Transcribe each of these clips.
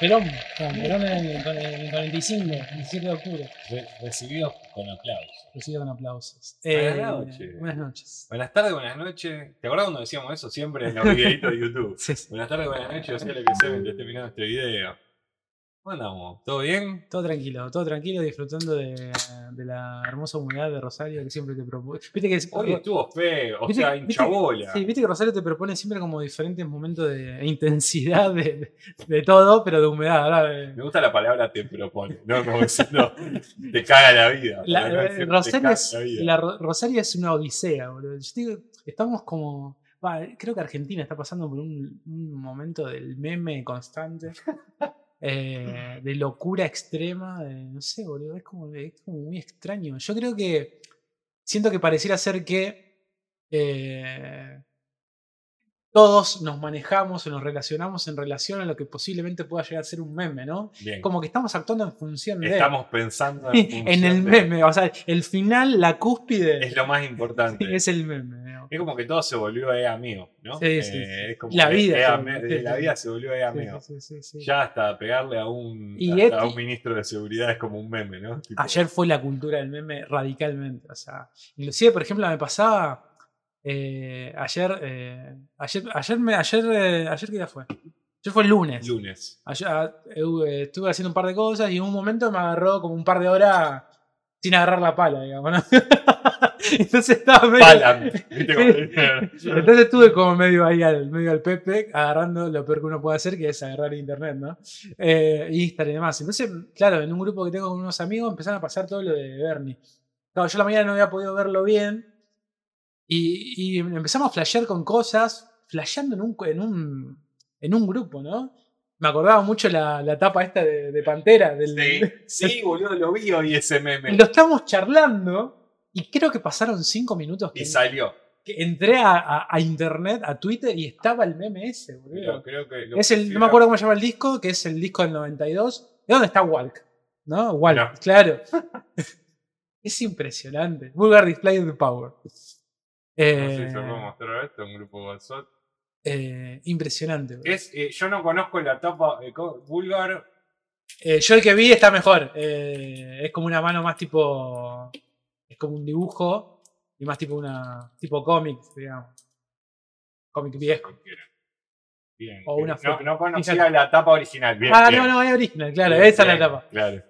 Perón, Perón en el, con el 45, el 17 de octubre. Re- recibidos con aplausos. Recibido con aplausos. Buenas Eh, noches. Buenas noches. Buenas tardes, buenas noches. ¿Te acuerdas cuando decíamos eso siempre en los videitos de YouTube? Sí, sí. Buenas tardes, buenas noches. Yo sé lo que mientras esté mirando este video. ¿Cómo andamos? ¿Todo bien? Todo tranquilo, todo tranquilo, disfrutando de, de la hermosa humedad de Rosario que siempre te propone. Viste que es- Hoy estuvo feo, o ¿Viste- sea, hinchabola. Sí, viste que Rosario te propone siempre como diferentes momentos de intensidad de, de- de todo, pero de humedad. ¿verdad? Me gusta la palabra te propone, ¿no? Como diciendo, te caga la vida. La- no eh, decir, Rosario, es, la vida. la Ro- Rosario es una odisea, boludo. Yo digo, estamos como. creo que Argentina está pasando por un, un momento del meme constante. eh, de locura extrema. de- no sé, boludo. Es como, muy extraño. Yo creo que. Siento que pareciera ser que. eh, todos nos manejamos o nos relacionamos en relación a lo que posiblemente pueda llegar a ser un meme, ¿no? Bien. Como que estamos actuando en función de. Estamos pensando en, el de- meme, o sea, el final, la cúspide Es lo más importante. es el meme. ¿no? Es como que todo se volvió eh, amigo, ¿no? Sí, sí, Eh. Es como La que vida eh, sí, la sí. vida se volvió eh, amigo. sí, sí, sí. Ya hasta pegarle a un, Y hasta a este- un ministro de seguridad es como un meme, ¿no? Tipo, Ayer fue la cultura del meme radicalmente. O sea, inclusive, por ejemplo, me pasaba. Eh, ayer, eh, ayer, ayer, me, ayer, eh, ayer, ¿qué día fue? Ayer fue el lunes. lunes. Ayer, ah, eh, estuve haciendo un par de cosas y en un momento me agarró como un par de horas sin agarrar la pala, digamos, ¿no? Entonces estaba medio. Pala. Entonces estuve como medio ahí al medio al Pepe, agarrando lo peor que uno puede hacer, que es agarrar internet, ¿no? Eh, Instagram y demás. Entonces, claro, en un grupo que tengo con unos amigos empezaron a pasar todo lo de Bernie. Claro, yo la mañana no había podido verlo bien. Y, y empezamos a flashear con cosas, flasheando en un, en un, en un grupo, ¿no? Me acordaba mucho la, la tapa esta de, de Pantera. Del, Sí, sí, boludo, lo vi hoy ese meme. lo estamos charlando. Y creo que pasaron cinco minutos que, Y salió. que entré a, a- a internet, a Twitter, y estaba el meme ese, boludo. Creo que Es el, no me acuerdo cómo se llama el disco, que es el disco del 92. ¿De dónde está Walk? ¿No? Walk, No. claro. es impresionante. Vulgar Display of the Power. No Eh, sé si lo puedo mostrar esto, un grupo de WhatsApp. eh, impresionante. boludo. Es, eh, yo no conozco la tapa eh, co-. Eh, yo el que vi está mejor. Eh, es como una mano más tipo. Es como un dibujo. Y más tipo una. tipo cómic, digamos. Cómic viejo. cualquiera. Bien. O una no, foto. no conocía la tapa original. Bien, ah, bien. no, no, es original, claro, Bien, esa es la bien, etapa. Claro.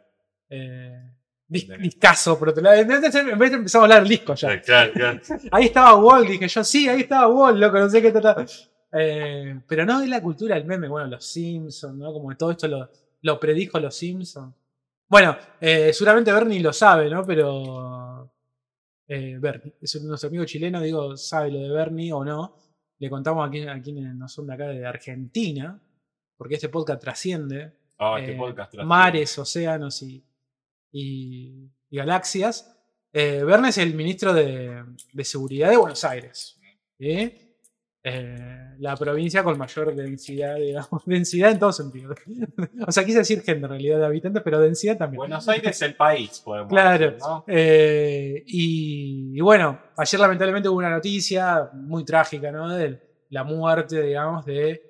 Eh, dis- Bien. discazo, por otro lado. En vez de empezar a hablar del disco ya. Claro, claro. Ahí estaba Wall, dije yo, sí, ahí estaba Wall, loco, no sé qué trataba. Eh, pero no es la cultura del meme, bueno, los Simpsons, ¿no? Como todo esto lo, lo predijo los Simpsons. Bueno, eh, seguramente Bernie lo sabe, ¿no? Pero. Eh, Bernie, es nuestro amigo chileno, digo, sabe lo de Bernie o no. Le contamos a, quien- a quienes no son de acá, de Argentina, porque este podcast trasciende Ah, este eh, podcast trasciende. mares, océanos y, y- y galaxias. Eh, Verne es el ministro de, de Seguridad de Buenos Aires. Eh, la provincia con mayor densidad, digamos, densidad en todo sentido. o sea, quise decir gente en realidad de habitantes, pero densidad también. Buenos Aires es el país, podemos Claro. decir, ¿no? Eh, y, y bueno, ayer lamentablemente hubo una noticia muy trágica, ¿no? De la muerte, digamos, de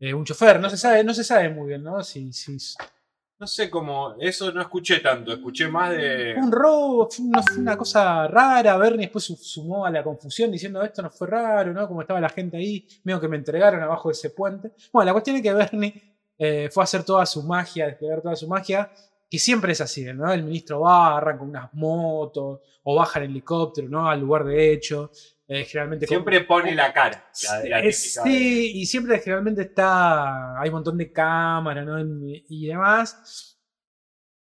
eh, un chofer. No se sabe, no se sabe muy bien, ¿no? Si, si No sé cómo. Eso no escuché tanto. Escuché más de. Un robo, una, una cosa rara. Bernie después su- sumó a la confusión diciendo esto no fue raro, ¿no? Como estaba la gente ahí, medio que me entregaron abajo de ese puente. Bueno, la cuestión es que Bernie eh, fue a hacer toda su magia, desplegar toda su magia, que siempre es así, ¿no? El ministro va, arranca unas motos, o baja en helicóptero, ¿no? Al lugar de hecho. Eh, generalmente con- Siempre pone la cara. La, la eh, típica sí, y siempre generalmente está. Hay un montón de cámaras, ¿no? Y demás.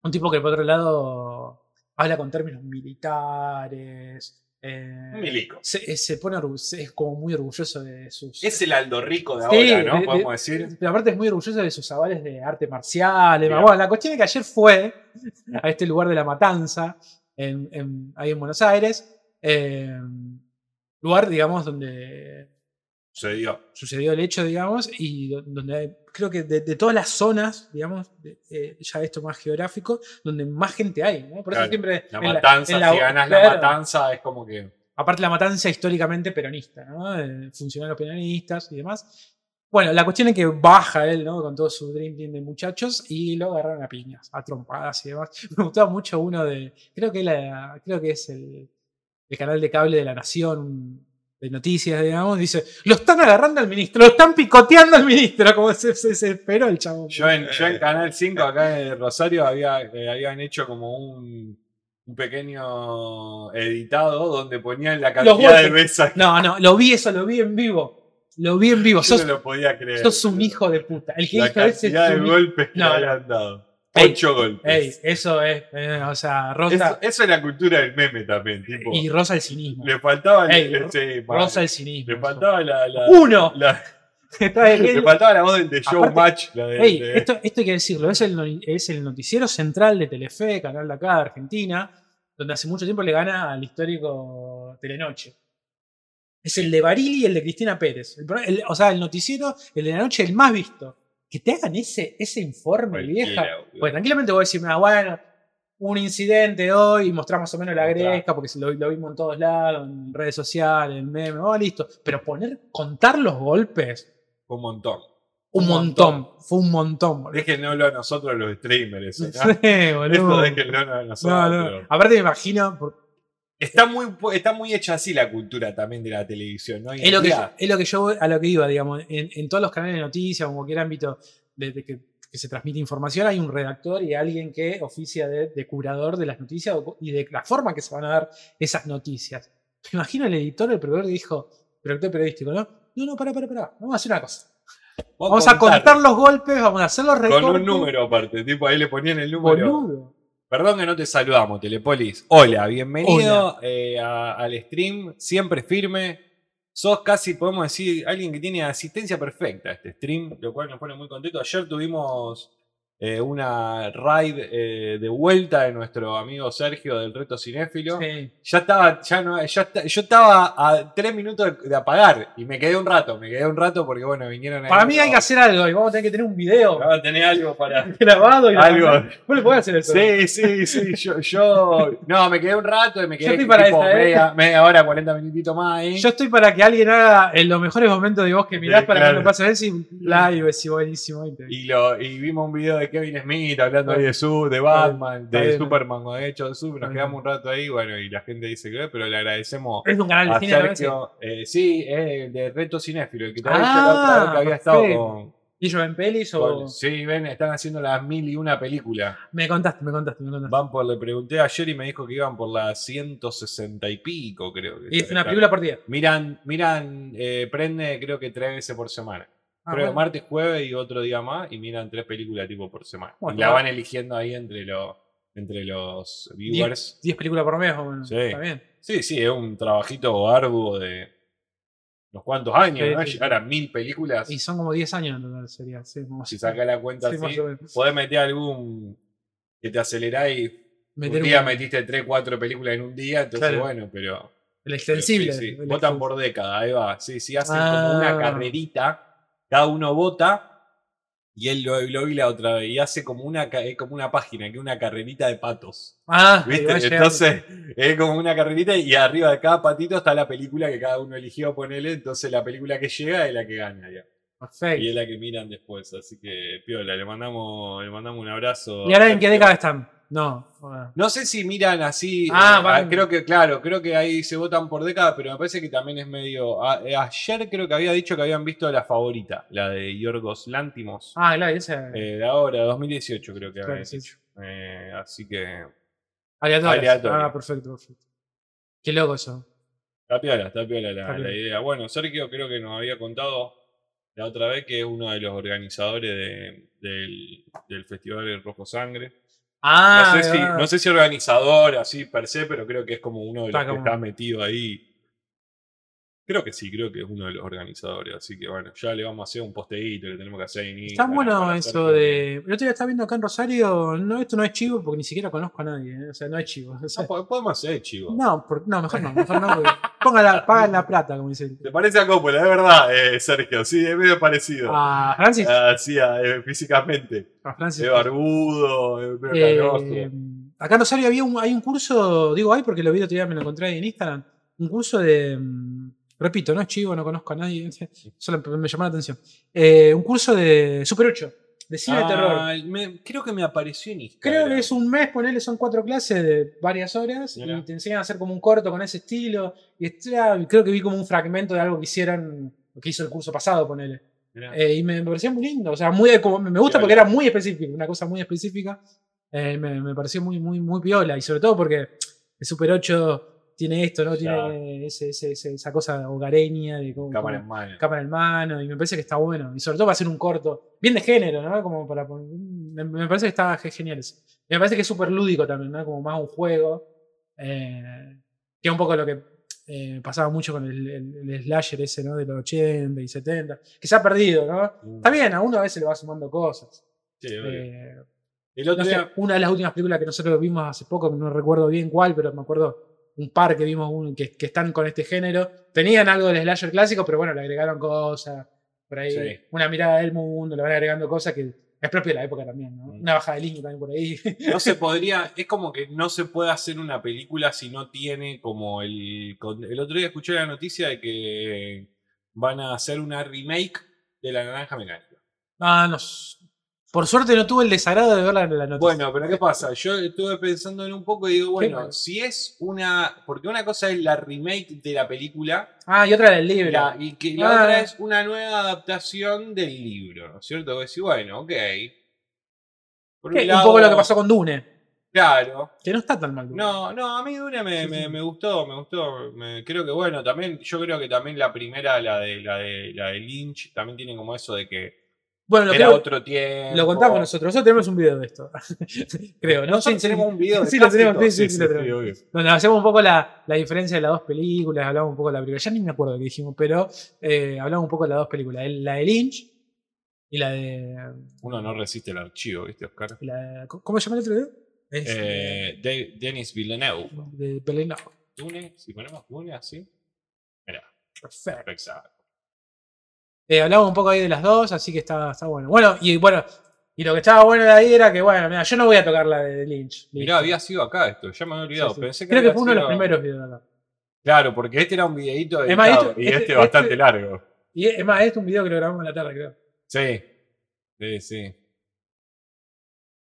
Un tipo que por otro lado habla con términos militares. eh, milico. se, se pone es como muy orgulloso de sus. Es el Aldo Rico de Sí, ahora, ¿no? de- Podemos de- decir. Pero aparte es muy orgulloso de sus avales de arte marcial. Bueno, la cuestión es que ayer fue a este lugar de la matanza, en, en- ahí en Buenos Aires. eh, lugar, digamos, donde Sucedió. sucedió el hecho, digamos, y do- donde hay- creo que de, de todas las zonas, digamos, de- eh, ya esto más geográfico, donde más gente hay, ¿no? Por eso siempre... La matanza, la- si ganas la matanza, es como que. Aparte la matanza históricamente peronista, ¿no? Eh, funcionarios peronistas y demás. Bueno, la cuestión es que baja él, ¿no? Con todo su Dream Team de muchachos y lo agarraron a piñas, a trompadas y demás. Me gustaba mucho uno de. Creo que, la, creo que es el, el canal de cable de la Nación de noticias, digamos. Dice: Lo están agarrando al ministro, lo están picoteando al ministro. Como se, se, se esperó el chavo. Yo en, yo en Canal 5, acá en Rosario, había, eh, habían hecho como un, un pequeño editado donde ponían la cantidad de veces. No, no, lo vi eso, lo vi en vivo. Lo vi en vivo. Yo Sos, no lo podía creer. sos un hijo de puta. El que La ese es cantidad de un hijo- golpes que No, le no. habían dado. Ocho golpes. Ey, eso es, eh, o sea, Rosa eso es la cultura del meme también, tipo. y Rosa el cinismo. Le faltaba el- Ey, el- sí, mal. Rosa el cinismo. Le faltaba la, la- ¡Uno! la- le faltaba la voz del de Showmatch. De, esto, esto hay que decirlo, es el, es el noticiero central de Telefe, canal de acá de Argentina, donde hace mucho tiempo le gana al histórico Telenoche. Es el de Barili y el de Cristina Pérez. El pro- el- o sea, el noticiero, el de la noche, el más visto. Que te hagan ese, ese informe, Cualquiera, vieja. boludo. Pues tranquilamente voy a decir, ah, bueno, un incidente hoy y mostrar más o menos la gresca, porque lo, lo vimos en todos lados, en redes sociales, en memes, oh, listo. Pero poner, contar los golpes, un montón. un Un montón. montón. Fue un montón. Déjenlo a nosotros los streamers. ¿no? Sí, boludo. Esto déjenlo a nosotros. No, no. Aparte me imagino, Está muy, está muy hecha así la cultura también de la televisión, ¿no? Es lo, que, día, es lo que yo a lo que iba, digamos, en, en todos los canales de noticias, o en cualquier ámbito de, de que, que se transmite información, hay un redactor y alguien que oficia de, de curador de las noticias y de la forma que se van a dar esas noticias. Me imagino el editor, el productor que dijo, productor periodístico, ¿no? No, no, para, para, para, vamos a hacer una cosa. Vamos a contar los golpes, vamos a hacer los recortes. con un número aparte. Tipo, ahí le ponían el número. Boludo. Perdón que no te saludamos, Telepolis. Hola, bienvenido eh, a- al stream, siempre firme. Sos casi, podemos decir, alguien que tiene asistencia perfecta a este stream, lo cual nos pone muy contento. Ayer tuvimos eh, una ride eh, de vuelta de nuestro amigo Sergio del Reto Cinéfilo. Sí. Ya estaba, ya no, ya está- yo estaba a tres minutos de, de apagar y me quedé un rato, me quedé un rato porque bueno, vinieron Para mí hay que hacer algo y vamos a tener que tener un video Vamos a tener algo para, grabado y Algo. Vos le podés hacer eso. Sí, sí, sí. Yo, yo. No, me quedé un rato y me quedé Yo estoy para tipo ¿eh? media, media hora, 40 minutitos más ahí. Yo estoy para que alguien haga en los mejores momentos de vos que mirás Sí, para claro. que lo pases a ver si live es buenísimo. y, lo, y vimos un video de Kevin Smith hablando ahí de su, de Batman, de bien. Superman de hecho. Nos quedamos un rato ahí, bueno, y la gente dice que, pero le agradecemos Es un canal de a cine también, sí. Sergio. Eh, sí, es de Reto Cinéfilo, el que te Ah, había dicho la otra vez que había estado con. ¿Y yo en pelis o.? con- Sí, ven, están haciendo las mil y una películas. Me contaste, me contaste, me contaste. Van por, le pregunté ayer y me dijo que iban por las 160 y pico, creo. que Y es una película por día. Miran, miran, eh, prende creo que tres veces por semana. Ah, creo bueno. martes, jueves y otro día más y miran tres películas tipo por semana. Bueno, y la va. van eligiendo ahí entre, los entre los viewers. 10 películas por mes, bueno, Sí. está bien. Sí, sí, es un trabajito arduo de unos cuantos años, Sí, ¿no? sí, Llegar a mil películas. Y son como 10 años en total, sería. Sí, como si saca la cuenta Sí, así, podés meter algún que te acelerá y Meter un día un- metiste tres, cuatro películas en un día, entonces Claro. bueno, pero El extensible. Sí, sí. el Votan por década, ahí va. Sí, sí, hacen Ah. como una carrerita. Cada uno vota. Y él lo, lo vi la otra vez. Y hace como una, es como una página, que es una carrerita de patos. Ah, ¿Viste? Entonces, es como una carrerita y arriba de cada patito está la película que cada uno eligió ponerle. Entonces, la película que llega es la que gana. ya. Perfecto. Y es la que miran después. Así que, piola, le mandamos, le mandamos un abrazo. ¿Y ahora en qué década están? No. bueno. No sé si miran así. Ah, eh, ah, creo que, claro, creo que ahí se votan por década, pero me parece que también es medio. a- eh, ayer creo que había dicho que habían visto la favorita, la de Yorgos Lántimos. Ah, claro, esa. Eh, de ahora, 2018 creo que había dicho. Eh, así que. Aleatorio. aleatorio. Ah, perfecto, perfecto. Qué loco eso. Está piola, está piola la, la idea. Bueno, Sergio creo que nos había contado la otra vez que es uno de los organizadores de- del, del Festival del Rojo Sangre. Ah, no, sé si, no sé si organizador así per se, pero creo que es como uno de Está los que como- está metido ahí. Creo que sí, creo que es uno de los organizadores. Así que bueno, ya le vamos a hacer un posteíto, le tenemos que hacer en Está Instagram bueno eso de. El otro día estaba viendo acá en Rosario. No, esto no es chivo porque ni siquiera conozco a nadie. ¿eh? O sea, no es chivo. o sea, No, po- podemos hacer, chivo. no, por- no, mejor no. Mejor no. la, pagan la plata, como dicen. ¿Te parece a Coppola? Es verdad, eh, Sergio. Sí, es medio parecido. A Francis. Así, eh, físicamente. A Francis. Es barbudo, es acá en Rosario había un, hay un curso, digo hay porque lo vi el otro día, me lo encontré ahí en Instagram. Un curso de. Repito, no es chivo, no conozco a nadie, solo me llamó la atención. Eh, un curso de Super 8, de cine de terror. Ah, me- creo que me apareció en Instagram. Creo que es un mes, ponele, son cuatro clases de varias horas y te enseñan a hacer como un corto con ese estilo. Y está- creo que vi como un fragmento de algo que hicieron, que hizo el curso pasado, ponele. Eh, y me, me parecía muy lindo, o sea, muy, como, me gusta porque era muy específico, una cosa muy específica. Eh, me, me pareció muy, muy, muy piola y sobre todo porque el Super 8 tiene esto, ¿no? Tiene Claro. ese- ese- ese- esa cosa hogareña de Cámara cómo- en mano. cámara en mano y me parece que está bueno. Y sobre todo para hacer un corto, bien de género, ¿no? Como para me, me parece que está ge- genial eso. Y me parece que es súper lúdico también, ¿no? Como más un juego. eh, que es un poco lo que eh, pasaba mucho con el, el- el slasher ese, ¿no? De los 80 y 70. Que se ha perdido, ¿no? Mm. Está bien, a uno a veces le va sumando cosas. Sí. Eh, el otro no sé, día. una de las últimas películas que nosotros vimos hace poco, no recuerdo bien cuál, pero me acuerdo un par que vimos un- que, que están con este género. Tenían algo del slasher clásico, pero bueno, le agregaron cosas. Por ahí, Sí. una mirada del mundo, le van agregando cosas que es propio de la época también, ¿no? Mm. Una bajada de línea también por ahí. No se podría, es como que no se puede hacer una película si no tiene como el... El otro día escuché la noticia de que van a hacer una remake de La Naranja Mecánica. ah, no. Por suerte no tuve el desagrado de verla en la noticia. Bueno, pero ¿qué pasa? Yo estuve pensando en un poco y digo, bueno, si es una... Porque una cosa es la remake de la pelíula Ah, y otra del libro. la- y que la Ah. otra es una nueva adaptación del libro, ¿no es cierto? Vos decís, bueno, ok. Por Que un un poco lado- lo que pasó con Dune. Claro, Que no está tan mal. Dune. No, no, a mí Dune me, Sí, me- sí. me gustó, me gustó. Me- creo que bueno, también, yo creo que también la primera, la de la de la de Lynch, también tiene como eso de que Bueno, lo, era creo- otro tiempo. lo contamos nosotros. Nosotros tenemos un video de esto. creo, ¿no? Nosotros Sí, sí. tenemos un video de Sí, lo tenemos, sí, sí, sí, lo tenemos. Donde hacemos un poco la, la diferencia de las dos películas, hablamos un poco de la película. Ya ni me acuerdo qué dijimos, pero eh, hablamos un poco de las dos películas. El- La de Lynch y la de. Uno no resiste el archivo, ¿viste, Oscar? y la de- ¿Cómo se llama el otro video? Es, Eh, de Denis Villeneuve. de Belén. Dune, si ponemos Dune así. Mira, Perfecto. exacto. Eh, hablamos un poco ahí de las dos, así que está, está bueno. Bueno, y bueno, y lo que estaba bueno de ahí era que, bueno, mira, yo no voy a tocar la de Lynch. Mirá, había sido acá esto, ya me había olvidado. Sí, sí. Pensé que Creo que fue uno de los primeros videos acá. Claro, porque este era un Es más, editado, este- y este, este- bastante este- largo. Y es más, este es un video que lo grabamos en la tarde, creo. Sí, sí, sí.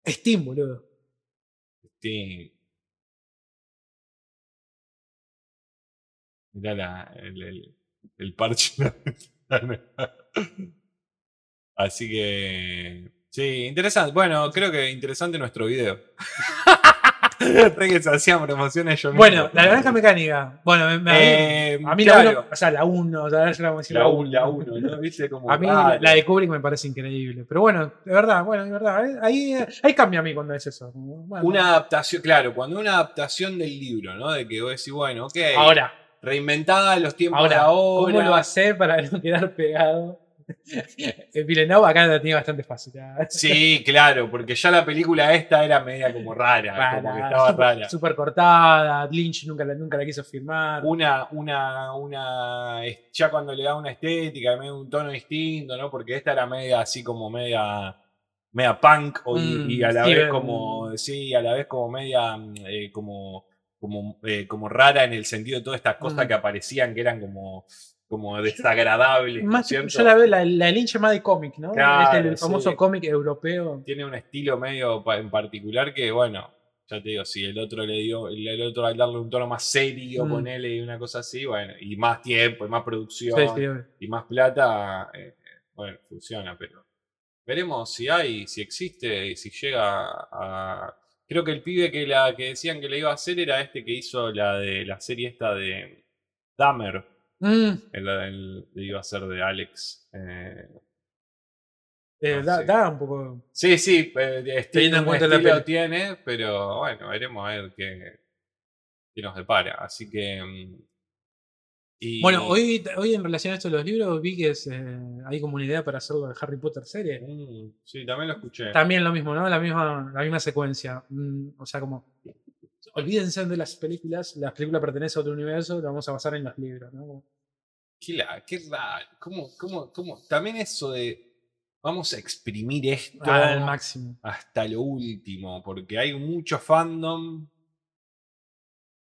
Steam, boludo. Sí. Mirá la, el, el, el parche. Así que. Sí, interesante. Bueno, creo que interesante nuestro video. Se hacían promociones yo mismo. Bueno, la naranja mecánica. Bueno, me- Eh, a mí la claro, 1, o sea, la 1, o sea, la vamos a decir la uno. 1, la 1, ¿no? ¿Viste? Como, A mí ah, la, la de Kubrick me parece increíble. Pero bueno, de verdad, bueno, de verdad. eh, Ahí, ahí cambia a mí cuando es eso. Bueno, Una adaptación, claro, cuando una adaptación del libro, ¿no? De que vos decís, bueno, ok, Ahora, reinventada en los tiempos ahora, de ahora. ¿cómo lo hace para no quedar pegado? El Villeneuve acá la tenía bastante fácil. ¿eh? Sí, claro, porque ya la película esta era media como rara, como que estaba rara. Súper cortada. Lynch nunca la, nunca la quiso firmar. Una, una, una, ya cuando le da una estética, medio un tono distinto, ¿no? Porque esta era media así como media, media punk y, Mm, y a la Steven. vez como, sí, a la vez como media, mm, eh, como, como, eh, como rara en el sentido de todas estas cosas Mm. que aparecían que eran como, como desagradables, ¿no es Más, yo la veo, la, la es más de cómic, ¿no? Claro, es el, famoso sí. cómic europeo. tiene un estilo medio en particular que, bueno, ya te digo, si el otro le dio, el el otro al darle un tono más serio, Mm. ponele y una cosa así, bueno, y más tiempo, y más producción, Sí, sí, obvio. y más plata, eh, bueno, funciona, pero veremos si hay, si existe, y si llega a... Creo que el pibe que, la, que decían que le iba a hacer era este que hizo la de la serie esta de Dahmer, Mm, el, el- iba a ser de Alex. eh, eh, Ah, da, un poco. Sí, sí, eh, estilo, Teniendo en cuenta la peli. tiene, pero bueno, veremos a ver qué, qué nos depara. Así que. Y- Bueno, hoy, hoy en relación a esto de los libros, vi que es, eh, hay como una idea para hacerlo de Harry Potter serie. Mm, sí, también lo escuché. También lo mismo, ¿no? La misma, la misma secuencia. Mm, o sea, como. Olvídense de las películas, las películas pertenecen a otro universo, lo vamos a basar en los libros, ¿no? Qué, la- qué raro. ¿Cómo, cómo, cómo? También eso de. Vamos a exprimir esto Al máximo. hasta lo último, porque hay mucho fandom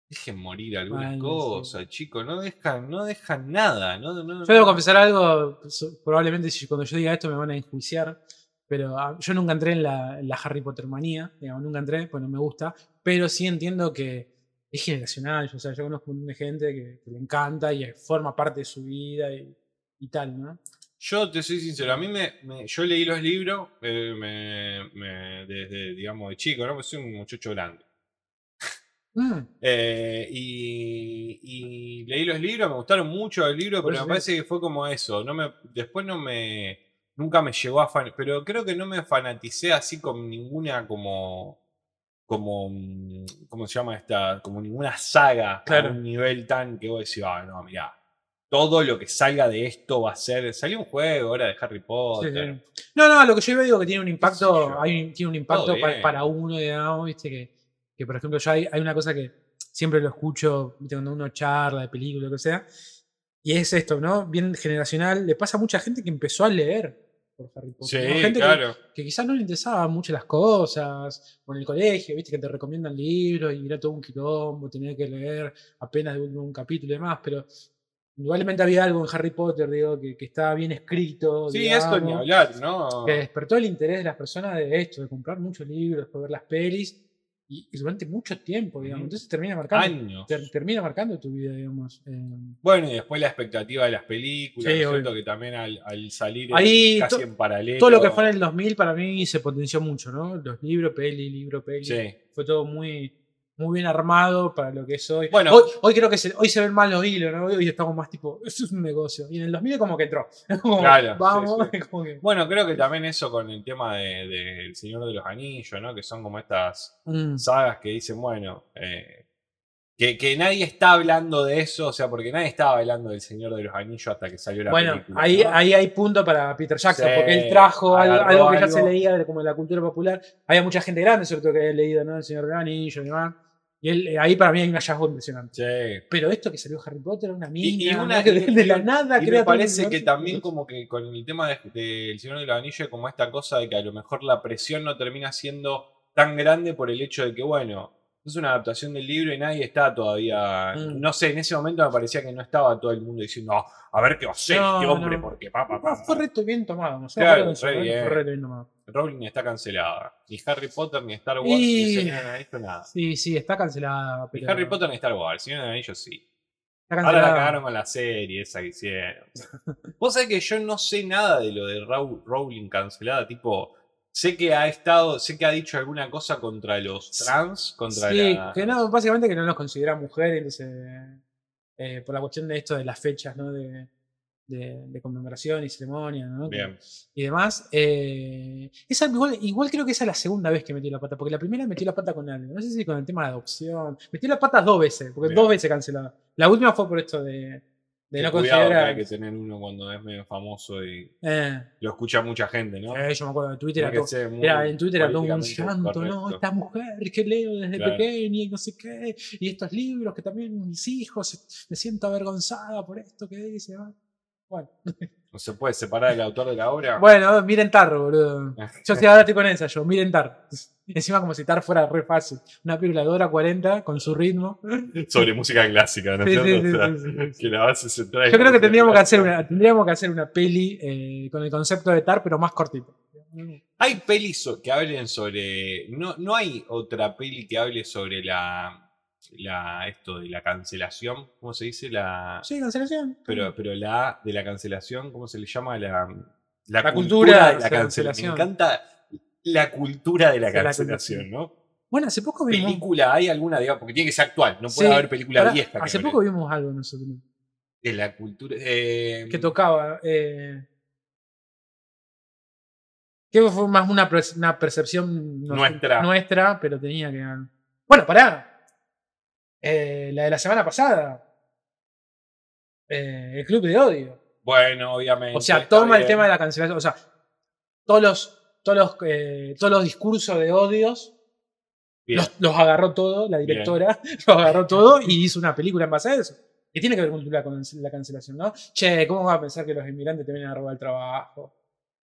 Dejen morir algunas sí. cosas, chicos. No dejan, no dejan nada. No, no, Yo debo confesar algo, probablemente si cuando yo diga esto me van a enjuiciar, pero ah, yo nunca entré en la, en la Harry Potter manía, digamos, nunca entré, pues no me gusta, pero sí entiendo que es generacional, o sea, yo conozco un montón de gente que, que le encanta y forma parte de su vida y, y tal, ¿no? Yo te soy sincero, a mí me, me- yo leí los libros eh, me- me- desde, digamos, de chico, ¿no? Porque soy un muchacho grande. Mm, Eh, y, y leí los libros, me gustaron mucho los libros, Por pero me parece que fue como eso. No me, después no me. Nunca me llegó a fan, pero creo que no me fanaticé así con ninguna como. Como. mm, ¿Cómo se llama esta? Como ninguna saga Claro. a un nivel tan que vos decís, ah, no, mirá. Todo lo que salga de esto va a ser. Salió un juego ahora de Harry Potter. sí. No, no, lo que yo digo que tiene un impacto, hay, tiene un impacto Todo pa- bien. para, uno, digamos, viste, que, que por ejemplo yo hay, hay una cosa que siempre lo escucho cuando uno charla de película, lo que sea, y es esto, ¿no? Bien generacional, le pasa a mucha gente que empezó a leer por Harry Potter. ¿no? Sí, Gente que- claro. que, quizás no le interesaban mucho las cosas, o en el colegio, viste, que te recomiendan libros y era todo un quilombo, tener que leer apenas de un, un capítulo y demás, pero igualmente había algo en Harry Potter, digo, que, que estaba bien escrito. Sí, esto ni digamos, hablar, ¿no? que despertó el interés de las personas de esto, de comprar muchos libros, de ver las pelis, y, y durante mucho tiempo, digamos. Entonces termina marcando, ter- termina marcando tu vida, digamos. eh. Bueno, y después la expectativa de las películas, Sí, ¿no que también al, al salir Ahí casi en paralelo. Todo lo que fue en el 2000 para mí se potenció mucho, ¿no? Los libros, peli, libro, peli. Sí. Fue todo muy, muy bien armado para lo que es hoy. Bueno. hoy, hoy creo que se, hoy se ven mal los hilos, ¿no? Hoy estamos más tipo, eso es un negocio. Y en el 2000 como que entró. Como, Claro, vamos, sí. como que- Bueno, creo que también eso con el tema de, de El Señor de los Anillos, ¿no? Que son como estas Mm. sagas que dicen, bueno, eh, que, que nadie está hablando de eso, o sea, porque nadie estaba hablando del Señor de los Anillos hasta que salió la Bueno, película. ahí, ¿no? ahí hay punto para Peter Jackson, Sí, porque él trajo algo, que ya se leía de, como de la cultura popular. Había mucha gente grande, sobre todo que había leído ¿no? El Señor de los Anillos y demás. Y él, eh, ahí para mí hay un hallazgo impresionante. Sí. Pero esto que salió Harry Potter, una mina, Y- y una- de, de la nada Y me parece que también como que con el tema de- del Señor de los Anillos, como esta cosa de que a lo mejor la presión no termina siendo tan grande por el hecho de que, bueno, es una adaptación del libro y nadie está todavía. Mm. No sé, en ese momento me parecía que no estaba todo el mundo diciendo, "No, a ver qué va a hacer No, este hombre, no. porque pa, pa, pa, No, pa". fue reto bien tomado, no sé, Claro, eso, re ¿eh? bien. fue reto bien tomado. Rowling está cancelada. Ni Harry Potter, ni Star Wars, Y- ni Anillos, nada. Sí, sí, está cancelada. Ni Pero Harry Potter ni Star Wars, Señor de los Anillos sí. Está Ahora la cagaron con la serie esa que hicieron. Vos sabés que yo no sé nada de lo de Row- Rowling cancelada, tipo, sé que ha estado, sé que ha dicho alguna cosa contra los trans, contra Sí, la... que no, básicamente que no nos considera mujeres, entonces, eh, por la cuestión de esto de las fechas, ¿no? De, de- de conmemoración y ceremonia, ¿no? Bien. Y demás. eh, esa, igual, igual creo que esa es la segunda vez que metió la pata, porque la primera metió la pata con algo, no sé si con el tema de adopción. Metió la pata dos veces, porque Bien. dos veces cancelada. La última fue por esto de, de no Cuidado que considerar. hay que tener uno cuando es medio famoso y Eh, lo escucha mucha gente, ¿no? eh, yo me acuerdo de Twitter, era todo, Era, en Twitter era todo un llanto, ¿no? Esta mujer que leo desde Claro. pequeña y no sé qué, y estos libros que también mis hijos, me siento avergonzada por esto que dice. ¿no? Bueno, No se puede separar el autor de la obra. bueno, miren Tar, boludo. Yo estoy ahora estoy con esa, yo, miren Tar. Encima como si Tar fuera re fácil. Una película de hora 40 con su ritmo. Sobre música clásica, ¿no Sí, sí, cierto? sí, O sea, sí, sí, sí. Que la base central es Yo creo que tendríamos que hacer una, tendríamos que hacer una peli eh, con el concepto de Tar, pero más cortito. Hay pelis que hablen sobre. No, no hay otra peli que hable sobre la. La esto de la cancelación. ¿Cómo se dice? La. Sí, cancelación. Pero, pero la de la cancelación, ¿cómo se le llama? La, La cultura de de la la cancelación. Me encanta la cultura de la cancelación. ¿no? Bueno, hace poco vimos. Película, ¿hay alguna? Digamos, porque tiene que ser actual, no puede Sí, haber película pará, vieja. Hace poco vimos algo nosotros. De la cultura. eh, que tocaba. Eh, que fue más una, una percepción Nuestra. nuestra, pero tenía que. Bueno, pará. Eh, la de la semana pasada. Eh, el club de odio. Bueno, obviamente. O sea, toma el bien. tema de la cancelación. O sea, todos los, todos los, eh, todos los discursos de odios Bien. los, los agarró todo, la directora, los agarró todo y hizo una película en base a eso. Que tiene que ver con la, cancelación, ¿no? Che, ¿cómo vas a pensar que los inmigrantes te vienen a robar el trabajo?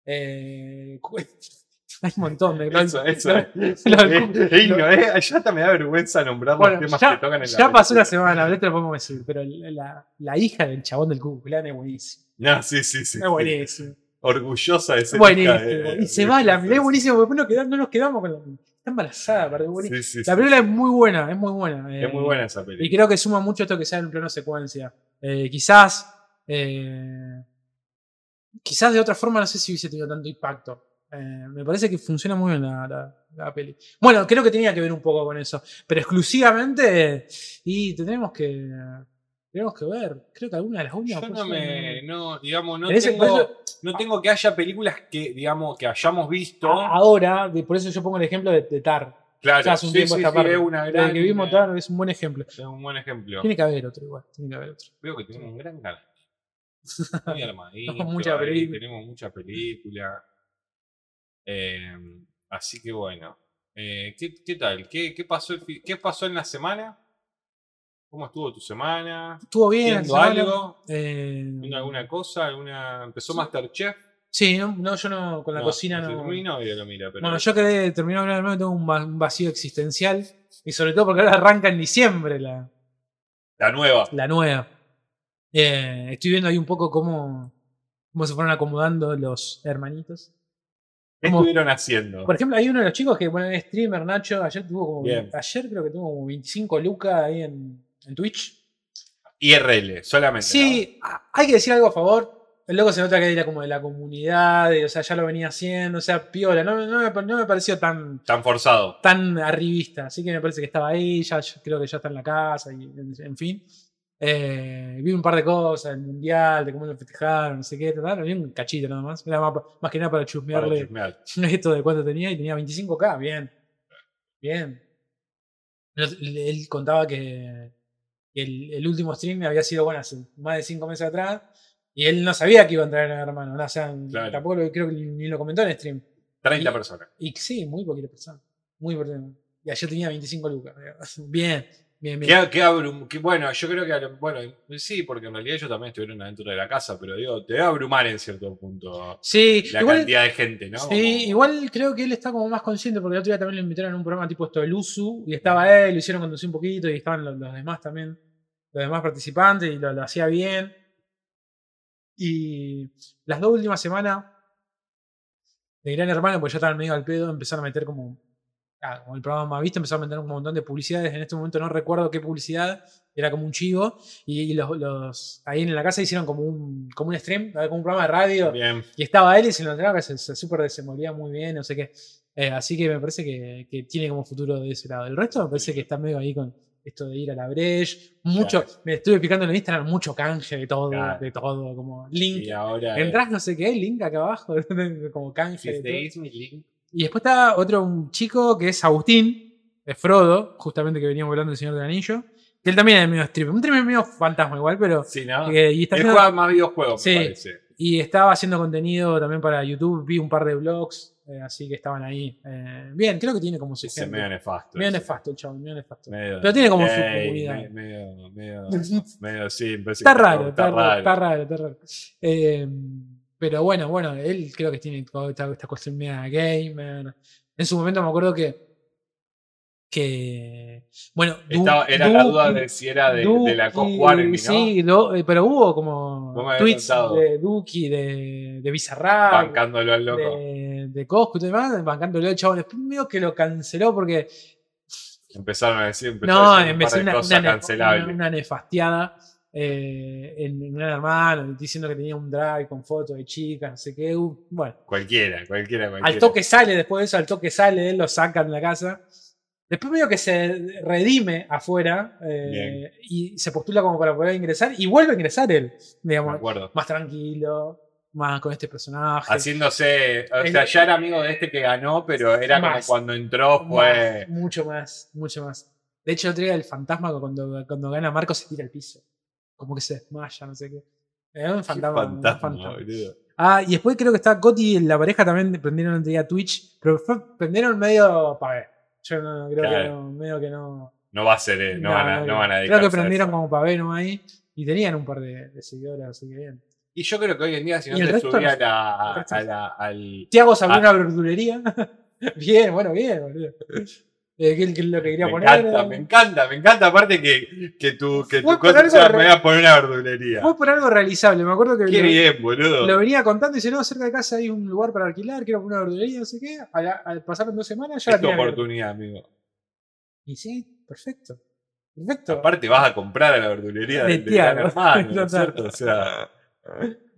Eh, Hay un montón de Eso, eso. Eh, eh, no, eh, ya hasta me da vergüenza nombrar Bueno, los temas ya, que tocan en la ya pasó una semana, ahorita lo podemos decir, pero la, la hija del chabón del Ku es buenísima. No, sí, sí, sí. Es buenísimo. Orgullosa de ser Buenísimo. y se va la es buenísimo, porque no, quedamos- no nos quedamos con la. Está embarazada, pero es buenísimo. Sí, sí, La película es muy buena, es muy buena. Es eh, muy buena esa Y película. creo que suma mucho esto que sea en plano secuencia. Eh, quizás. eh, quizás de otra forma no sé si hubiese tenido tanto impacto. Eh, me parece que funciona muy bien la, la- la peli. Bueno, creo que tenía que ver un poco con eso. Pero exclusivamente. Y tenemos que. Tenemos que ver. Creo que alguna de las últimas. Yo no me, no, digamos, no tengo, no tengo que haya películas que, digamos, que hayamos visto. ahora, por eso yo pongo el ejemplo de, de Tar. claro, Ya hace un sí, tiempo sí, esta sí, parte. una que vimos eh, Tar es un buen ejemplo. es un buen ejemplo. Tiene que haber otro igual. Tiene que haber otro. Veo que tenemos un gran canal. Muy armadito. Mucha ahí, película. Tenemos mucha película. Eh, así que bueno. Eh, ¿qué, qué tal? ¿Qué, qué pasó ¿Qué pasó en la semana? ¿Cómo estuvo tu semana? Estuvo bien. ¿Viendo algo? Eh, ¿Viendo alguna cosa? ¿Alguna... ¿Empezó Masterchef? Sí, no, no, yo no, con la No, cocina no. Mi novia lo mira, pero. Bueno, yo quedé terminado de hablar, tengo un vacío existencial. Y sobre todo porque ahora arranca en diciembre la, La nueva. la nueva. Eh, estoy viendo ahí un poco cómo, cómo se fueron acomodando los hermanitos. ¿Qué estuvieron haciendo? Por ejemplo, hay uno de los chicos que, bueno, es streamer, Nacho, ayer tuvo como. Bien. Ayer creo que tuvo como 25 lucas ahí en, en Twitch. IRL, solamente. Sí, hay que decir algo a favor. El loco se nota que era como de la comunidad, y, o sea, ya lo venía haciendo, o sea, piola. No, no me, no me pareció tan. Tan forzado. tan arribista, así que me parece que estaba ahí, ya ya creo que ya está en la casa, y en, en fin. Eh, vi un par de cosas, el mundial, de cómo lo festejaron, no sé qué, tal, vi un cachito nada más. Era más, más que nada para Para chusmearle chusmear. esto de cuánto tenía y tenía 25k, bien. Bien. Él, contaba que el, el último stream había sido, bueno, hace más de 5 meses atrás y él no sabía que iba a entrar en el hermano. ¿no? O sea, Claro. tampoco lo, creo que ni lo comentó en stream. 30 Y- personas. Y sí, muy poquita persona. Muy poquita. Y ayer tenía 25 lucas. Bien, bien, bien. Qué, qué abrum- qué- bueno, yo creo que, a bueno, sí, porque en realidad ellos también estuvieron adentro de la casa, pero digo, te debe abrumar en cierto punto Sí, la igual, cantidad de gente, ¿no? Sí, igual creo que él está como más consciente porque el otro día también lo invitaron a un programa tipo esto del USU y estaba él, lo hicieron conducir un poquito y estaban los, los demás también, los demás participantes y lo, lo hacía bien. Y las dos últimas semanas de Gran Hermano, pues ya estaban medio al pedo, empezaron a meter como, ah, como el programa más visto, empezaron a meter un montón de publicidades. En este momento no recuerdo qué publicidad, era como un chivo. Y, y los, los- ahí en la casa hicieron como un, como un stream, como un programa de radio. Bien. Y estaba él y se lo notaba que se, se súper desenvolvía muy bien, no sé qué. Eh, así que me parece que, que tiene como futuro de ese lado. El resto me parece que está medio ahí con esto de ir a la Breche. Mucho, Claro. me estuve picando en el Instagram, mucho canje de todo, Claro. de todo, como link. Y ahora. Entrás no sé qué, link acá abajo, como canje. de todo. mi link. Y después está otro un chico que es Agustín, es Frodo, justamente que veníamos hablando del Señor del Anillo. Que él también es medio streamer. Un streamer medio fantasma igual, pero. Sí, ¿no? que- y está Él haciendo- juega más videojuegos, Sí. me parece. y estaba haciendo contenido también para YouTube, vi un par de vlogs, eh, así que estaban ahí. Eh, bien, creo que tiene como su Ese medio nefasto. Medio ese. nefasto el chabón, medio nefasto. Medio- Pero tiene como su comunidad. me- Medio, medio, medio, sí, Está raro, está raro, está raro, está raro. Pero bueno, bueno, él creo que tiene toda esta, esta cuestión media gamer. En su momento me acuerdo que. que bueno, Du- era la Duki- duda de si era de, de la Duki, Cosquaremi, ¿no? Sí, eh, pero hubo como tweets de Duki, de, de Bizarrap, Bancándolo al loco. de, de Coscu y demás, bancándolo el chabón. Después medio que lo canceló porque. Empezaron a decir, empezó No, a decir un una, una, una- una nefasteada eh, en, en Gran Hermano, diciendo que tenía un drive con fotos de chicas, no sé qué. bueno, Cualquiera, cualquiera, cualquiera. al toque sale, después de eso, al toque sale, él lo sacan de la casa. Después medio que se redime afuera eh, y se postula como para poder ingresar y vuelve a ingresar él, digamos, acuerdo. más tranquilo, más con este personaje. Haciéndose, o El- sea, ya era amigo de este que ganó, pero era como cuando entró fue... Más, mucho más, mucho más. De hecho, otro día el fantasma cuando, cuando gana Marco se tira al piso. Como que se desmaya, no sé qué. Es un fantasma. fantasma, fantasma. Ah, y después creo que está Coti y la pareja también prendieron otro día Twitch, pero fue, prendieron medio ver. Yo no, creo que no, medio que no. No va a ser, eh, no, van a, no van a Creo que a prendieron como ver no ahí y tenían un par de, de seguidores, así que bien. Y yo creo que hoy en día, si no ¿Y el te resto subí a no? El a no. la- al. Tiago abrió una verdulería. bien, bueno, bien, boludo. ¿Qué, qué es lo que quería Me poner? encanta, me encanta, me encanta. Aparte que, que tu, que tu cosa sea, me voy a poner una verdulería. Fue por algo realizable. Me acuerdo que Qué lo, bien, boludo. lo venía contando y dice, no, cerca de casa hay un lugar para alquilar, quiero poner una verdulería, no sé qué. A la- pasaron dos semanas ya la es tu tenía abierta. oportunidad, amigo. Y sí, perfecto. Perfecto. Aparte vas a comprar a la verdulería De de, Gran. Hermano, ¿no es cierto? O sea,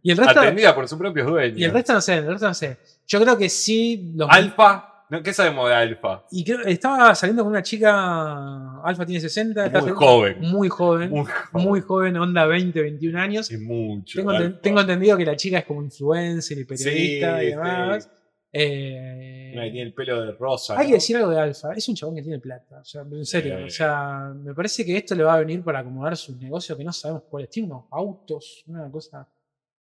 y el resto, atendida por sus propios dueños. y el resto no sé, el resto no sé. Yo creo que sí. Los Alfa, ¿no? ¿qué sabemos de Alfa? Y creo, estaba saliendo con una chica. Alfa tiene 60. está Muy joven. Muy joven. Muy Muy joven, onda 20, 21 años. y mucho. Tengo, entendido que la chica es como influencer y periodista Sí, y demás. sí. Eh, tiene el pelo de rosa. hay ¿no? que decir algo de Alfa. Es un chabón que tiene plata. O sea, en serio. O sea, me parece que esto le va a venir para acomodar sus negocios que no sabemos cuáles. Tiene unos autos, una cosa.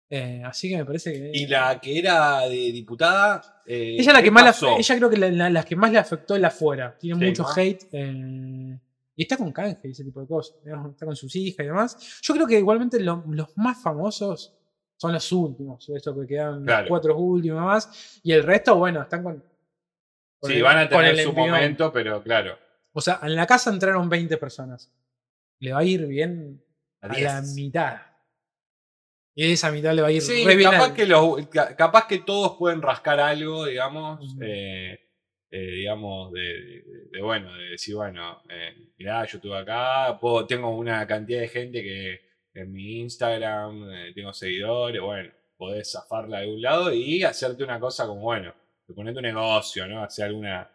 Eh, así que me parece que. Y la que era de diputada. eh, Ella la ¿qué que más la- ella creo que la, la- las que más le afectó es la afuera. Tiene Sí, mucho ¿no? hate. eh, y está con canje y ese tipo de cosas. Está con sus hijas y demás. Yo creo que igualmente lo- los más famosos son los últimos. Estos que quedan Claro. los cuatro últimos más. Y el resto, bueno, están con. con Sí, el- van a tener su momento, pero claro. O sea, en la casa entraron 20 personas. Le va a ir bien A a la 10. mitad. Y esa mitad le va a ir Sí, re bien capaz al- que, los- ca- capaz que todos pueden rascar algo, digamos, eh, eh, digamos, de, de- de, bueno, de decir, bueno, eh, mirá, yo estuve acá, puedo- tengo una cantidad de gente que en mi Instagram eh, tengo seguidores, bueno, podés zafarla de algún lado y hacerte una cosa como, bueno, poner tu negocio, ¿no? Hacer alguna,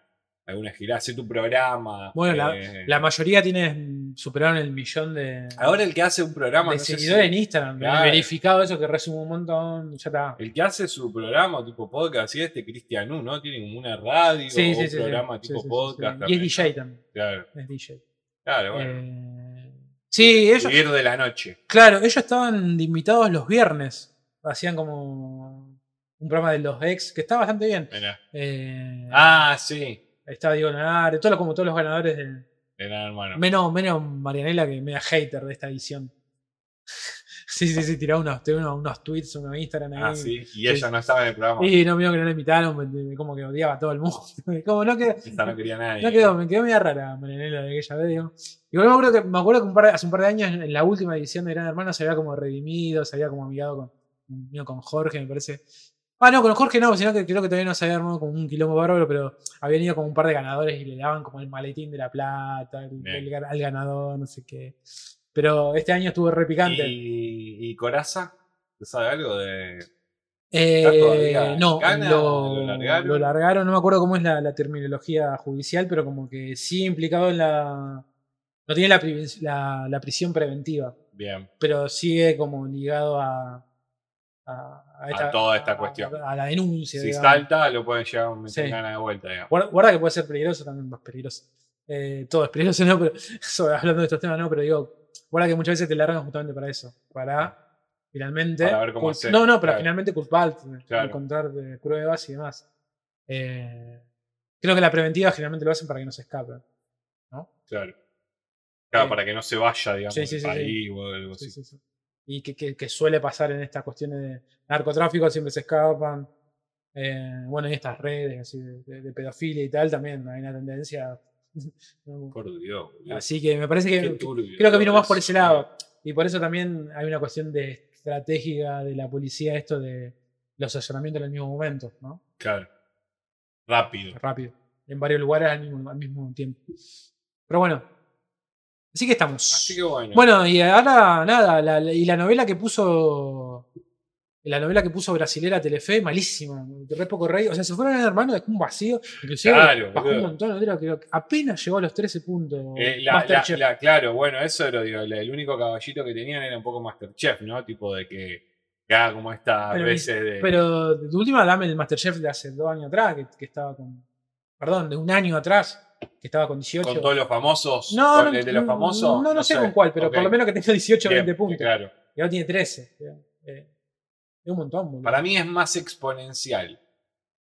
alguna gira, hacer tu programa. Bueno, la, eh, la mayoría tiene superaron el millón de, Ahora el que hace un programa, de no si- seguidores en Instagram. Claro. Verificado eso que resume un montón. Ya está. El que hace su programa tipo podcast y este Cristian U, ¿no? Tiene como una radio Sí, o sí, un sí, programa tipo podcast. Y es DJ también. Claro, Es DJ. claro, bueno. Eh, sí, ellos, Vivir de la noche. claro, ellos estaban invitados los viernes. Hacían como un programa de los ex que está bastante bien. Eh, Ah, sí. Estaba Diego Navarre, todo lo- como todos los ganadores del. De Gran Hermano. Menos, menos Marianela, que media hater de esta edición. sí, sí, sí, tiraba unos, unos, unos tweets, unos Instagram ahí. Ah, sí. Y ella no estaba en el programa. Y no mío que no le invitaron, como que odiaba a todo el mundo. Como no quedó, Esta no quería nadie. no quedó, me quedó media rara Marianela de aquella vez, digo. Igual me acuerdo que, me acuerdo que un par de- hace un par de años, en la última edición de Gran Hermano, se había como redimido, se había como amigado con, con Jorge, me parece. Ah, no, con Jorge no, sino que creo que todavía no se había armado como un quilombo bárbaro, pero habían ido como un par de ganadores y le daban como el maletín de la plata, el, el al ganador, no sé qué. Pero este año estuvo re picante. ¿Y, y Coraza? ¿Te sabe algo de.? Eh, ¿Está todavía en no, lo, ¿Lo largaron? lo largaron, no me acuerdo cómo es la, la terminología judicial, pero como que sí implicado en la. No tiene la, pri- la, la prisión preventiva, Bien. pero sigue como ligado a. A, A toda esta cuestión. A, la denuncia. Si digamos. salta, lo pueden llevar a Sí. de vuelta, digamos. Guarda, que puede ser peligroso también, más peligroso. Eh, todo es peligroso, ¿no? Pero eso, hablando de estos temas, no, pero digo, guarda que muchas veces te largan justamente para eso. Para finalmente. Para ver cómo hacer, no, no, claro. finalmente culparte, Claro. encontrar eh, pruebas y demás. Eh, creo que la preventiva generalmente lo hacen para que no se escapen. ¿no? Claro. Claro, Eh, para que no se vaya, digamos, sí, sí, del sí, sí. país o algo Sí, así. Y que, que- que suele pasar en estas cuestiones de narcotráfico, siempre se escapan. Eh, bueno, y estas redes así de, de- de pedofilia y tal, también hay una tendencia. Por Dios. Así que me parece que, turbio creo que vino más por ese lado. Y por eso también hay una cuestión de estratégica de la policía, esto de los allanamientos en el mismo momento, ¿no? Claro. Rápido. Rápido. En varios lugares al mismo, al mismo tiempo. Pero bueno. Así que estamos. Así que bueno. Bueno, y ahora nada, la- la- y la novela que puso. La novela que puso brasilera Telefe, malísima. Re poco rey. O sea, se fueron hermanos, dejó un vacío. Inclusive Claro, bajó un montón. creo que apenas llegó a los 13 puntos. Eh, la- claro, bueno, eso era digo, el único caballito que tenían era un poco Masterchef, ¿no? Tipo de que, haga como esta Pero, veces de. Pero de última dame el Masterchef de hace dos años atrás, que, que estaba con. Perdón, de un año atrás, que estaba con 18. con todos los famosos. no, no, de los famosos. no, no sé con cuál, pero Ok. por lo menos que tenga 18 o Bien, 20 puntos. Claro. Y ahora tiene 13. Eh, es un montón, boludo. Para mí es más exponencial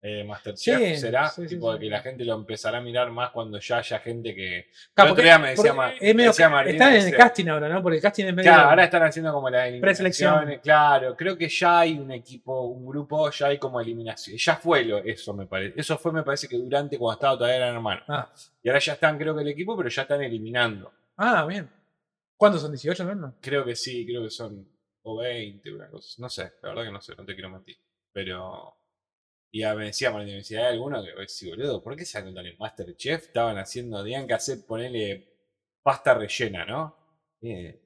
eh, Masterchef Sí, será, sí, tipo sí. que la gente lo empezará a mirar más cuando ya haya gente que... Claro, porque- día me decía, porque Ma- es me medio- decía Martina, están en el casting ahora, ¿no? Porque el casting es medio. Claro, ahora están haciendo como la Preselección. eliminación. Claro, creo que ya hay un equipo, un grupo, ya hay como eliminación. Ya fue lo, eso, me parece. Eso fue, me parece que durante cuando estaba todavía eran hermanos. Ah. Y ahora ya están, creo que el equipo, pero ya están eliminando. ah, bien. ¿Cuántos son? ¿18 no? no? Creo que sí, creo que son o 20, una cosa. No sé, la verdad que no sé, no te quiero mentir. Pero. Y me decía Martín, me decía, ¿hay alguno que sí, boludo? ¿Por qué se anotan en Masterchef? Estaban haciendo, tenían que hacer, ponerle pasta rellena, ¿no? Eh,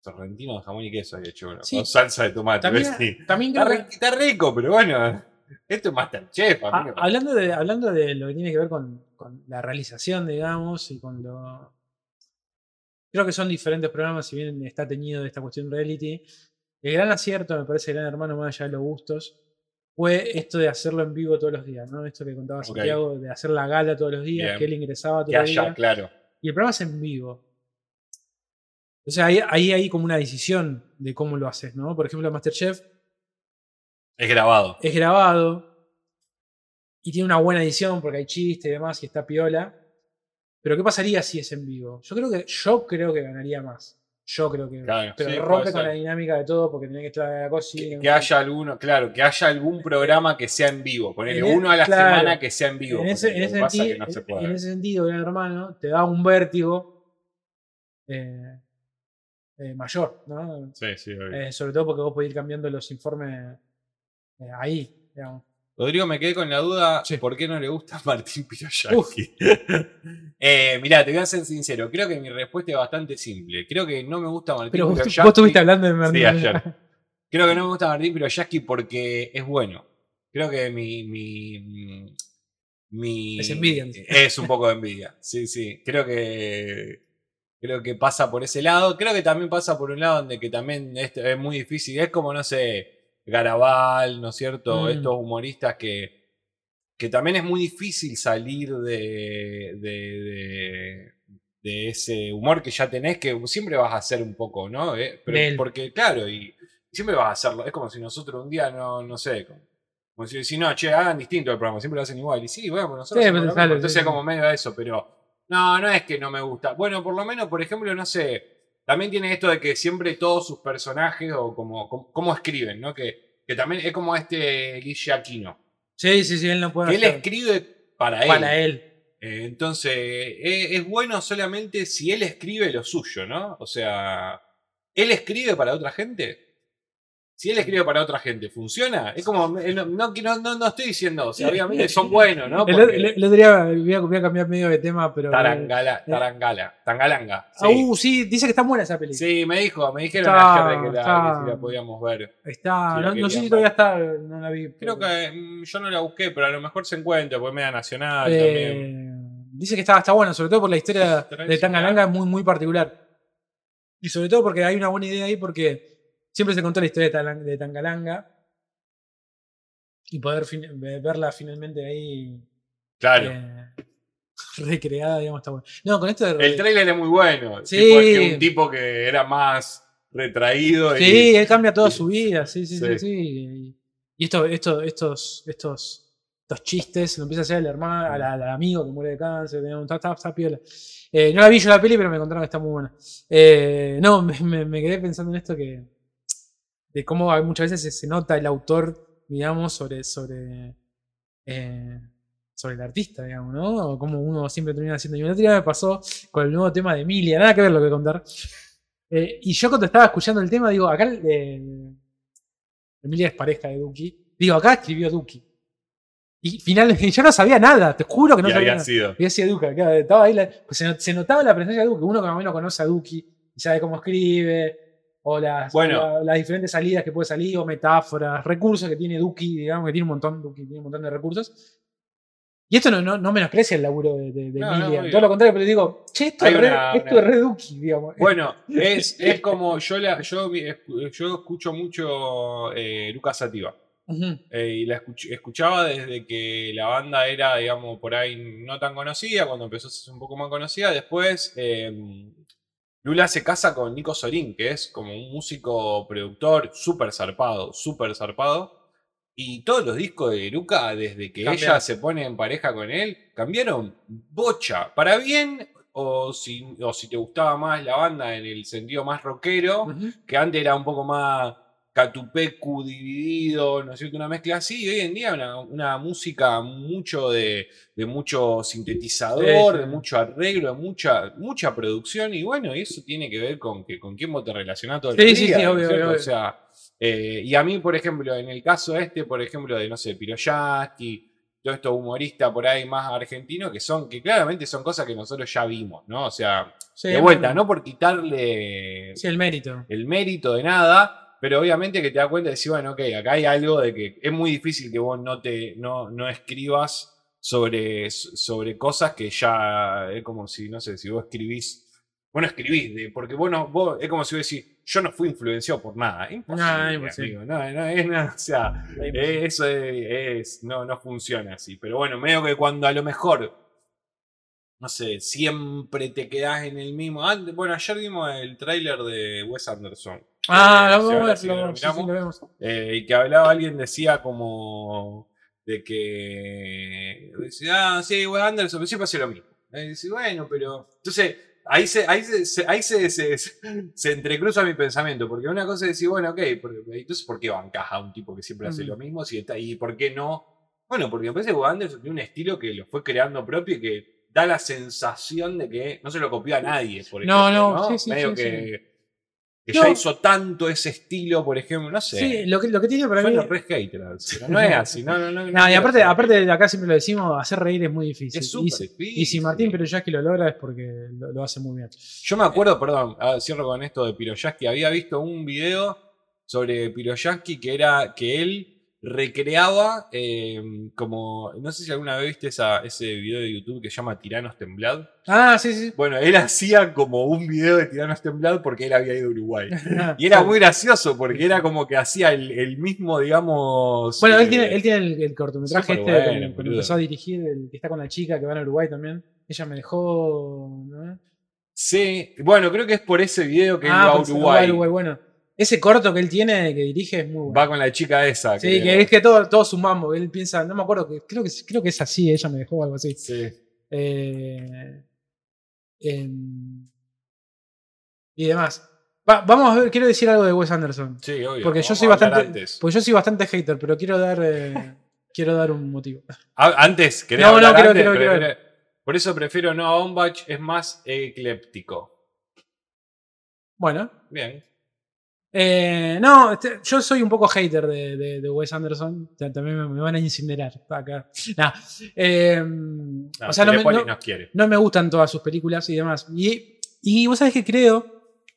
sorrentino de jamón y queso había hecho. Sí. Con salsa de tomate. También, ¿ves? Sí. también Está, que- rico, pero bueno. Esto es Masterchef, Ah, amigo. hablando, de, hablando de lo que tiene que ver con, con la realización, digamos, y con lo. Creo que son diferentes programas, si bien está teñido de esta cuestión reality. El gran acierto, me parece, Gran Hermano, más allá de los gustos, fue esto de hacerlo en vivo todos los días, ¿no? Esto que contaba. Santiago, de hacer la gala todos los días, Bien. que él ingresaba todos los días. claro. Y el programa es en vivo. O sea, ahí, ahí hay como una decisión de cómo lo haces, ¿no? Por ejemplo, Masterchef Es grabado. es grabado y tiene una buena edición porque hay chiste y demás y está piola. Pero ¿qué pasaría si es en vivo? Yo creo que, yo creo que ganaría más. Yo creo que. Claro, pero sí, rompe con la dinámica de todo porque tenés que estar la cocina. Que, que haya alguno, claro, que haya algún programa que sea en vivo. Ponerle En e- uno a la claro. semana que sea en vivo. en ese, en ese sentido, no en- en ese sentido, gran hermano, te da un vértigo eh, eh, mayor, ¿no? Sí, sí. Eh, sobre todo porque vos podés ir cambiando los informes eh, ahí, digamos. Rodrigo, me quedé con la duda, Sí. ¿por qué no le gusta Martín Piroyaki? eh, mirá, te voy a ser sincero, creo que mi respuesta es bastante simple. Creo que no me gusta Martín Pero vos, Piroyaki. vos estuviste hablando de Sí, Martín. ayer. Creo que no me gusta Martín Piroyaki porque es bueno. Creo que mi... mi, mi Es envidia. Es un poco de envidia. Sí, sí. Creo que... Creo que pasa por ese lado. Creo que también pasa por un lado donde que también es, es muy difícil. Es como, no sé, Garabal, ¿no es cierto? Mm. Estos humoristas que, que también es muy difícil salir de, de, de, de ese humor que ya tenés, que siempre vas a hacer un poco, ¿no? Eh, pero porque, claro, y siempre vas a hacerlo. Es como si nosotros un día no, no sé, como, como si decís, no, che, hagan distinto el programa, siempre lo hacen igual. Y sí, bueno, pues nosotros Sí, sale, entonces sí. como medio de eso, pero no, no es que no me gusta. Bueno, por lo menos, por ejemplo, no sé, también tiene esto de que siempre todos sus personajes o como, como, escriben, ¿no? Que, que también es como este Guille Aquino. Sí, sí, sí, él no puede Que él hacer escribe para él. para él. Eh, entonces, eh, es bueno solamente si él escribe lo suyo, ¿no? O sea, ¿él escribe para otra gente? Si él escribe para otra gente, ¿funciona? Es como, eh, no, no, no, no- estoy diciendo, o sea, obviamente son buenos, ¿no? El, el- el otro día voy a, voy a cambiar medio de tema, pero. Tarangala, tarangala, tangalanga. Ah, uh, sí, dice que está buena esa película. Sí, me dijo, me dijeron Está- ayer de que la, está- que si la podíamos ver. Está, no, no sé si todavía está, no la vi. Creo que mm, yo no la busqué, pero a lo mejor se encuentra, porque es media nacional Eh, también. dice que está, está bueno, sobre todo por la historia de. Tangalanga es muy, muy particular. Y sobre todo porque hay una buena idea ahí porque siempre se contó la historia de, Tangalanga y poder fin- verla finalmente ahí Claro. eh, recreada, digamos, está bueno. No, con esto de... El trailer es muy bueno. Sí. Tipo, es que un tipo que era más retraído. y- Sí, él cambia toda su vida, sí, sí, sí. Sí. sí. Y, esto, esto, estos, estos, estos chistes lo empieza a hacer el hermano, al, al amigo que muere de cáncer, está piola. Eh, no la vi yo la peli, pero me contaron que está muy buena. Eh, no, me, me- me quedé pensando en esto que. De cómo muchas veces se, nota el autor, digamos, sobre. sobre. eh, sobre el artista, digamos, ¿no? O cómo uno siempre termina haciendo. Y otro día me pasó con el nuevo tema de Emilia, nada que ver lo que contar. Eh, y yo cuando estaba escuchando el tema, digo, acá eh, Emilia es pareja de Duki. Digo, acá escribió Duki. Y finalmente yo no sabía nada, te juro que no y sabía había nada. sido. Había sido Duki, claro, estaba ahí la- pues se notaba la presencia de Duki. Uno que más o menos conoce a Duki y sabe cómo escribe, o las, Bueno. la- las diferentes salidas que puede salir, o metáforas, recursos que tiene Duki, digamos, que tiene un montón, Duki tiene un montón de recursos. Y esto no, no, no menosprecia el laburo de, de, de No, no, Emilia. obvio. Todo lo contrario, pero digo, che, esto, es re, una- esto una- es re Duki, digamos. Bueno, es, es como yo, la, yo, yo escucho mucho eh, Lucas Sativa. Ujú. Eh, y la escuch- escuchaba desde que la banda era, digamos, por ahí no tan conocida, cuando empezó a ser un poco más conocida. Después, eh, Lula se casa con Nico Sorín, que es como un músico productor súper zarpado, súper zarpado. Y todos los discos de Eruca, desde que Cambiaron. ella se pone en pareja con él, cambiaron bocha. Para bien, o si, o si te gustaba más la banda en el sentido más rockero, que antes era un poco más catupecu dividido, ¿no es cierto? Una mezcla así, y hoy en día una, una música mucho de, de mucho sintetizador, Sí, sí. de mucho arreglo, de mucha, mucha producción, y bueno, y eso tiene que ver con que con quién vos te relacionás todo el Sí, día, sí, sí, ¿no obvio, obvio, O sea, eh, y a mí, por ejemplo, en el caso este, por ejemplo, de, no sé, Piroyaski, todos estos humoristas por ahí más argentinos, que son, que claramente son cosas que nosotros ya vimos, ¿no? O sea, de vuelta, bueno. no por quitarle el mérito. el mérito de nada, pero obviamente que te das cuenta de decir, bueno, ok, acá hay algo de que es muy difícil que vos no te no, no escribas sobre, sobre cosas que ya es como si, no sé, si vos escribís, vos no escribís, de- porque vos no, vos, es como si vos decís, yo no fui influenciado por nada. Imposible, No, imposible. no, no, es nada, o sea, eh, eso es, es- no, no funciona así. Pero bueno, medio que cuando a lo mejor, no sé, siempre te quedás en el mismo. Ah, bueno, ayer vimos el tráiler de Wes Anderson. Ah, Eh, lo vamos a ver, lo lo vamos- sí, sí, miramos. lo vemos. Eh, y que hablaba alguien, decía como de que decía, ah, sí, Wes Anderson, pero siempre hace lo mismo. Eh, dice, bueno, pero. Entonces, ahí se, ahí se, ahí se, se, se- entrecruza mi pensamiento. Porque una cosa es decir, bueno, ok, entonces ¿por qué bancas a un tipo que siempre hace Mm. lo mismo? Si está, ¿Y por qué no? Bueno, porque me parece que Wes Anderson tiene un estilo que lo fue creando propio y que da la sensación de que no se lo copió a nadie, por No, ejemplo. no, sí, sí, Medio sí, que, que No. ya hizo tanto ese estilo, por ejemplo, no sé. Sí, lo que, lo que tiene para mí. Suena re pero no es así. No, no, no, No, y aparte, aparte de acá siempre lo decimos, hacer reír es muy difícil. es Y súper si- difícil. y, si Martín Peroyaski lo logra es porque lo, lo hace muy bien. Yo me acuerdo, perdón, ah, cierro con esto de Piroyaski. Había visto un video sobre Piroyaski que era que él recreaba eh, como. No sé si alguna vez viste esa, ese video de YouTube que se llama Tiranos Temblad. Ah, sí, sí. Bueno, él hacía como un video de Tiranos Temblad porque él había ido a Uruguay. Y era muy gracioso porque era como que hacía el, el mismo, digamos. Bueno, él eh, tiene, él tiene el, el cortometraje este bueno, boludo. empezó a dirigir, el que está con la chica que va a Uruguay también. Ella me dejó. ¿no? Sí, bueno, creo que es por ese video que él Ah, va a Uruguay. Uruguay. Bueno, ese corto que él tiene, que dirige, es muy bueno. Va con la chica esa. sí, que es que todo, todo su mambo. Él piensa, no me acuerdo, que, creo, que, creo que es así, ella me dejó algo así. Sí. Eh, em, y demás. Va- vamos a ver, quiero decir algo de Wes Anderson. Sí, obvio. Porque yo soy bastante. Antes, Porque yo soy bastante hater, pero quiero dar. eh, quiero dar un motivo. Antes ¿querés No, no, quiero- antes? quiero- quiero Por eso prefiero no a Ombach, es más ecléptico. Bueno. Bien. Eh, no, este, yo soy un poco hater de, de- de Wes Anderson. También me, me van a incinerar acá. Nah, eh, No, o sea, no me, no- no gustan todas sus películas y demás. Y, y vos sabés que creo,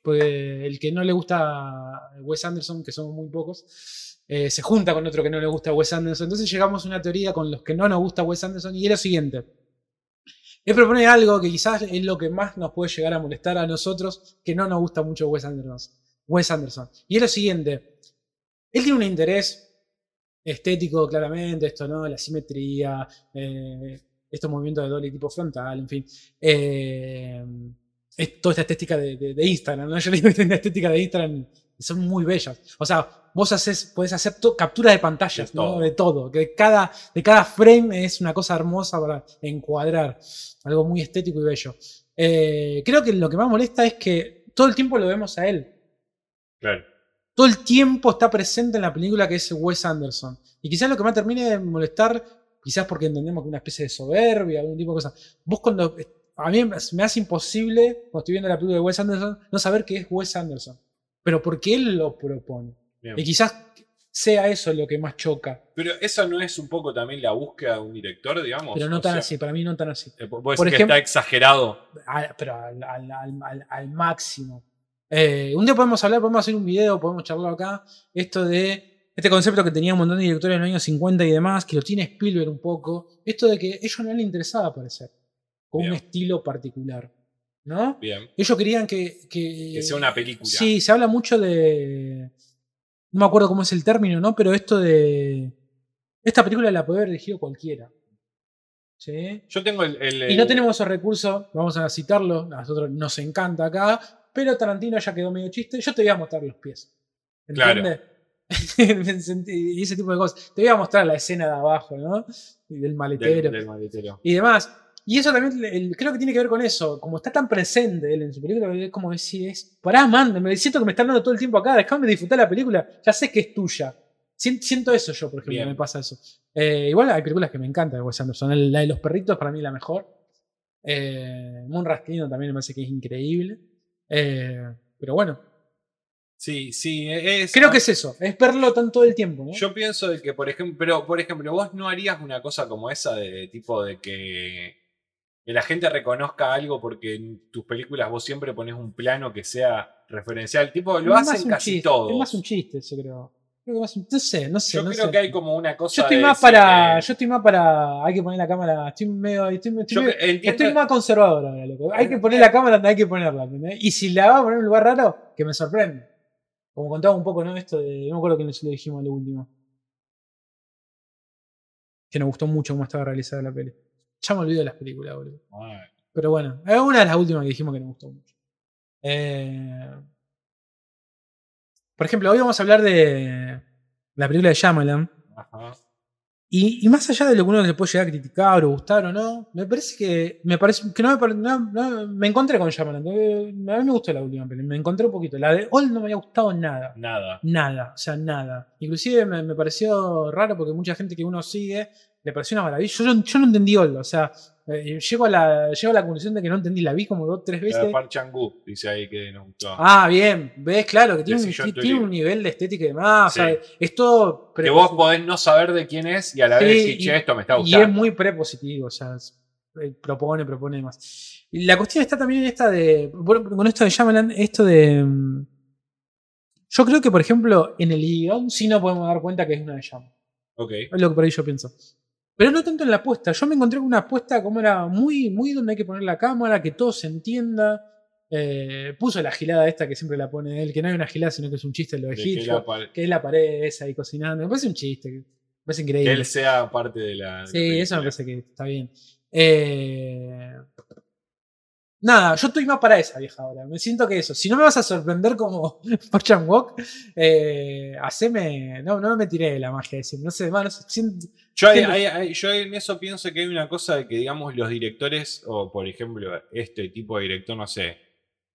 porque el que no le gusta Wes Anderson, que somos muy pocos, eh, se junta con otro que no le gusta Wes Anderson. Entonces llegamos a una teoría con los que no nos gusta Wes Anderson y es lo siguiente. Él propone algo que quizás es lo que más nos puede llegar a molestar a nosotros, que no nos gusta mucho Wes Anderson. Wes Anderson. Y es lo siguiente. Él tiene un interés estético, claramente, esto, ¿no? La simetría, eh, estos movimientos de dolly tipo frontal, en fin. Eh, es toda esta estética de, de- de Instagram, ¿no? Yo le digo esta estética de Instagram son muy bellas. O sea, vos haces, podés hacer to- captura de pantallas, De ¿no? todo. De todo. Que cada, de cada frame es una cosa hermosa para encuadrar. Algo muy estético y bello. Eh, creo que lo que más molesta es que todo el tiempo lo vemos a él Claro. todo el tiempo está presente en la película que es Wes Anderson. Y quizás lo que más termine de molestar, quizás porque entendemos que una especie de soberbia, algún tipo de cosa. Vos cuando. A mí me hace imposible, cuando estoy viendo la película de Wes Anderson, no saber qué es Wes Anderson. Pero porque él lo propone. Bien. Y quizás sea eso lo que más choca. Pero eso no es un poco también la búsqueda de un director, digamos. Pero no O tan sea, así, para mí no tan así. eh, Por decís que ejemplo- está exagerado. Al- pero al máximo. Eh, un día podemos hablar, podemos hacer un video, podemos charlar acá. Esto de este concepto que tenía un montón de directores en los años 50 y demás, que lo tiene Spielberg un poco. Esto de que a ellos no les interesaba aparecer con un estilo particular. ¿No? Bien. Ellos querían que, que. Que sea una película. Sí, se habla mucho de. No me acuerdo cómo es el término, ¿no? Pero esto de. Esta película la puede haber dirigido cualquiera. ¿Sí? Yo tengo el. el- Y no tenemos esos recursos, vamos a citarlo, a nosotros nos encanta acá, pero Tarantino ya quedó medio chiste, yo te voy a mostrar los pies. Claro. ¿Entiendes? Sentí- y ese tipo de cosas. Te voy a mostrar la escena de abajo, ¿no? Del maletero del maletero. y demás. Y eso también el- creo que tiene que ver con eso. Como está tan presente él en su película, es como decir, es, pará, man, me siento que me están dando todo el tiempo acá, déjame disfrutar la película, ya sé que es tuya. Sien- Siento eso yo, por ejemplo, Bien. me pasa eso. Eh, igual hay películas que me encantan de Wes Anderson. La de los perritos para mí es la mejor. Eh, Moonrise Kingdom también me parece que es increíble. Eh, pero bueno, Sí, sí, es. creo que es eso, es verlo tan todo el tiempo. ¿no? Yo pienso de que, por ejemplo, pero, por ejemplo, vos no harías una cosa como esa de tipo de que, la gente reconozca algo porque en tus películas vos siempre pones un plano que sea referencial. Tipo, lo Es hacen casi chiste, todos. Es más un chiste, eso creo. Creo que más un- no sé, no sé. Yo no creo sé. que hay como una cosa. Yo estoy de más para. Yo estoy más para. Hay que poner la cámara. Estoy medio. Estoy, estoy Yo medio- que entiendo- estoy más conservador ahora, loco. Hay que poner la cámara donde hay que ponerla. ¿entendés? Y si la va a poner en un lugar raro, que me sorprende. Como contaba un poco, ¿no? Esto de. No me acuerdo que se lo dijimos lo último. Que nos gustó mucho cómo estaba realizada la peli. Ya me olvidé de las películas, boludo. Pero bueno, es una de las últimas que dijimos que nos gustó mucho. Eh, por ejemplo, hoy vamos a hablar de la película de Shyamalan. ajá. Y, y más allá de lo que uno le puede llegar a criticar o gustar o no, me parece que me parece que no me, pare- no- no- me encontré con Shyamalan. Eh, A mí me gustó la última película, me encontré un poquito. La de Old no me había gustado nada. Nada. Nada, o sea, nada. Inclusive me, me pareció raro porque mucha gente que uno sigue le pareció una maravilla. Yo, yo no entendí Old, o sea, eh, llego, a la, llego a la conclusión de que no entendí. La vi como dos, tres La veces. Park Chan-wook dice ahí que nos gustó. Ah, bien, ves, claro, que tiene, un, tiene nivel de estética y demás. Sí. O sea, es todo. que vos podés no saber de quién es y a la vez decir, che, y- esto me está Y gustando. es muy prepositivo, o sea, eh, propone, propone más. Y la cuestión está también en esta de. bueno, con esto de Shyamalan, esto de. mm, Yo creo que, por ejemplo, en el guion sí no podemos dar cuenta que es una de Shyamalan. Ok. Es lo que por ahí yo pienso. Pero no tanto en la apuesta. Yo me encontré con una apuesta como era muy, muy donde hay que poner la cámara, que todo se entienda. Eh, puso la gilada esta que siempre la pone él, que no hay una gilada, sino que es un chiste lo de De que, Hitchcock, que es la pared esa ahí cocinando. Me parece un chiste, me parece que increíble. él sea parte de la. de la Sí, eso me parece que está bien. Eh, Nada, yo estoy más para esa vieja ahora. Me siento que eso. Si no me vas a sorprender como Park Chan Walk, eh, haceme. No, no me tiré de la magia de siempre. No sé, más, no sé, siento- Yo, hay- Siempre- hay- hay- yo en eso pienso que hay una cosa de que, digamos, los directores, o por ejemplo, este tipo de director, no sé,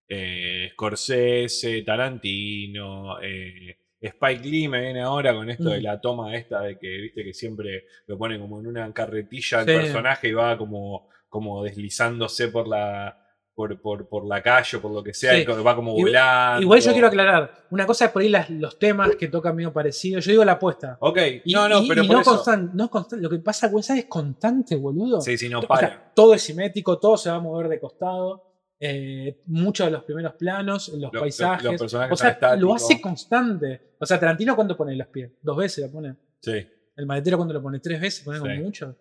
eh, Scorsese, Tarantino, eh, Spike Lee me viene ahora con esto de la toma esta de que, viste, que siempre lo ponen como en una carretilla Sí. personaje y va como, como deslizándose por la. Por, por, por la calle o por lo que sea, Sí. y va como volando. Igual yo quiero aclarar. Una cosa es por ahí las- los temas que tocan medio parecido. Yo digo la apuesta. Ok, Y, no, no, y- pero y por no, eso. no constan- Lo que pasa con esa es constante, boludo. Sí, sí, no O sea, para. todo es simétrico, todo se va a mover de costado. eh, muchos de los primeros planos, los Lo- paisajes. los personajes o sea, están lo hace constante. O sea, Tarantino, ¿cuándo pone los pies? ¿Dos veces lo pone? Sí. El maletero, cuando lo pone? ¿Tres veces? ¿Pone como mucho?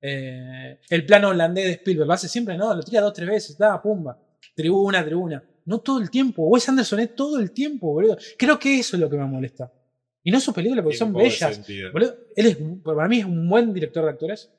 Eh, el plano holandés de Spielberg, lo hace siempre, ¿no? Lo tira dos, tres veces, da, pumba. Tribuna, tribuna. No todo el tiempo. Wes Anderson es todo el tiempo, boludo. Creo que eso es lo que me molesta. Y no sus películas, porque son bellas. Boludo, él es, para mí es un buen director de actores.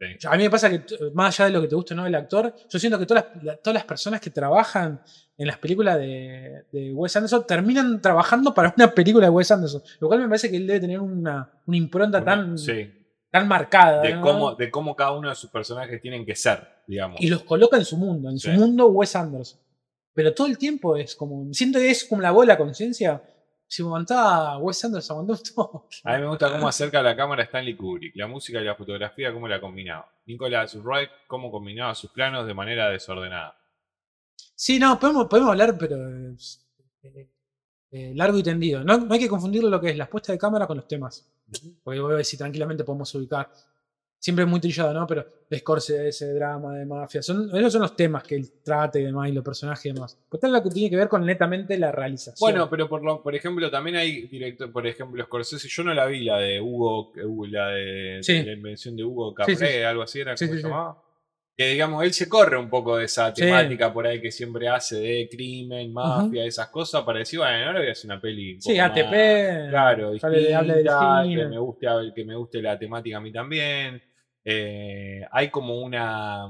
Sí. A mí me pasa que, más allá de lo que te guste o no el actor, yo siento que todas las, la- todas las personas que trabajan en las películas de, de Wes Anderson terminan trabajando para una película de Wes Anderson. Lo cual me parece que él debe tener una, una impronta tan, sí, tan marcada. de ¿no? cómo, de cómo cada uno de sus personajes tienen que ser, digamos. Y los coloca en su mundo, en Sí. su mundo Wes Anderson. Pero todo el tiempo es como. Siento que es como la bola conciencia. Si me aguantaba Wes Anderson, aguantó todo. A mí me gusta cómo acerca la cámara Stanley Kubrick, la música y la fotografía, cómo la combinaba. Nicolas Wright, cómo combinaba sus planos de manera desordenada. Sí, no, podemos, podemos hablar, pero. es, eh, eh, largo y tendido. No, no hay que confundir lo que es la puesta de cámara con los temas. Porque voy a decir tranquilamente podemos ubicar. Siempre es muy trillado, ¿no? Pero Scorsese, ese drama de mafia. Son, esos son los temas que él trata y demás, y los personajes y demás. Pues tal lo que tiene que ver con netamente la realización. Bueno, pero por, lo- por ejemplo, también hay director, por ejemplo, Scorsese, yo no la vi, la de Hugo, la de Sí. la invención de Hugo Capré, sí, sí. algo así era, Sí, ¿cómo sí, se llamaba? Que digamos, él se corre un poco de esa Sí. temática por ahí que siempre hace de crimen, mafia, esas cosas, para decir, bueno, ahora voy a hacer una peli. un sí, ATP. más- Claro, de- distinta, cine. que me guste, que me guste la temática a mí también. Eh, hay como una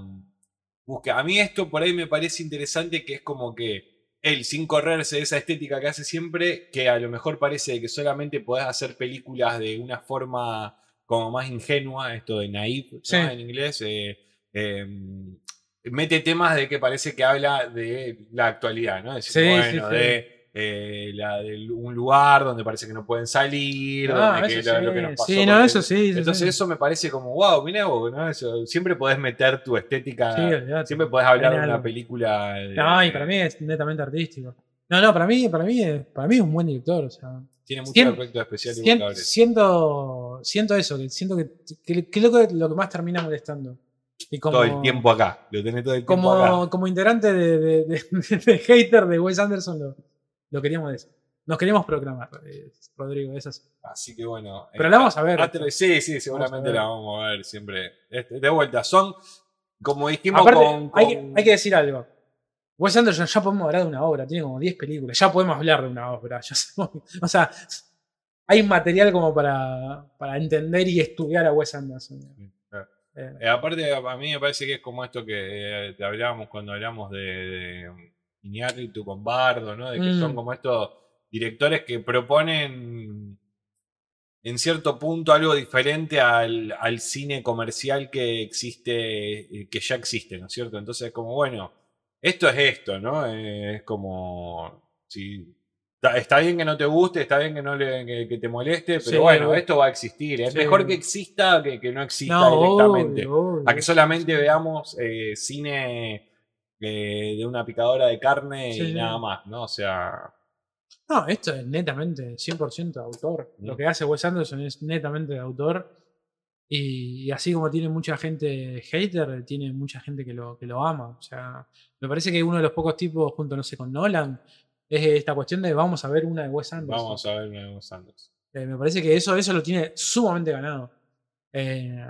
búsqueda. A mí esto por ahí me parece interesante que es como que él, sin correrse de esa estética que hace siempre, que a lo mejor parece que solamente podés hacer películas de una forma como más ingenua, esto de naive ¿no? Sí. en inglés, eh, em, mete temas de que parece que habla de la actualidad, ¿no? Es decir, Sí, bueno, sí, de eh, la de un lugar donde parece que no pueden salir, Ah, donde que lo, sí. lo que nos pasó. Sí, no, eso sí, eso Entonces sí. eso me parece como, wow, mira vos, ¿no? Eso, siempre podés meter tu estética, Sí, siempre podés hablar de una algo. película. de- No, y para mí es netamente artístico. No, no, para mí, para mí, para mí es un buen director. O sea, Tiene muchos Sien- efectos especiales y siento, siento eso, que siento que, que, que es lo, que, lo que más termina molestando. Y como, Todo el tiempo acá, lo tenés todo el tiempo acá. como, como integrante de, de, de- de hater de Wes Anderson, lo, lo queríamos decir. Nos queríamos proclamar, eh, Rodrigo, es así. Que bueno. Pero eh, la vamos a ver. Atro- sí, sí, seguramente la vamos a ver siempre. De vuelta, son, como dijimos Aparte, con, hay, que, con- hay que decir algo. Wes Anderson ya podemos hablar de una obra, tiene como 10 películas, ya podemos hablar de una obra. ya sabemos- o sea, hay material como para, para entender y estudiar a Wes Anderson. Eh, Eh, aparte, a mí me parece que es como esto que eh, te hablábamos cuando hablamos de, de Iñárritu con Bardo, ¿no? De que Mm. son como estos directores que proponen en cierto punto algo diferente al, al cine comercial que existe, eh, que ya existe, ¿no es cierto? Entonces es como, bueno, esto es esto, ¿no? Eh, es como, si, está, bien que no te guste, está bien que, no le, que, que te moleste, pero Sí, bueno, obvio. esto va a existir. Es Sí. mejor que exista que, que no exista no, directamente. obvio, obvio. A que solamente veamos eh, cine eh, de una picadora de carne Sí, y nada más, ¿no? O sea, No, esto es netamente 100% de autor. Lo que hace Wes Anderson es netamente de autor. Y, y así como tiene mucha gente hater, tiene mucha gente que lo, que lo ama. O sea, me parece que uno de los pocos tipos, junto, no sé, con Nolan, es esta cuestión de vamos a ver una de Wes Anderson. vamos a ver una de Wes Anderson. Eh, me parece que eso, eso lo tiene sumamente ganado. Eh,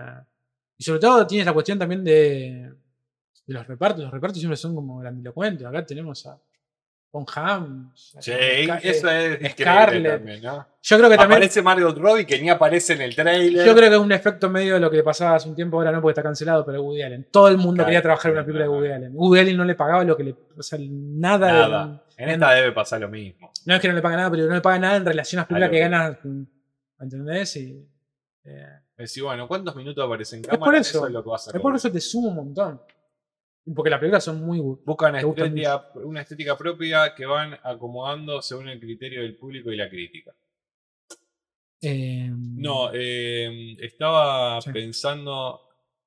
y sobre todo tiene esta cuestión también de, de los repartos. Los repartos siempre son como grandilocuentes. Acá tenemos a Tom Hanks. Sí, eso eh, es increíble Scarlett. también, ¿no? Yo creo que también. Aparece Margot Robbie que ni aparece en el trailer. Yo creo que es un efecto medio de lo que le pasaba hace un tiempo, ahora no porque está cancelado, pero Woody Allen. Todo el mundo Claro, quería trabajar en una película de. Woody Allen. Woody Allen no le pagaba lo que le. O sea, nada. de- Nada. En esta debe pasar lo mismo. no es que no le paga nada, pero no le paga nada en relación a las películas que que- ganas. ¿Entendés? Y, eh, Es decir, bueno, ¿cuántos minutos aparece en Es cámara? por eso. es lo que vas a es por eso te sumo un montón. Porque las películas son muy. gu- Buscan una estética, una estética propia que van acomodando según el criterio del público y la crítica. eh, No, eh, estaba Sí. pensando.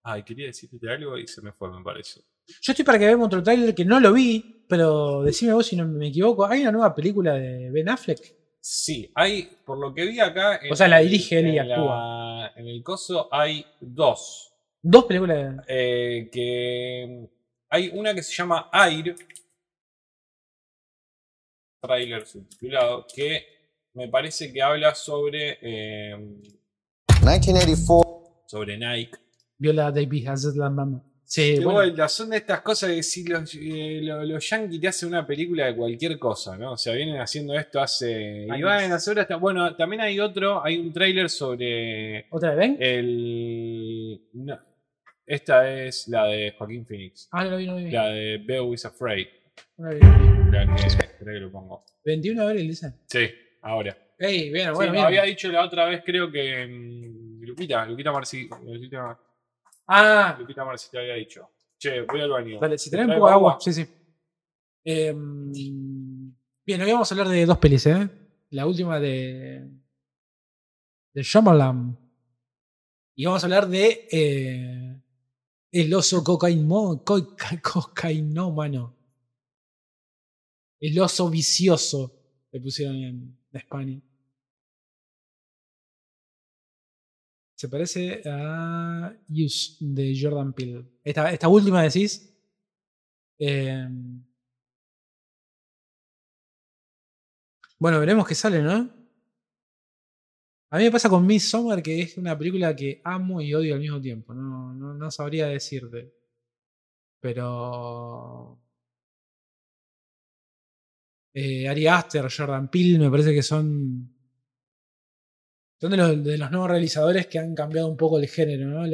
Ay, quería decirte algo y se me fue, me parece. Yo estoy para que veamos otro tráiler que no lo vi, pero decime vos si no me equivoco. Hay una nueva película de Ben Affleck. Sí, hay, por lo que vi acá. en O sea, la el- dirige él y la- actúa. en el coso hay dos. Dos películas de. eh, que hay una que se llama Air. Trailer subtitulado. Que me parece que habla sobre. eh, 1984. sobre Nike. Viola Davis, haces la mamá. Sí, bueno. vuelta, son de estas cosas que si los, eh, lo- los yankees te hacen una película de cualquier cosa, ¿no? O sea, vienen haciendo esto hace. Y van a hacer hasta. Bueno, también hay otro, hay un trailer sobre ¿Otra de Ben? el. no, esta es la de Joaquín Phoenix. ah, no lo vi, no lo vi. La de Beau is Afraid. No lo vi, no lo vi. La que, espera que lo pongo. 21 de abril, dice. Sí, ahora. Ey, bien, bueno, bien. había dicho la otra vez, creo que. mm, Lupita, Lupita Marci. Lupita, Ah, Lupita Marci te había dicho. Che, voy al baño. dale, si tenés un ¿Traigo poco de agua. Sí, sí. Eh, bien, hoy vamos a hablar de dos pelis, ¿eh? La última de. de Shyamalan. Y vamos a hablar de. eh, el oso cocaino, coca- cocainómano. El oso vicioso. Le pusieron en España. Se parece a Use de Jordan Peele. Esta, última decís. Eh, bueno, veremos qué sale, ¿no? A mí me pasa con Miss Summer que es una película que amo y odio al mismo tiempo. No, no, no sabría decirte. Pero. Eh, Ari Aster, Jordan Peele, me parece que son. De los, nuevos realizadores que han cambiado un poco el género, ¿no?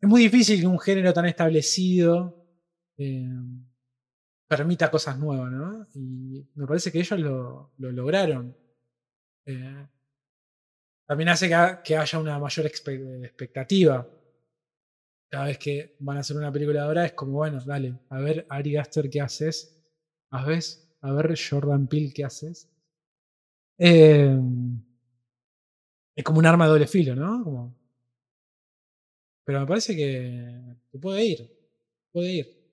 Es muy difícil que un género tan establecido eh, permita cosas nuevas, ¿no? Y me parece que ellos lo, lo lograron. Eh, también hace que, ha- que haya una mayor expe- expectativa. Cada vez que van a hacer una película de ahora es como, bueno, dale, a ver Ari Aster qué haces. A ver Jordan Peele qué haces. Eh, es como un arma de doble filo, ¿no? Como- pero me parece que, que puede ir. Puede ir.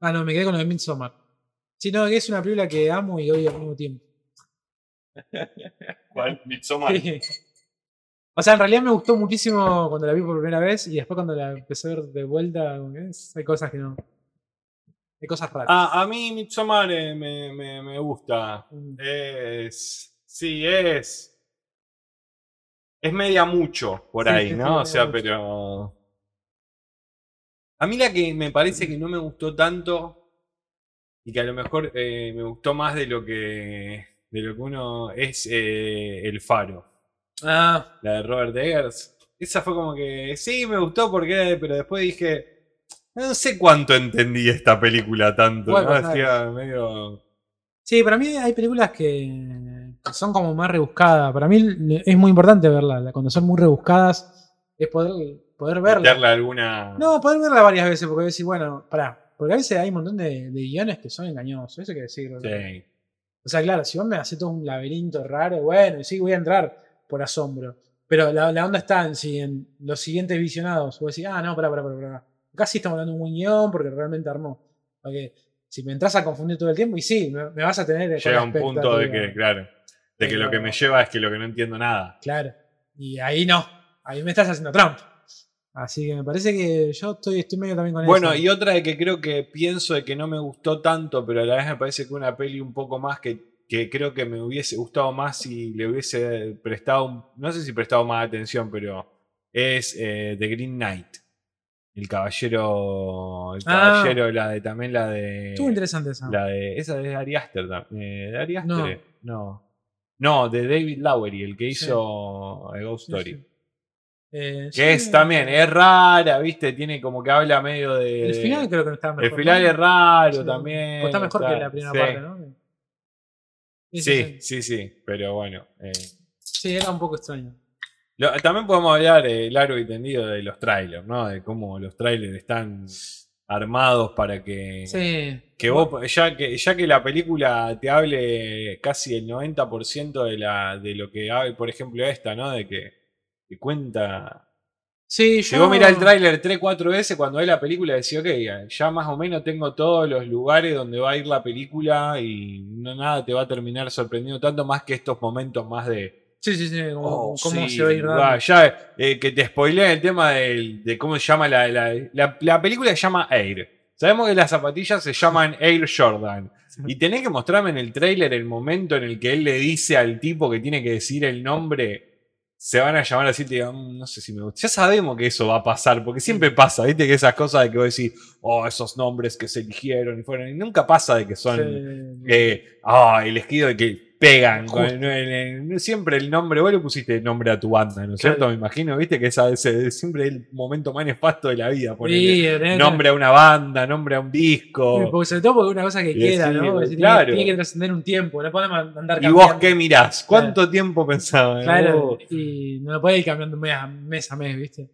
Ah, no, me quedé con lo de Midsommar. Sí, no, que es una película que amo y odio al mismo tiempo. ¿Cuál? Midsommar. Sí. O sea, en realidad me gustó muchísimo cuando la vi por primera vez y después cuando la empecé a ver de vuelta, hay cosas que no. Hay cosas raras. Ah, a mí Midsommar eh, me, me, me gusta. Mm. Es. Sí, es. Es media mucho por Sí, ahí, ¿no? o sea, mucho. pero. A mí la que me parece que no me gustó tanto y que a lo mejor eh, me gustó más de lo que de lo que uno es eh, El Faro, Ah, la de Robert Eggers. Esa fue como que sí, me gustó porque pero después dije no sé cuánto entendí esta película tanto, Bueno, ¿no? claro. Hacía medio sí, para mí hay películas que, son como más rebuscadas. Para mí es muy importante verlas. Cuando son muy rebuscadas, es poder, poder meterle alguna No, poder verla varias veces, porque decir, bueno, pará. Porque a veces hay un montón de, de guiones que son engañosos, eso hay que decirlo. Sí. O sea, claro, si vos me haces todo un laberinto raro, bueno, y sí, voy a entrar por asombro. Pero la, la onda está en si en los siguientes visionados vos decís, ah, no, pará, pará, pará, pará. Casi estamos hablando de un buen guion porque realmente armó. Porque si me entras a confundir todo el tiempo, y sí, me, me vas a tener. Llega un punto de que, claro, de que lo que me lleva es que lo que no entiendo nada. Claro. Y ahí no. Ahí me estás haciendo Trump. Así que me parece que yo estoy, estoy medio también con Bueno, eso. y otra de que creo que pienso de que no me gustó tanto, pero a la vez me parece que una peli un poco más que, que creo que me hubiese gustado más si le hubiese prestado, no sé si prestado más atención, pero es eh, The Green Knight. El caballero, el Ah. caballero, la de también la de, Estuvo interesante esa. la de, esa de Ari Aster, eh, ¿de Ari No. Aster? No. no, de David Lowery, el que hizo Ghost Sí, Story. sí. Eh, Que es también, es rara, viste, tiene como que habla medio de. El final creo que no estaba mejor. El final ¿no? es raro también. Pues está mejor está- que la primera parte, ¿no? Sí, sí, sí, pero bueno. eh. Sí, era un poco extraño. Lo- también podemos hablar eh, largo y tendido de los trailers, ¿no? De cómo los trailers están armados para que. Sí. Que vos, ya que, ya que la película te hable casi el 90% de, la, de lo que hay, por ejemplo, esta, ¿no? De que, que cuenta Sí, Si yo. vos mirás el tráiler 3, 4 veces, cuando ves la película decís, ok, ya más o menos tengo todos los lugares donde va a ir la película y no nada te va a terminar sorprendiendo tanto más que estos momentos más de... Sí, sí, sí. Como, oh, cómo sí, se va a ir dando. ya, eh, que te spoilean el tema de cómo se llama la, la, la- la película se llama Air. Sabemos que las zapatillas se llaman Air Jordan. Y tenés que mostrarme en el tráiler el momento en el que él le dice al tipo que tiene que decir el nombre se van a llamar así, te digo, "Mm, no sé si me gusta. Ya sabemos que eso va a pasar, porque siempre pasa, viste, que esas cosas de que vos decís, oh, esos nombres que se eligieron y fueron, y nunca pasa de que son, Sí. eh, ah, de que pegan. Con- siempre el nombre, vos le pusiste el nombre a tu banda, ¿no es cierto? Claro. Me imagino, viste, que esa, ese es siempre el momento más nefasto de la vida. ponerle Sí, nombre a una banda, nombre a un disco. porque sobre todo porque es una cosa que Y queda, decir, ¿no? Claro. Tiene, que trascender un tiempo, no podemos andar ¿Y vos cambiando. qué mirás? ¿Cuánto tiempo pensabas? Claro, Oh. y no lo puede ir cambiando mes a mes, a mes ¿viste?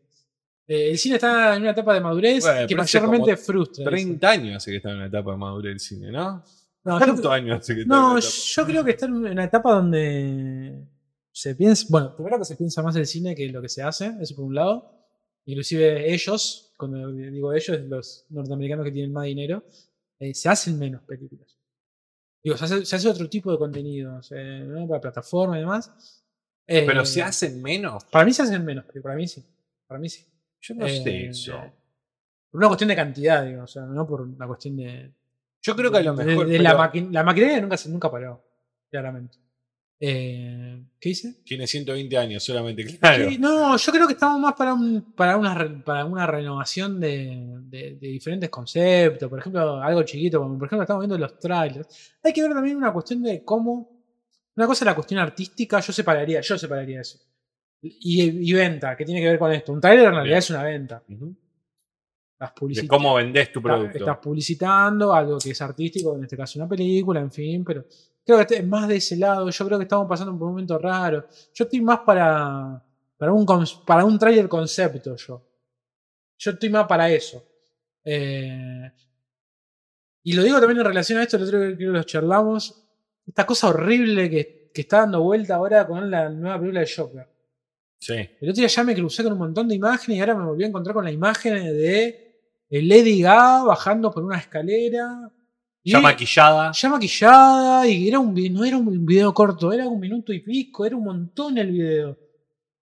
Eh, el cine está en una etapa de madurez Bueno, que mayormente frustra. ¿viste? 30 años hace que está en una etapa de madurez el cine, ¿no? No, yo, ¿Cuántos años hace que no, yo creo que está en una etapa donde se piensa, bueno, primero que se piensa más el cine que lo que se hace, eso por un lado. Inclusive ellos, cuando digo ellos, los norteamericanos que tienen más dinero, eh, se hacen menos películas. Digo, se hace, se hace otro tipo de contenidos, eh, ¿no? para plataforma y demás. Eh, Pero se hacen menos. Para mí se hacen menos, pero para mí sí. Para mí sí. Yo no Eh, sé eso. Por una cuestión de cantidad, digo, o sea, no por una cuestión de. Yo creo que a lo mejor. de la, pero maqui- la maquinaria nunca, se, nunca paró, claramente. Eh, ¿Qué dice? Tiene 120 años solamente, claro. Sí, no, yo creo que estamos más para, un, para, una, para una renovación de, de- de diferentes conceptos. Por ejemplo, algo chiquito, como por ejemplo estamos viendo los trailers. Hay que ver también una cuestión de cómo. Una cosa es la cuestión artística, yo separaría, yo separaría eso. Y, y venta, que tiene que ver con esto. Un trailer en realidad Bien. es una venta. Ujú. Estás De cómo vendés tu producto. estás publicitando algo que es artístico, en este caso una película, en fin, pero creo que este- más de ese lado. Yo creo que estamos pasando por un momento raro. Yo estoy más para, para un, para un trailer concepto, yo. Yo estoy más para eso. Eh, y lo digo también en relación a esto, el otro día que los charlamos. Esta cosa horrible que, que está dando vuelta ahora con la nueva película de Joker. Sí. El otro día ya me crucé con un montón de imágenes y ahora me volví a encontrar con la imagen de Lady Gaga bajando por una escalera. Y Ya maquillada. ya maquillada y era un, no era un video corto, era un minuto y pico, era un montón el video.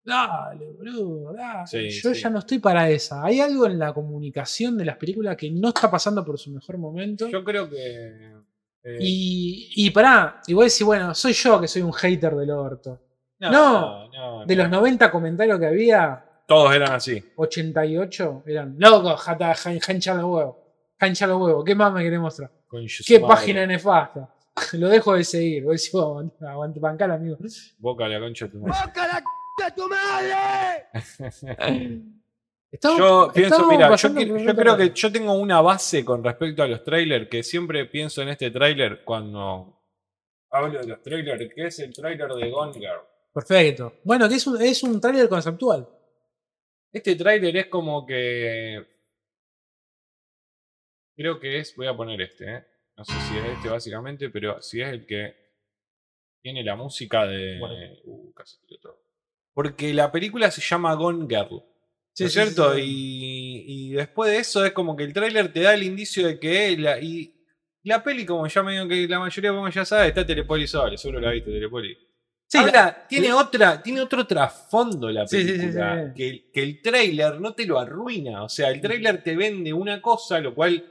Dale, boludo, dale. Sí, Yo sí. ya no estoy para esa. Hay algo en la comunicación de las películas que no está pasando por su mejor momento. Yo creo que. eh, Y, y pará, y vos decís, bueno, soy yo que soy un hater del orto. no, no, De no. los 90 comentarios que había, Todos eran así. 88 eran locos, jata, jancha los huevos. Jancha los huevos. ¿Qué más me querés mostrar? ¿Qué madre. página nefasta? Lo dejo de seguir. Vos decís, vos, aguanta, bancala, amigo. Boca a la concha de tu madre. ¡Boca la c- de tu madre! Estamos- Yo pienso, mira, yo, yo creo que yo tengo una base con respecto a los trailers, que siempre pienso en este trailer cuando hablo de los trailers, que es el trailer de Gone Girl. Perfecto. Bueno, que es un, es un tráiler conceptual. Este trailer es como que. Creo que es. Voy a poner este, ¿eh? No sé si es este básicamente, pero si es el que tiene la música de. Bueno. Uh, casi todo. Porque la película se llama Gone Girl. Sí, ¿No sí, cierto? sí. Y, y después de eso es como que el tráiler te da el indicio de que la, y la peli, como ya me digo que la mayoría como ya sabe, está Telepolis Sole, seguro la viste Telepolis. Sí, Ahora, la- tiene otra, tiene otro trasfondo la película. Que, el- que el tráiler no te lo arruina. O sea, el tráiler te vende una cosa, lo cual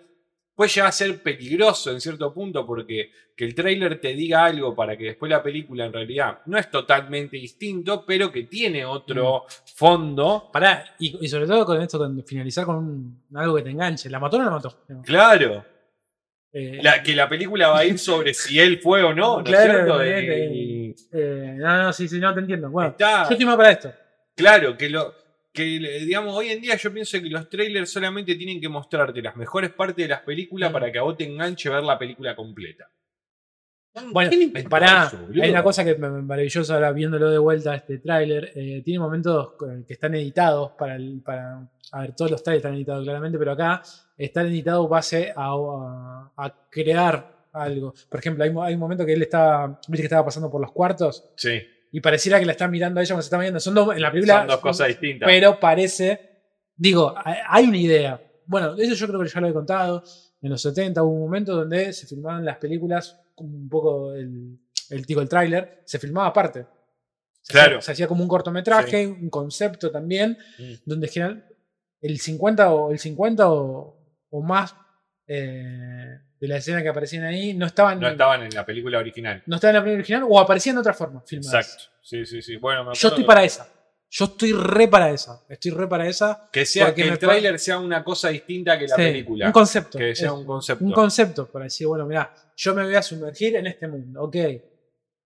puede llegar a ser peligroso en cierto punto, porque que el tráiler te diga algo para que después la película en realidad no es totalmente distinto, pero que tiene otro Mm. fondo. Pará, y, y sobre todo con esto, con finalizar con un- algo que te enganche. ¿La mató o no la mató? Claro. Eh, La, que la película va a ir sobre si él fue o no, ¿no es Claro, cierto? Y- eh, no, no, sí, sí, no te entiendo. Bueno, está, yo estoy más para esto. claro, que lo que digamos hoy en día yo pienso que los trailers solamente tienen que mostrarte las mejores partes de las películas Mm. para que a vos te enganche ver la película completa. Bueno, ¿Quién inventó pará, eso, hay una cosa que me maravillosa ahora viéndolo de vuelta este tráiler. eh, tiene momentos que están editados para, el- para. A ver, todos los trailers están editados claramente, pero acá están editados base a, a- a crear algo. Por ejemplo, hay, un momento que él estaba. Viste que estaba pasando por los cuartos Sí, y pareciera que la están mirando a ella cuando se está mirando. Son dos, en la película. son dos cosas distintas. Pero parece. Digo, hay una idea. Bueno, eso yo creo que ya lo he contado. En los 70 hubo un momento donde se filmaban las películas, un poco el, el, digo, el tráiler, se filmaba aparte. Se Claro. hacía- Se hacía como un cortometraje, un concepto también, Mm. donde general el 50 o, el 50 o, o más eh, de la escena que aparecían ahí no estaban, No estaban en la película original. no estaban en la película original o aparecían de otra forma filmadas. Exacto. Sí, sí, sí. Bueno, me Yo estoy para esa. Yo estoy re para esa. Estoy re para esa. que sea que el tráiler sea una cosa distinta que la Sí, película. Un concepto. que sea Es un concepto. un concepto para decir, bueno, mira, yo me voy a sumergir en este mundo. Ok.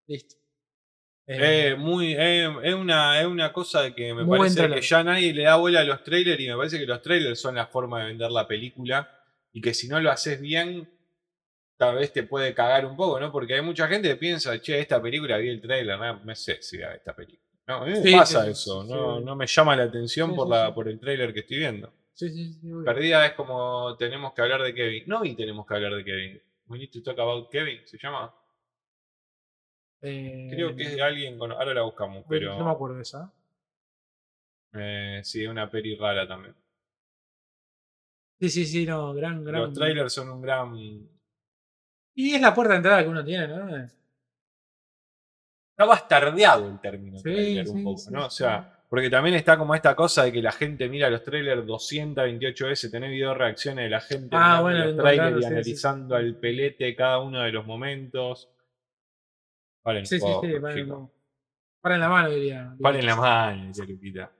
Listo. Eh, Eh, muy, eh, es, una, es una cosa que me parece trailer. que ya nadie le da bola a los trailers y me parece que los trailers son la forma de vender la película y que si no lo haces bien, tal vez te puede cagar un poco, ¿no? Porque hay mucha gente que piensa, che, esta película vi el trailer, no me sé si era esta película. No, a mí me Sí, pasa sí, eso, sí. no, no me llama la atención por, la, por el trailer que estoy viendo. sí, sí, sí. Perdida es como tenemos que hablar de Kevin. No vi tenemos que hablar de Kevin. We need to talk about Kevin, ¿se llama? Eh, Creo que es de alguien con... Ahora la buscamos, pero... No me acuerdo de esa. Eh, sí, una peli rara también. Sí, sí, sí, no, gran, gran. Los trailers son un gran. Y es la puerta de entrada que uno tiene, ¿no? Está bastardeado el término Sí, trailer sí, un poco, sí, ¿no? O sí. sea, porque también está como esta cosa de que la gente mira los trailers 228 veces, tener video reacciones de la gente Ah, bueno, los trailers y sí, sí, analizando sí. al pelete cada uno de los momentos. Paren, Sí, sí, poco, sí. Paren, chicos. no. Paren la mano, diría. Paren la mano, dice Luquita.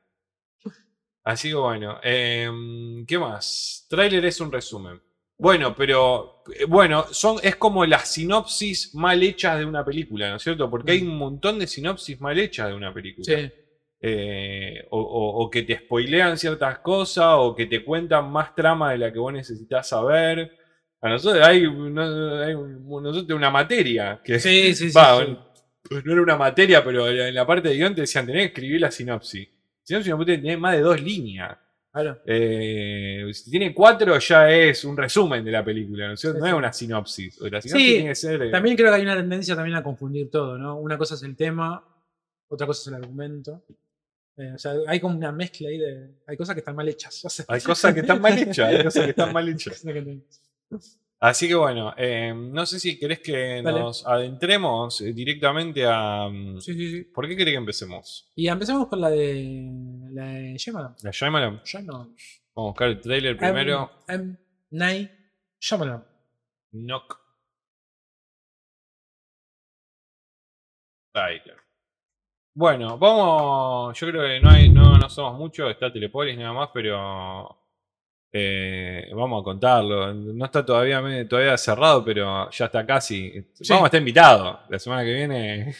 Así que bueno, em, ¿qué más? Trailer es un resumen. Bueno, pero eh, bueno, son, es como las sinopsis mal hechas de una película, ¿no es cierto? Porque hay un montón de sinopsis mal hechas de una película. Sí. eh, o, o- o que te spoilean ciertas cosas, o que te cuentan más trama de la que vos necesitas saber. A nosotros hay, no- hay nosotros una materia que Sí, sí, sí. Va, sí. pues no era una materia, pero en la parte de guion te decían, tenés que escribir la sinopsis. Sinopsis no tiene más de dos líneas. Claro. Eh, si tiene cuatro ya es un resumen de la película, ¿no? Sí, No sí. es una sinopsis. La sinopsis Sí, tiene que ser... eh, También creo que hay una tendencia también a confundir todo, ¿no? Una cosa es el tema, otra cosa es el argumento. Eh, o sea, hay como una mezcla ahí de. Hay cosas que están mal hechas. o sea. Hay cosas que están mal hechas, hay cosas que están mal hechas. Así que bueno, eh, no sé si querés que Dale. nos adentremos eh, directamente a... mm, Sí, sí, sí. ¿Por qué querés que empecemos? Y empezamos con la de. La de Shyamalan. ¿La Shyamalan? Shyamalan. Vamos a buscar el trailer primero. M. M. Night Shyamalan. Knock. Trailer. Bueno, vamos. Yo creo que no hay, no, no somos muchos, está Telepolis nada más, pero eh, vamos a contarlo. No está todavía, todavía cerrado, pero ya está casi. Sí. Vamos a estar invitados la semana que viene.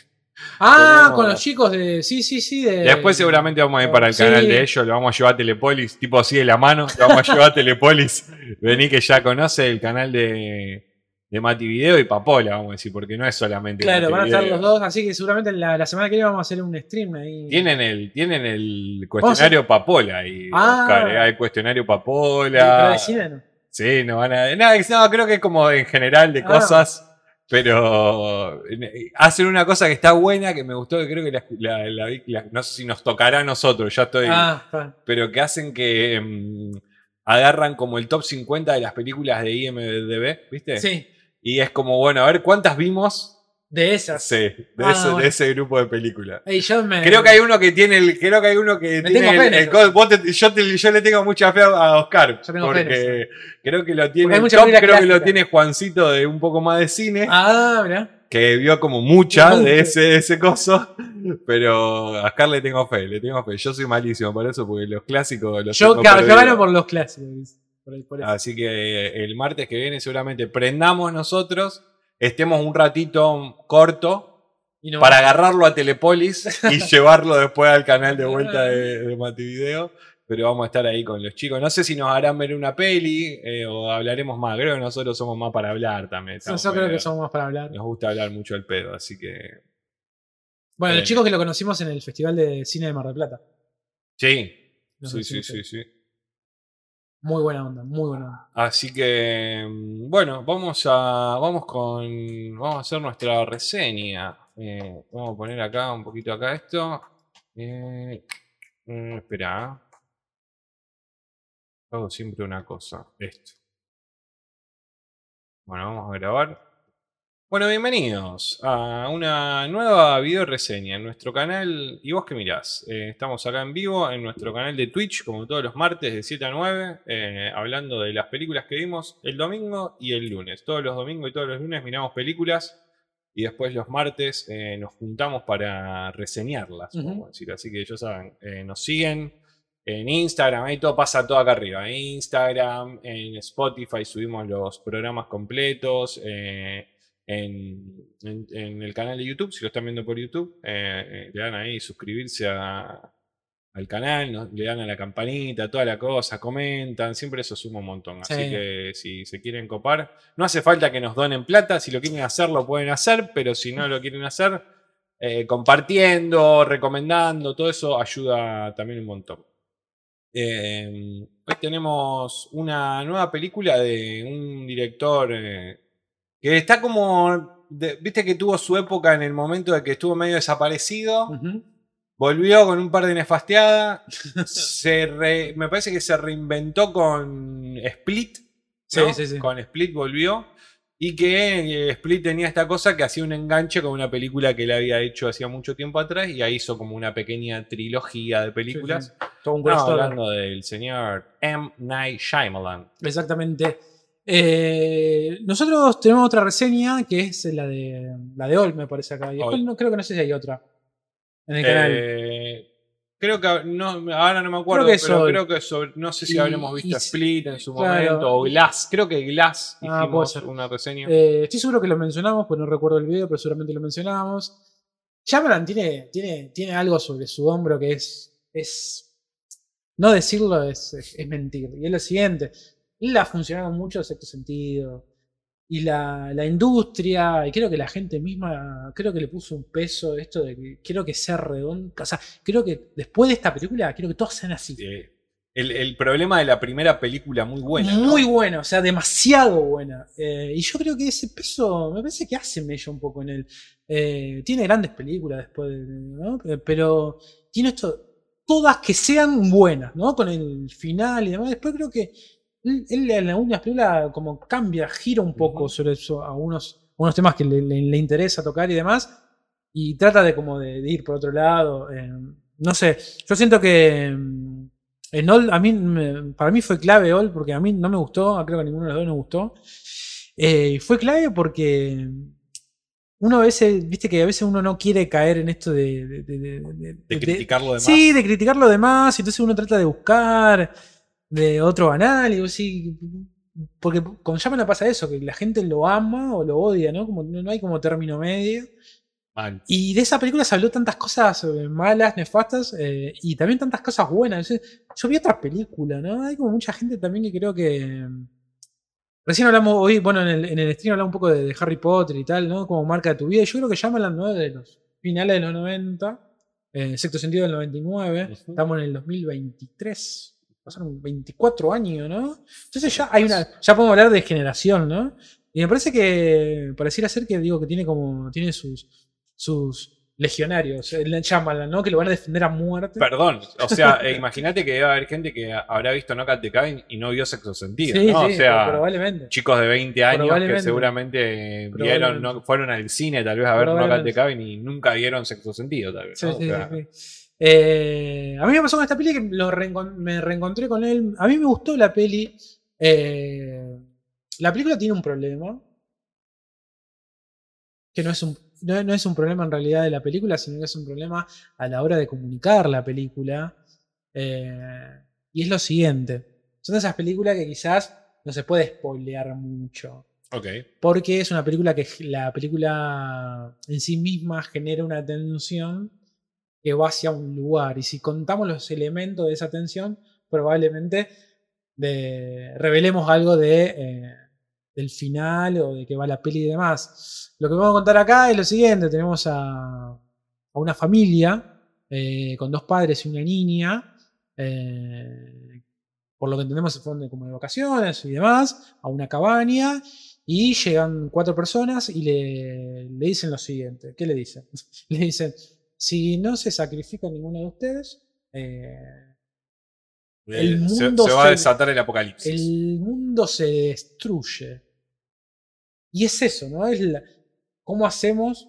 Ah, Tenemos- con los chicos de. Sí, sí, sí. De, Después seguramente vamos a ir para el Sí. canal de ellos, lo vamos a llevar a Telepolis, tipo así de la mano, lo vamos a llevar a Telepolis. Vení que ya conoce el canal de, de Mati Video y Papola, vamos a decir, porque no es solamente Claro, van a estar los dos, así que seguramente la, la semana que viene vamos a hacer un stream ahí. Tienen el, tienen el cuestionario Papola ahí, Ah. Oscar, ¿eh? hay cuestionario Papola. no. Sí, no van a. No, no, creo que es como en general de Ah. cosas. Pero eh, hacen una cosa que está buena, que me gustó, que creo que la, la- no sé si nos tocará a nosotros, ya estoy. Ah, está. pero que hacen que mm, agarran como el top 50 de las películas de IMDB, ¿viste? Sí, Y es como, bueno, a ver cuántas vimos de esas. sí, de, Ah, ese, de ese grupo de películas. Ey, yo me- Creo que hay uno que tiene el. Creo que hay uno que Me tiene el, el te- yo, te- yo le tengo mucha fe a Oscar. Yo tengo porque creo que lo tiene. Mucha top, creo que lo tiene Juancito de un poco más de cine. Ah, mirá. Que vio como muchas Mucho. de ese, ese coso. Pero a Oscar le tengo fe, le tengo fe. Yo soy malísimo por eso, porque los clásicos los Yo tengo por los clásicos. Por, ahí, por eso. Así que eh, el martes que viene seguramente prendamos nosotros, estemos un ratito corto Y no- para agarrarlo a Telepolis y llevarlo después al canal de vuelta de, de Mati Video. Pero vamos a estar ahí con los chicos. No sé si nos harán ver una peli eh, o hablaremos más. Creo que nosotros somos más para hablar también. Estamos creo que somos más para hablar. Nos gusta hablar mucho el pedo, así que. Bueno, Eh. los chicos que lo conocimos en el Festival de Cine de Mar del Plata. Sí. Nos Sí, sí, sí. Muy buena onda, muy buena onda. Así que, mm, bueno, vamos a, vamos con, vamos a hacer nuestra reseña. Eh, vamos a poner acá, un poquito acá esto. Eh, mm, espera. Hago siempre una cosa, esto. Bueno, vamos a grabar. Bueno, bienvenidos a una nueva video reseña en nuestro canal. ¿Y vos qué mirás? Eh, estamos acá en vivo en nuestro canal de Twitch, como todos los martes de 7 a 9, eh, hablando de las películas que vimos el domingo y el lunes. Todos los domingos y todos los lunes miramos películas y después los martes eh, nos juntamos para reseñarlas, vamos a decir. Así que ya saben, nos siguen en Instagram, ahí todo pasa todo acá arriba. En Instagram, en Spotify subimos los programas completos. eh, en, en- en el canal de YouTube, si lo están viendo por YouTube, eh, eh, le dan ahí suscribirse a- al canal, ¿no? le dan a la campanita, toda la cosa, comentan, siempre eso suma un montón. Así Sí. que si se quieren copar, no hace falta que nos donen plata, si lo quieren hacer lo pueden hacer, pero si no lo quieren hacer, eh, compartiendo, recomendando, todo eso ayuda también un montón. Hoy tenemos una nueva película de un director que está como. de- Viste que tuvo su época en el momento de que estuvo medio desaparecido. Ujú. Volvió con un par de nefasteadas. se re- me parece que se reinventó con Split. Sí, ¿no? sí, sí. Con Split volvió. Y que eh, Split tenía esta cosa que hacía un enganche con una película que él había hecho hacía mucho tiempo atrás. Y ahí hizo como una pequeña trilogía de películas. Sí, sí. Todo un No, hablando del señor M. Night Shyamalan. Exactamente. Eh, nosotros tenemos otra reseña que es la de la de Ol, me parece acá. Y después no, creo que no sé si hay otra en el canal. Eh, creo que no, ahora no me acuerdo, Creo que es pero creo que sobre, no sé si Y- habremos visto y- Split en su claro. momento o Glass, creo que Glass Ah, hicimos puede ser. una reseña. Eh, estoy seguro que lo mencionamos, pues no recuerdo el video, pero seguramente lo mencionamos. Shyamalan tiene, tiene, tiene algo sobre su hombro que es. es no decirlo es, es, es mentir. Y es lo siguiente. Él ha funcionado mucho en sexto sentido. Y la, la industria, y creo que la gente misma, creo que le puso un peso esto de que quiero que sea redondo. O sea, creo que después de esta película, quiero que todos sean así. El, el problema de la primera película muy buena. ¿no? Muy buena, o sea, demasiado buena. Eh, y yo creo que ese peso, me parece que hace mella un poco en él. Eh, tiene grandes películas después, de- ¿no? Eh, Pero tiene esto, todas que sean buenas, ¿no? Con el final y demás. Después creo que él, él en algunas películas como cambia, gira un poco sobre eso, a unos, unos temas que le, le- le interesa tocar y demás. Y trata de como de, de ir por otro lado. eh, no sé, yo siento que mm, en All, a mí, para mí fue clave All, porque a mí no me gustó, creo que a ninguno de los dos nos gustó. Eh, y fue clave porque uno a veces, viste que a veces uno no quiere caer en esto de... de- de- criticar lo demás. Sí, de criticar lo demás, y entonces uno trata de buscar de otro banal, y vos sí, porque con Shyamalan pasa eso, que la gente lo ama o lo odia, ¿no? Como, no hay como término medio. Mal. Y de esa película se habló tantas cosas eh, malas, nefastas, eh, y también tantas cosas buenas. Yo, yo vi otra película, ¿no? Hay como mucha gente también que creo que. Recién hablamos hoy, bueno, en el, en el stream hablamos un poco de, de Harry Potter y tal, ¿no? Como marca de tu vida. Yo creo que Shyamalan, ¿no? De los finales de los 90, eh, sexto sentido del 99, Ujú. estamos en el 2023. Pasaron 24 años, ¿no? Entonces ya hay una. Ya podemos hablar de generación, ¿no? Y me parece que pareciera ser que digo que tiene como. tiene sus. sus legionarios, el Shyamalan, ¿no? Que lo van a defender a muerte. Perdón, o sea, eh, imagínate que debe haber gente que habrá visto No Cat the Cabin y no vio sexo sentido. sí, ¿no? sí, o sea, probablemente. chicos de 20 años que seguramente vieron, no, fueron al cine tal vez a ver No Cat the. Cabin y nunca vieron sexo sentido, tal vez. ¿no? sí, O sea, sí, sí. Eh, a mí me pasó con esta peli que lo reencon- me reencontré con él. A mí me gustó la peli. Eh, la película tiene un problema. Que no es un, no, no es un problema en realidad de la película, sino que es un problema a la hora de comunicar la película. Eh, y es lo siguiente. Son esas películas que quizás no se puede spoilear mucho. Porque es una película que la película en sí misma genera una tensión que va hacia un lugar. Y si contamos los elementos de esa tensión, probablemente de- revelemos algo de, eh, del final o de que va la peli y demás. Lo que vamos a contar acá es lo siguiente: tenemos a, a una familia eh, con dos padres y una niña. eh, por lo que entendemos se fueron como de vacaciones y demás, a una cabaña. Y llegan cuatro personas y le, le dicen lo siguiente. ¿Qué le dicen? Le dicen, si no se sacrifica ninguno de ustedes, eh, El Eh, se- mundo se, va a desatar el apocalipsis. el mundo se destruye. Y es eso, ¿no? Es la- cómo hacemos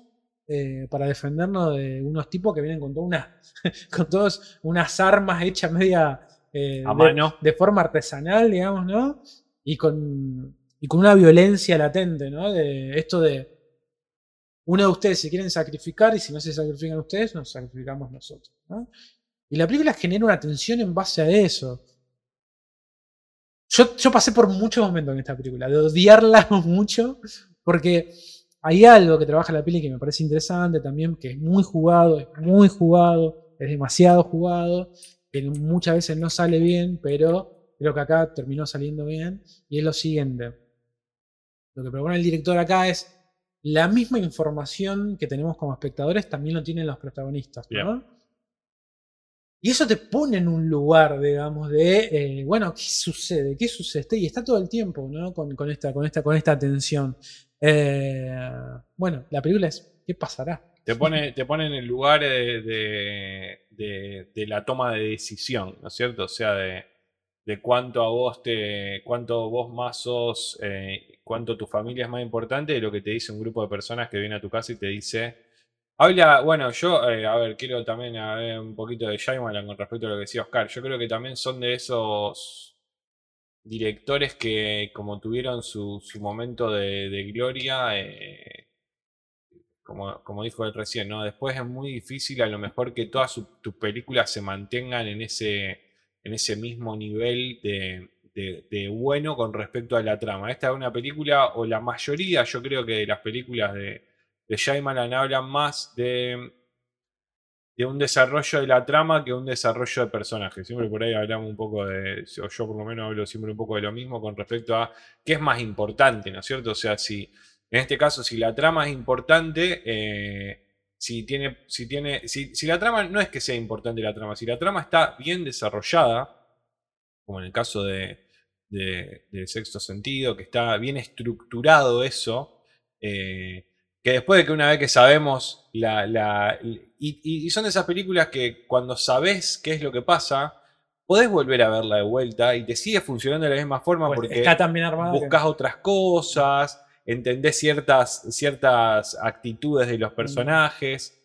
eh, para defendernos de unos tipos que vienen con todas unas, con todas unas armas hechas media eh, A de- mano. de forma artesanal, digamos, ¿no? Y con, y con una violencia latente, ¿no? De esto de uno de ustedes se quieren sacrificar y si no se sacrifican ustedes, nos sacrificamos nosotros, ¿no? Y la película genera una tensión en base a eso. Yo, yo pasé por muchos momentos en esta película, de odiarla mucho, porque hay algo que trabaja la peli que me parece interesante también, que es muy jugado, es muy jugado, es demasiado jugado, que muchas veces no sale bien, pero creo que acá terminó saliendo bien, y es lo siguiente. Lo que propone el director acá es la misma información que tenemos como espectadores, también lo tienen los protagonistas, ¿no? Y eso te pone en un lugar, digamos, de, eh, bueno, ¿qué sucede? ¿Qué sucede? Y está todo el tiempo, ¿no? Con, con esta, con, esta, con esta tensión. Eh, bueno, la película es, ¿qué pasará? Te pone, te pone en el lugar de, de- de- de la toma de decisión, ¿no es cierto? O sea, de, de cuánto a vos te. cuánto vos más sos, eh, cuánto tu familia es más importante de lo que te dice un grupo de personas que viene a tu casa y te dice. Habla, bueno, yo, eh, a ver, quiero también a ver un poquito de Shyamalan con respecto a lo que decía Oscar. Yo creo que también son de esos directores que, como tuvieron su, su momento de, de gloria, eh, como, como dijo él recién, ¿no? Después es muy difícil a lo mejor que todas tus películas se mantengan en ese, en ese mismo nivel de, bueno con respecto a la trama. Esta es una película, o la mayoría, yo creo que de las películas de, de Shyamalan hablan más de un desarrollo de la trama que un desarrollo de personaje. Siempre por ahí hablamos un poco de, o yo por lo menos hablo siempre un poco de lo mismo con respecto a qué es más importante, ¿no es cierto? O sea, si en este caso, si la trama es importante, eh, si tiene, si tiene, si, si la trama no es que sea importante la trama, si la trama está bien desarrollada, como en el caso de, de, de Sexto Sentido, que está bien estructurado eso, eh, que después de que una vez que sabemos la... la y, y, son de esas películas que cuando sabes qué es lo que pasa, podés volver a verla de vuelta y te sigue funcionando de la misma forma Pues porque está tan bien que- buscas otras cosas, entendés ciertas, ciertas actitudes de los personajes,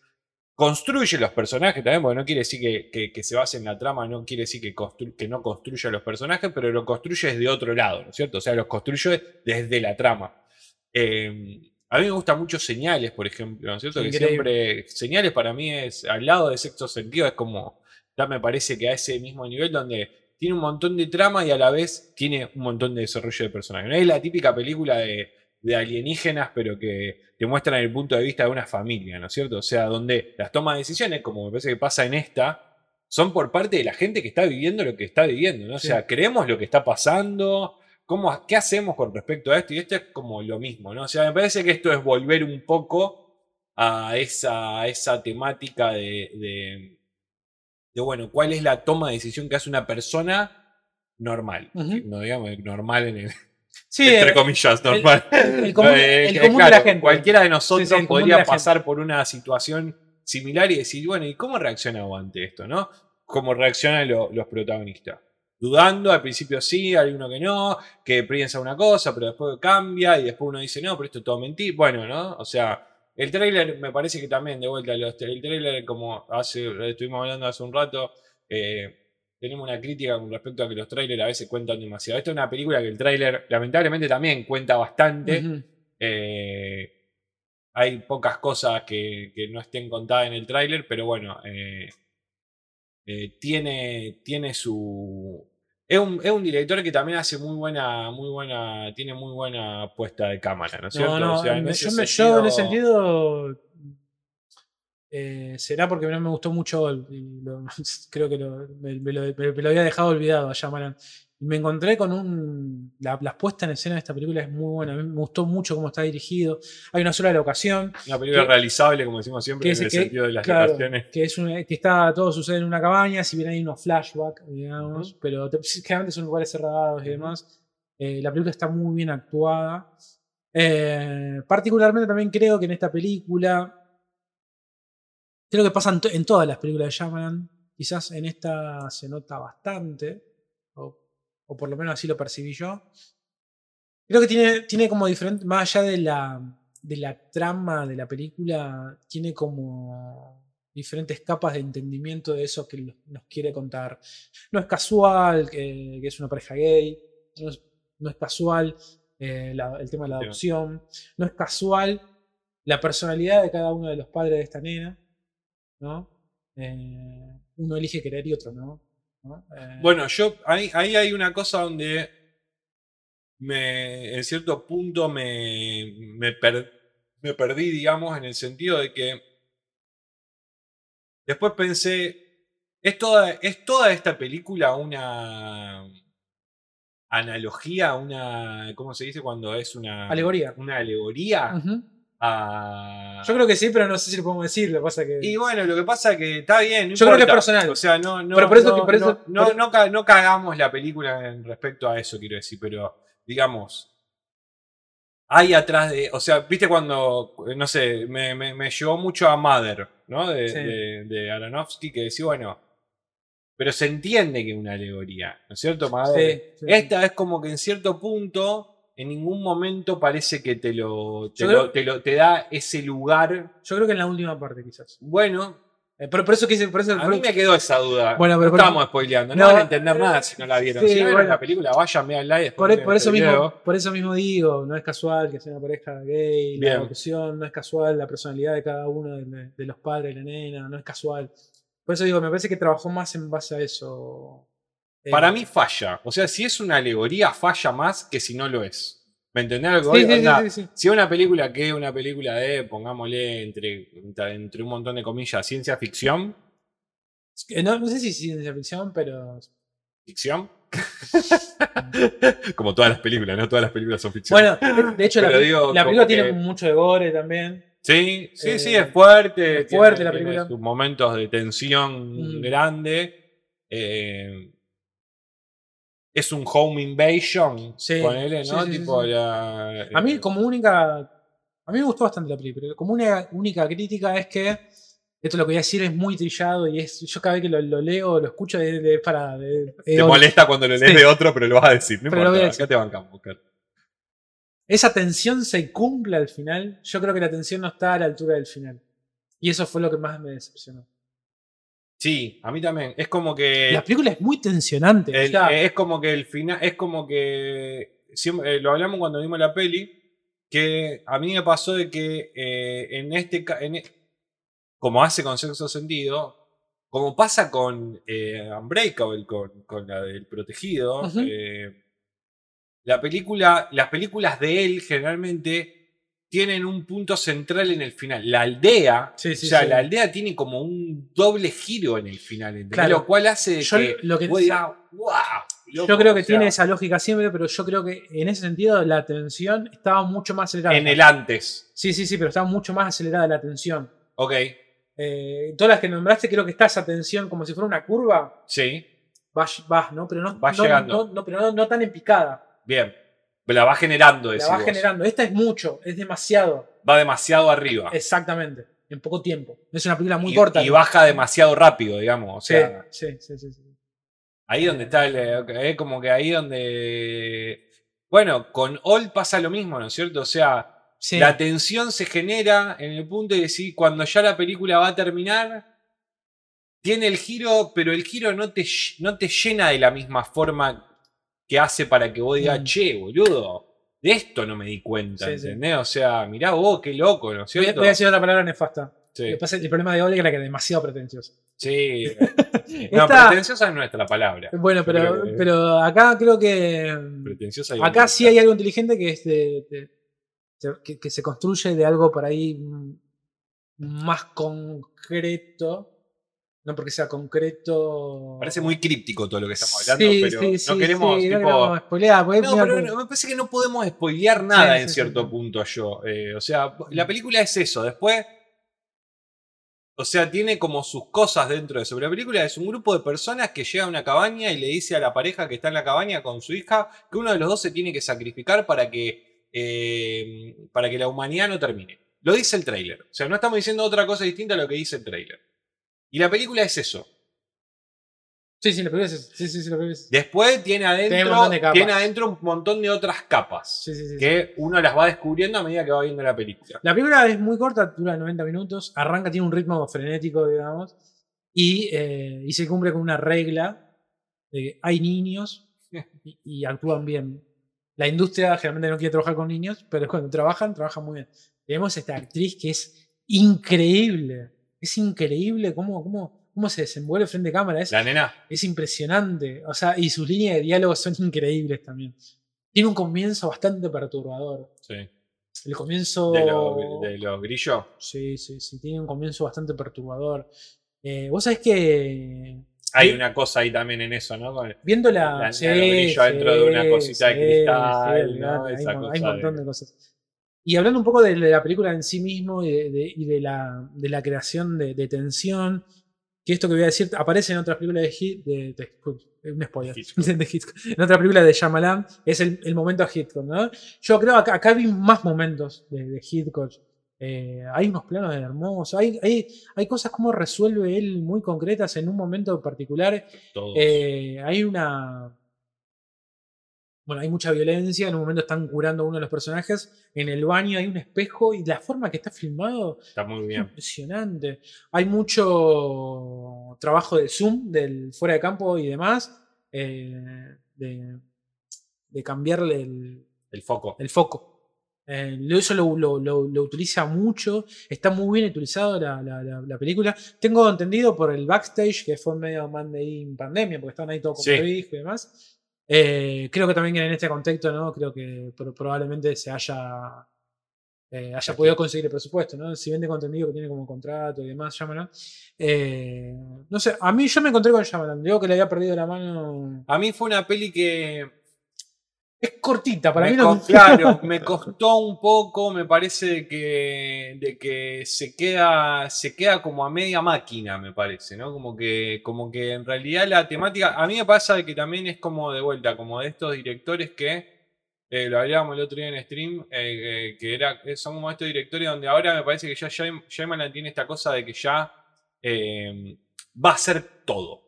construye los personajes también, porque no quiere decir que, que- que se base en la trama, no quiere decir que, constru- que no construya los personajes, pero lo construye desde otro lado, ¿no es cierto? O sea, los construye desde la trama. Eh, a mí me gustan mucho señales, por ejemplo, ¿no es cierto? Que siempre, señales para mí es, al lado de sexto sentido, es como, ya me parece que a ese mismo nivel donde tiene un montón de trama y a la vez tiene un montón de desarrollo de personajes. No es la típica película de, de alienígenas, pero que te muestran el punto de vista de una familia, ¿no es cierto? O sea, donde las tomas de decisiones, como me parece que pasa en esta, son por parte de la gente que está viviendo lo que está viviendo, ¿no? O Sí. sea, creemos lo que está pasando, cómo, qué hacemos con respecto a esto, y esto es como lo mismo, ¿no? O sea, me parece que esto es volver un poco a esa, a esa temática de, de, de, bueno, cuál es la toma de decisión que hace una persona normal. No digamos normal en el, Sí, entre comillas, normal. el común- el de la gente. Cualquiera de nosotros Sí, sí, el común de podría gente. pasar por una situación similar y decir, bueno, ¿y cómo reaccionamos ante esto, no? ¿Cómo reaccionan lo- los protagonistas? Dudando, al principio sí, hay uno que no, que piensa una cosa, pero después cambia y después uno dice, no, pero esto es todo mentir. Bueno, ¿no? O sea, el tráiler me parece que también, de vuelta, los- el tráiler, como hace, estuvimos hablando hace un rato, eh, tenemos una crítica con respecto a que los trailers a veces cuentan demasiado. Esta es una película que el tráiler, lamentablemente, también cuenta bastante. Eh, hay pocas cosas que, que no estén contadas en el tráiler, pero bueno, eh, eh, tiene, tiene su... Es un, es un director que también hace muy buena, muy buena, tiene muy buena puesta de cámara, ¿no es cierto? No, no, O sea, en yo, me- yo en ese sentido- sentido eh, será porque no me gustó mucho, y lo- creo que lo- me, me lo, me- lo había dejado olvidado a Shyamalan. Y me encontré con un... La, la puesta en escena de esta película es muy buena, a mí me gustó mucho cómo está dirigido. Hay una sola locación, Una película que- realizable, como decimos siempre, que en es- el que- sentido de las claro, locaciones. que es una- que está todo sucede en una cabaña, si bien hay unos flashbacks, digamos, pero te- generalmente son lugares cerrados y demás. Eh, la película está muy bien actuada. Eh, particularmente también creo que en esta película, creo que pasa en, to- en todas las películas de Shyamalan, quizás en esta se nota bastante, o, o por lo menos así lo percibí yo. Creo que tiene, tiene como diferente, más allá de la, de la trama de la película, tiene como diferentes capas de entendimiento de eso que nos quiere contar. No es casual que, que es una pareja gay, no es, no es casual eh, la- el tema de la adopción, no es casual la personalidad de cada uno de los padres de esta nena, ¿no? Eh, uno elige querer y otro no. ¿no? Eh, Bueno, yo ahí, ahí hay una cosa donde me, en cierto punto me, me, per- me perdí, digamos, en el sentido de que después pensé, ¿es toda, ¿es toda esta película una analogía, una, ¿cómo se dice cuando es una Alegoría. Una alegoría. A... Yo creo que sí, pero no sé si lo podemos decir. Lo que pasa que. Y bueno, lo que pasa es que está bien. no Yo creo que es personal. O sea, no, no, Pero por eso no, que- por eso- no, no, por- no ca- no cagamos la película en respecto a eso, quiero decir, pero digamos. Hay atrás de. O sea, viste cuando. No sé, me, me, me llevó mucho a Mother, ¿no? De, Sí. de, de Aronofsky, que decía, bueno. Pero se entiende que es una alegoría, ¿no es cierto, Mother? Sí, sí. Esta es como que en cierto punto, en ningún momento parece que te lo, te, lo- te lo- te da ese lugar. Yo creo que en la última parte, quizás. Bueno, Eh, pero por eso quise. Por eso, a por- mí me quedó esa duda. Bueno, pero no estamos spoileando, no, No, van a entender nada si no la vieron. sí, si no vieron bueno. la película, vayan, veanla y por, por eso mismo, por eso mismo digo, no es casual que sea una pareja gay, Bien. la adopción, no es casual la personalidad de cada uno de, de los padres de la nena, no es casual. Por eso digo, me parece que trabajó más en base a eso. Para mí falla. O sea, si es una alegoría, falla más que si no lo es. ¿Me entendés que Sí, sí, sí, sí. Si una película que es una película de, pongámosle entre, entre un montón de comillas, ciencia ficción, Eh, No, no sé si ciencia ficción, pero. ficción. Como todas las películas, ¿no? Todas las películas son ficción. Bueno, de hecho, la, digo, película que- tiene mucho de gore también. Sí, sí, sí, Eh, es fuerte. es fuerte tiene- la tiene película. sus momentos de tensión Mm. grande. eh, es un home invasion, Sí, ponele, ¿no? sí, sí, tipo A mí, eh, como única. A mí me gustó bastante la película. Como una única crítica es que. Esto lo que voy a decir es muy trillado y es. Yo cada vez que lo, lo leo lo escucho es, es para. Te es- molesta cuando lo lees de otro, pero lo vas a decir. No Pero lo voy a importa, decir. acá te bancamos. Oscar. esa tensión se cumple al final. Yo creo que la tensión no está a la altura del final. Y eso fue lo que más me decepcionó. Sí, a mí también. Es como que. La película es muy tensionante. o sea, es como que el final. Es como que. siempre- eh, lo hablamos cuando vimos la peli. Que a mí me pasó de que eh, en este. ca- en e- como hace con sexto sentido. Como pasa con eh, Unbreakable, con, con la del protegido. Eh, la película. Las películas de él generalmente. Tienen un punto central en el final. La aldea. Sí, sí, o sea, sí. la aldea tiene como un doble giro en el final. ¿entendés? Claro. Lo cual hace Yo que lo que- "Wow, loco", yo creo que o sea, tiene esa lógica siempre, pero yo creo que en ese sentido la tensión estaba mucho más acelerada. En el antes. Sí, sí, sí, pero estaba mucho más acelerada la tensión. Ok, Eh, todas las que nombraste, creo que está esa tensión como si fuera una curva. sí, Vas, vas ¿no? Pero no, Va no, llegando. no- no, pero no, no tan en picada. bien. La va generando, La va vos. generando. Esta es mucho, es demasiado. Va demasiado arriba. Exactamente. En poco tiempo. Es una película muy y, corta. y baja demasiado rápido, digamos. O Sí, sea, sí, sí, sí, sí. ahí donde está el. eh, como que ahí donde. Bueno, con All pasa lo mismo, ¿no es cierto? O sea, Sí. la tensión se genera en el punto de decir, cuando ya la película va a terminar, tiene el giro, pero el giro no te, no te llena de la misma forma que hace para que vos digas, Mm. che, boludo, de esto no me di cuenta, Sí, sí. ¿entendés? O sea, mirá vos, qué loco, ¿no es cierto? voy a decir otra palabra nefasta. Sí, pasa es el problema de Ole era que era demasiado pretencioso. sí. No, Esta- pretenciosa es nuestra palabra. Bueno, pero, que- pero acá creo que. Pretenciosa y Acá sí hay algo inteligente que es de. de- de- que, que se construye de algo por ahí mm, más concreto. No porque sea concreto. Parece muy críptico todo lo que estamos hablando, Sí, pero sí, no queremos, sí, no tipo, spoilear, No, pero porque- me parece que no podemos spoilear nada en cierto punto yo. Eh, o sea, la película es eso. Después, o sea, tiene como sus cosas dentro de eso. Pero la película es un grupo de personas que llega a una cabaña y le dice a la pareja que está en la cabaña con su hija que uno de los dos se tiene que sacrificar para que, eh, para que la humanidad no termine. Lo dice el tráiler. O sea, no estamos diciendo otra cosa distinta a lo que dice el tráiler. Y la película es eso. Sí, sí, la película es- sí, sí, sí, la película es- Después tiene adentro, Tiene un montón de capas. tiene adentro un montón de otras capas. sí, sí, sí, sí. que uno las va descubriendo a medida que va viendo la película. La película es muy corta, dura 90 minutos. Arranca, tiene un ritmo frenético, digamos. Y, eh, y se cumple con una regla de que hay niños y, y actúan bien. La industria generalmente no quiere trabajar con niños, pero cuando trabajan, trabajan muy bien. Tenemos esta actriz que es increíble. Es increíble cómo, cómo, cómo se desenvuelve frente a cámara. Es, La nena. es impresionante. O sea, y sus líneas de diálogo son increíbles también. Tiene un comienzo bastante perturbador. Sí. El comienzo. De, los- de los grillos. Sí, sí, sí. Tiene un comienzo bastante perturbador. Eh, Vos sabés que. Hay una cosa ahí también en eso, ¿no? Con- Viendo la. la- sí, la brillo dentro de una cosita de cristal, ¿no? Esa hay, cosa un montón de- de cosas. Y hablando un poco de, la película en sí mismo y de, de- y de la, de la creación de, tensión, que esto que voy a decir aparece en otras películas de Hit, un spoiler, Hitchcock. en otra película de Shyamalan, es el, el momento Hitchcock, ¿no? Yo creo acá, acá vi más momentos de, Hitchcock. Eh, hay unos planos hermosos, hay, hay, hay cosas como resuelve él muy concretas en un momento particular. Eh, hay una. Bueno, hay mucha violencia. En un momento están curando a uno de los personajes. En el baño hay un espejo y la forma que está filmado Está muy es bien. impresionante. Hay mucho trabajo de zoom, del fuera de campo y demás. eh, de, de cambiarle el, El foco. el foco. Eh, eso lo, lo- lo- lo utiliza mucho. Está muy bien utilizado la, la- la- la película. Tengo entendido por el backstage que fue medio man de pandemia, porque estaban ahí todos con Sí. y demás. Eh, creo que también en este contexto, ¿no? Creo que pro- probablemente se haya, eh, haya podido conseguir el presupuesto, ¿no? Si vende contenido que tiene como contrato y demás, Shyamalan. Eh, no sé, a mí yo me encontré con Shyamalan. Digo que le había perdido la mano. A mí fue una peli que Es cortita, para me mí no. claro, me costó un poco, me parece de que, de que se queda, se queda como a media máquina, me parece, ¿no? Como que, como que en realidad la temática, a mí me pasa de que también es como de vuelta, como de estos directores que, eh, lo hablábamos el otro día en stream, eh, eh, que era, son como estos directores donde ahora me parece que ya Shyam- Shyamalan tiene esta cosa de que ya va a ser todo,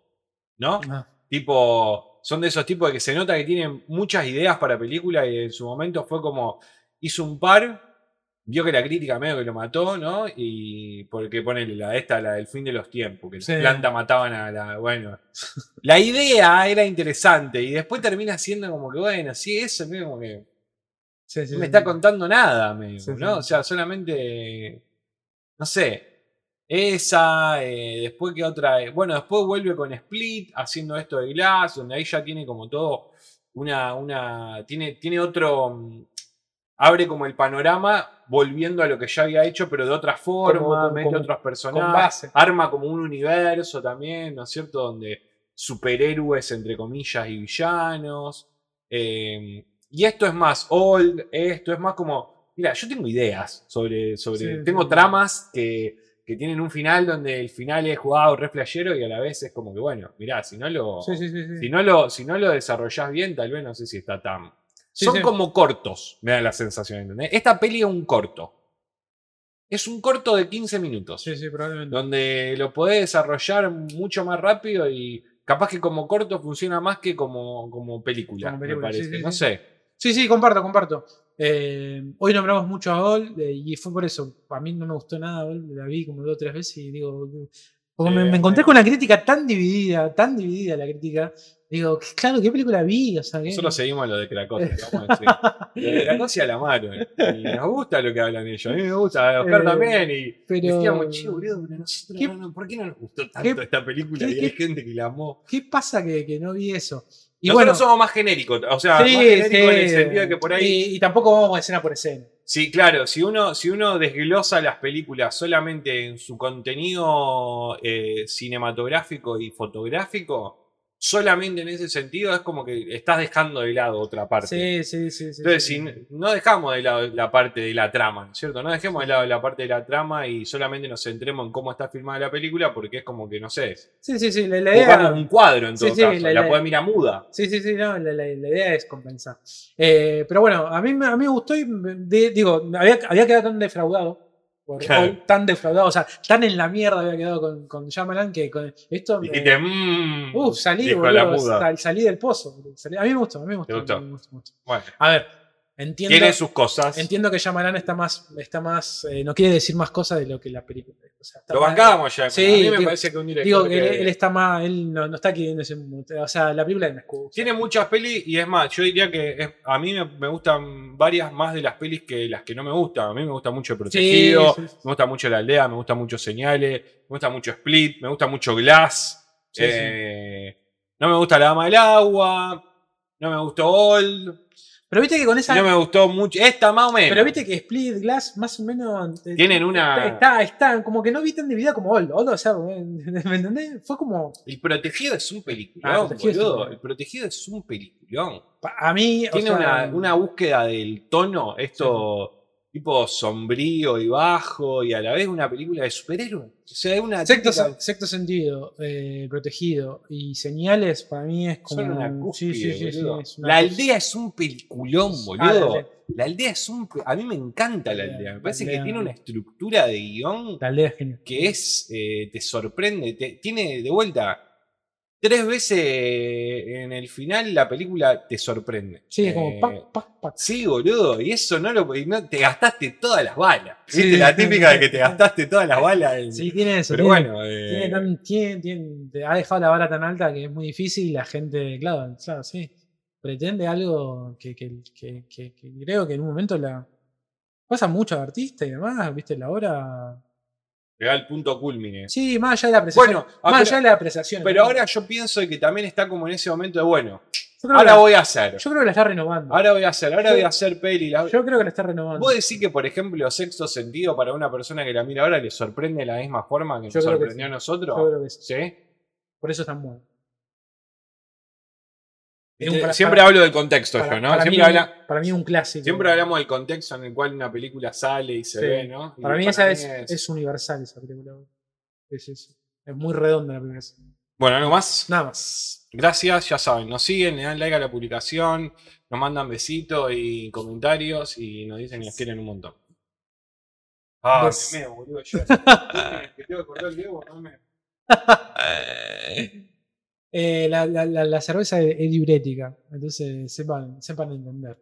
¿no? Ah, Tipo, son de esos tipos de que se nota que tienen muchas ideas para película y en su momento fue como, hizo un par, vio que la crítica medio que lo mató, ¿no? Y porque ponele la esta, la del fin de los tiempos, que Sí. las plantas mataban a la, bueno. La idea era interesante y después termina siendo como que, bueno, sí, eso, medio como que sí, sí, no me está contando nada, medio. ¿no? O sea, solamente, no sé, esa, eh, después que otra, eh, bueno, después vuelve con Split haciendo esto de Glass, donde ahí ya tiene como todo una, una, tiene, tiene otro, mm, abre como el panorama volviendo a lo que ya había hecho, pero de otra forma, Como- mete como- otros personajes, arma como un universo también, ¿no es cierto? Donde superhéroes, entre comillas, y villanos. eh, y esto es más old, esto es más como, mira, yo tengo ideas sobre, sobre Sí, tengo sí. tramas que, que tienen un final donde el final es jugado re flashero y a la vez es como que, bueno, mirá, si no lo, Sí, sí, sí, sí. si no lo, si no lo desarrollás bien, tal vez no sé si está tan... Son como cortos, me da la sensación, ¿entendés? Esta peli es un corto. Es un corto de 15 minutos Sí, sí, probablemente. donde lo podés desarrollar mucho más rápido y capaz que como corto funciona más que como, como película, Como película, me parece. no sé. Sí, sí, comparto, comparto. Eh, hoy nombramos mucho a Gol eh, y fue por eso. A mí no me gustó nada Gol, la vi como dos o tres veces y digo. Porque me, me encontré sí. con una crítica tan dividida, tan dividida la crítica. Digo, "Qué- claro, ¿qué película vi? O sea, ¿qué- Nosotros seguimos lo de Cracovia, vamos a decir. De Cracovia la mano. Y nos gusta lo que hablan ellos. A mí me gusta, a Oscar Eh, también. Y pero- decíamos, che, boludo, pero nosotros ¿Qué- no- no- ¿por qué no nos gustó tanto esta película? y hay gente que la amó. ¿Qué pasa que, que no vi eso? Y Nosotros bueno, somos más genéricos, o sea, sí, más genéricos en el sí, sentido de que por ahí. Y, y tampoco vamos escena por escena. Sí, claro, si uno, si uno desglosa las películas solamente en su contenido eh, cinematográfico y fotográfico, solamente en ese sentido es como que estás dejando de lado otra parte. Sí, sí, sí. sí, Entonces, sí. si no dejamos de lado la parte de la trama, ¿no es cierto? No dejemos de lado la parte de la trama y solamente nos centremos en cómo está filmada la película, porque es como que, no sé, Sí, sí, sí. La, la idea, un cuadro en todo caso. la- La, la- podés mirar muda. Sí, sí, sí, no, la, idea es compensar. Eh, pero bueno, a mí, me- a mí me gustó y de- digo, había, había quedado tan defraudado. Por- Claro. tan defraudado, o sea, tan en la mierda había quedado con, con Shyamalan que con esto. me- Dijiste, mmm. Uf, salí, boludo, sal- salí del pozo. salí- a mí me gustó, a mí me gustó. ¿Te gustó? a mí me gustó. Bueno, A ver, entiendo, tiene sus cosas. entiendo que Shyamalan está más, está más eh, no quiere decir más cosas de lo que la película. o sea, Lo bancábamos ya. Sí, a mí me digo- parece que un director Digo que él, él está más, él no, no está queriendo ese O sea, la película es una excusa. Tiene muchas pelis y es más, yo diría que es- a mí me, me gustan varias más de las pelis que las que no me gustan. A mí me gusta mucho El Protegido, Sí, sí, sí. me gusta mucho La Aldea, me gusta mucho Señales, me gusta mucho Split, me gusta mucho Glass. Eh, No me gusta La Dama del Agua, no me gustó Old, Pero viste que con esa. no me gustó mucho. Esta más o menos. Pero viste que Split Glass más o menos. eh, Tienen una- Está, está, como que no vi tan dividida como Old. Old, o sea, ¿me entendés? Fue como. El Protegido es un Ah, peliculón, Protegido es un boludo. El Protegido es un peliculón. A mí. o Tiene sea, una, una búsqueda del tono, esto tipo sombrío y bajo, y a la vez una película de superhéroes. O sea, es una. Sexto, típica- sexto sentido, eh, protegido y señales para mí es como. son una cúspide, sí, sí, sí, es una La aldea es un peliculón, Ah, boludo. la aldea. la aldea es un. A mí me encanta la aldea. Me parece que tiene una estructura de guion La aldea es genial. que es. eh, te sorprende. te- tiene de vuelta. Tres veces en el final la película te sorprende. Sí, es como. Eh, pac, pac, pac. Sí, boludo, y eso no lo. y no- te gastaste todas las balas. Sí. ¿Viste? La típica de que te gastaste todas las balas. en- Sí, tiene eso. Pero tiene- bueno, eh, Tiene tan- tiene- tiene- te ha dejado la vara tan alta que es muy difícil y la gente, claro, claro, sí. Pretende algo que, que- que- que- que creo que en un momento la. Pasa mucho de artista y demás, viste, la obra. Llega al punto culmine. Sí, más allá de la apreciación. Bueno, más allá de la apreciación. Pero ahora yo pienso que también está como en ese momento de, bueno, ahora la- voy a hacer. yo creo que la está renovando. Ahora voy a hacer, ahora Yo- voy a hacer peli. la- yo creo que la está renovando. ¿Vos decís que, por ejemplo, sexto sentido para una persona que la mira ahora le sorprende de la misma forma que Yo nos que sorprendió sí. a nosotros? Yo creo que sí. ¿Sí? Por eso es tan bueno. Es Viste, un- para- siempre para- hablo del contexto Para, yo, ¿no? para Siempre, mí, habla- para mí un clásico. siempre hablamos del contexto en el cual una película sale y se Sí. ve, ¿no? Y Para mí esa es, es- es universal esa película. Es, es, es muy redonda la película. Bueno, ¿algo más? Nada más. Gracias, ya saben, nos siguen, le dan like a la publicación, nos mandan besitos y comentarios y nos dicen que nos quieren un montón. Ah, Bes- me boludo, yo. que tengo que cortar el dedo, no me- Eh, la, cerveza es diurética, entonces sepan, sepan entender.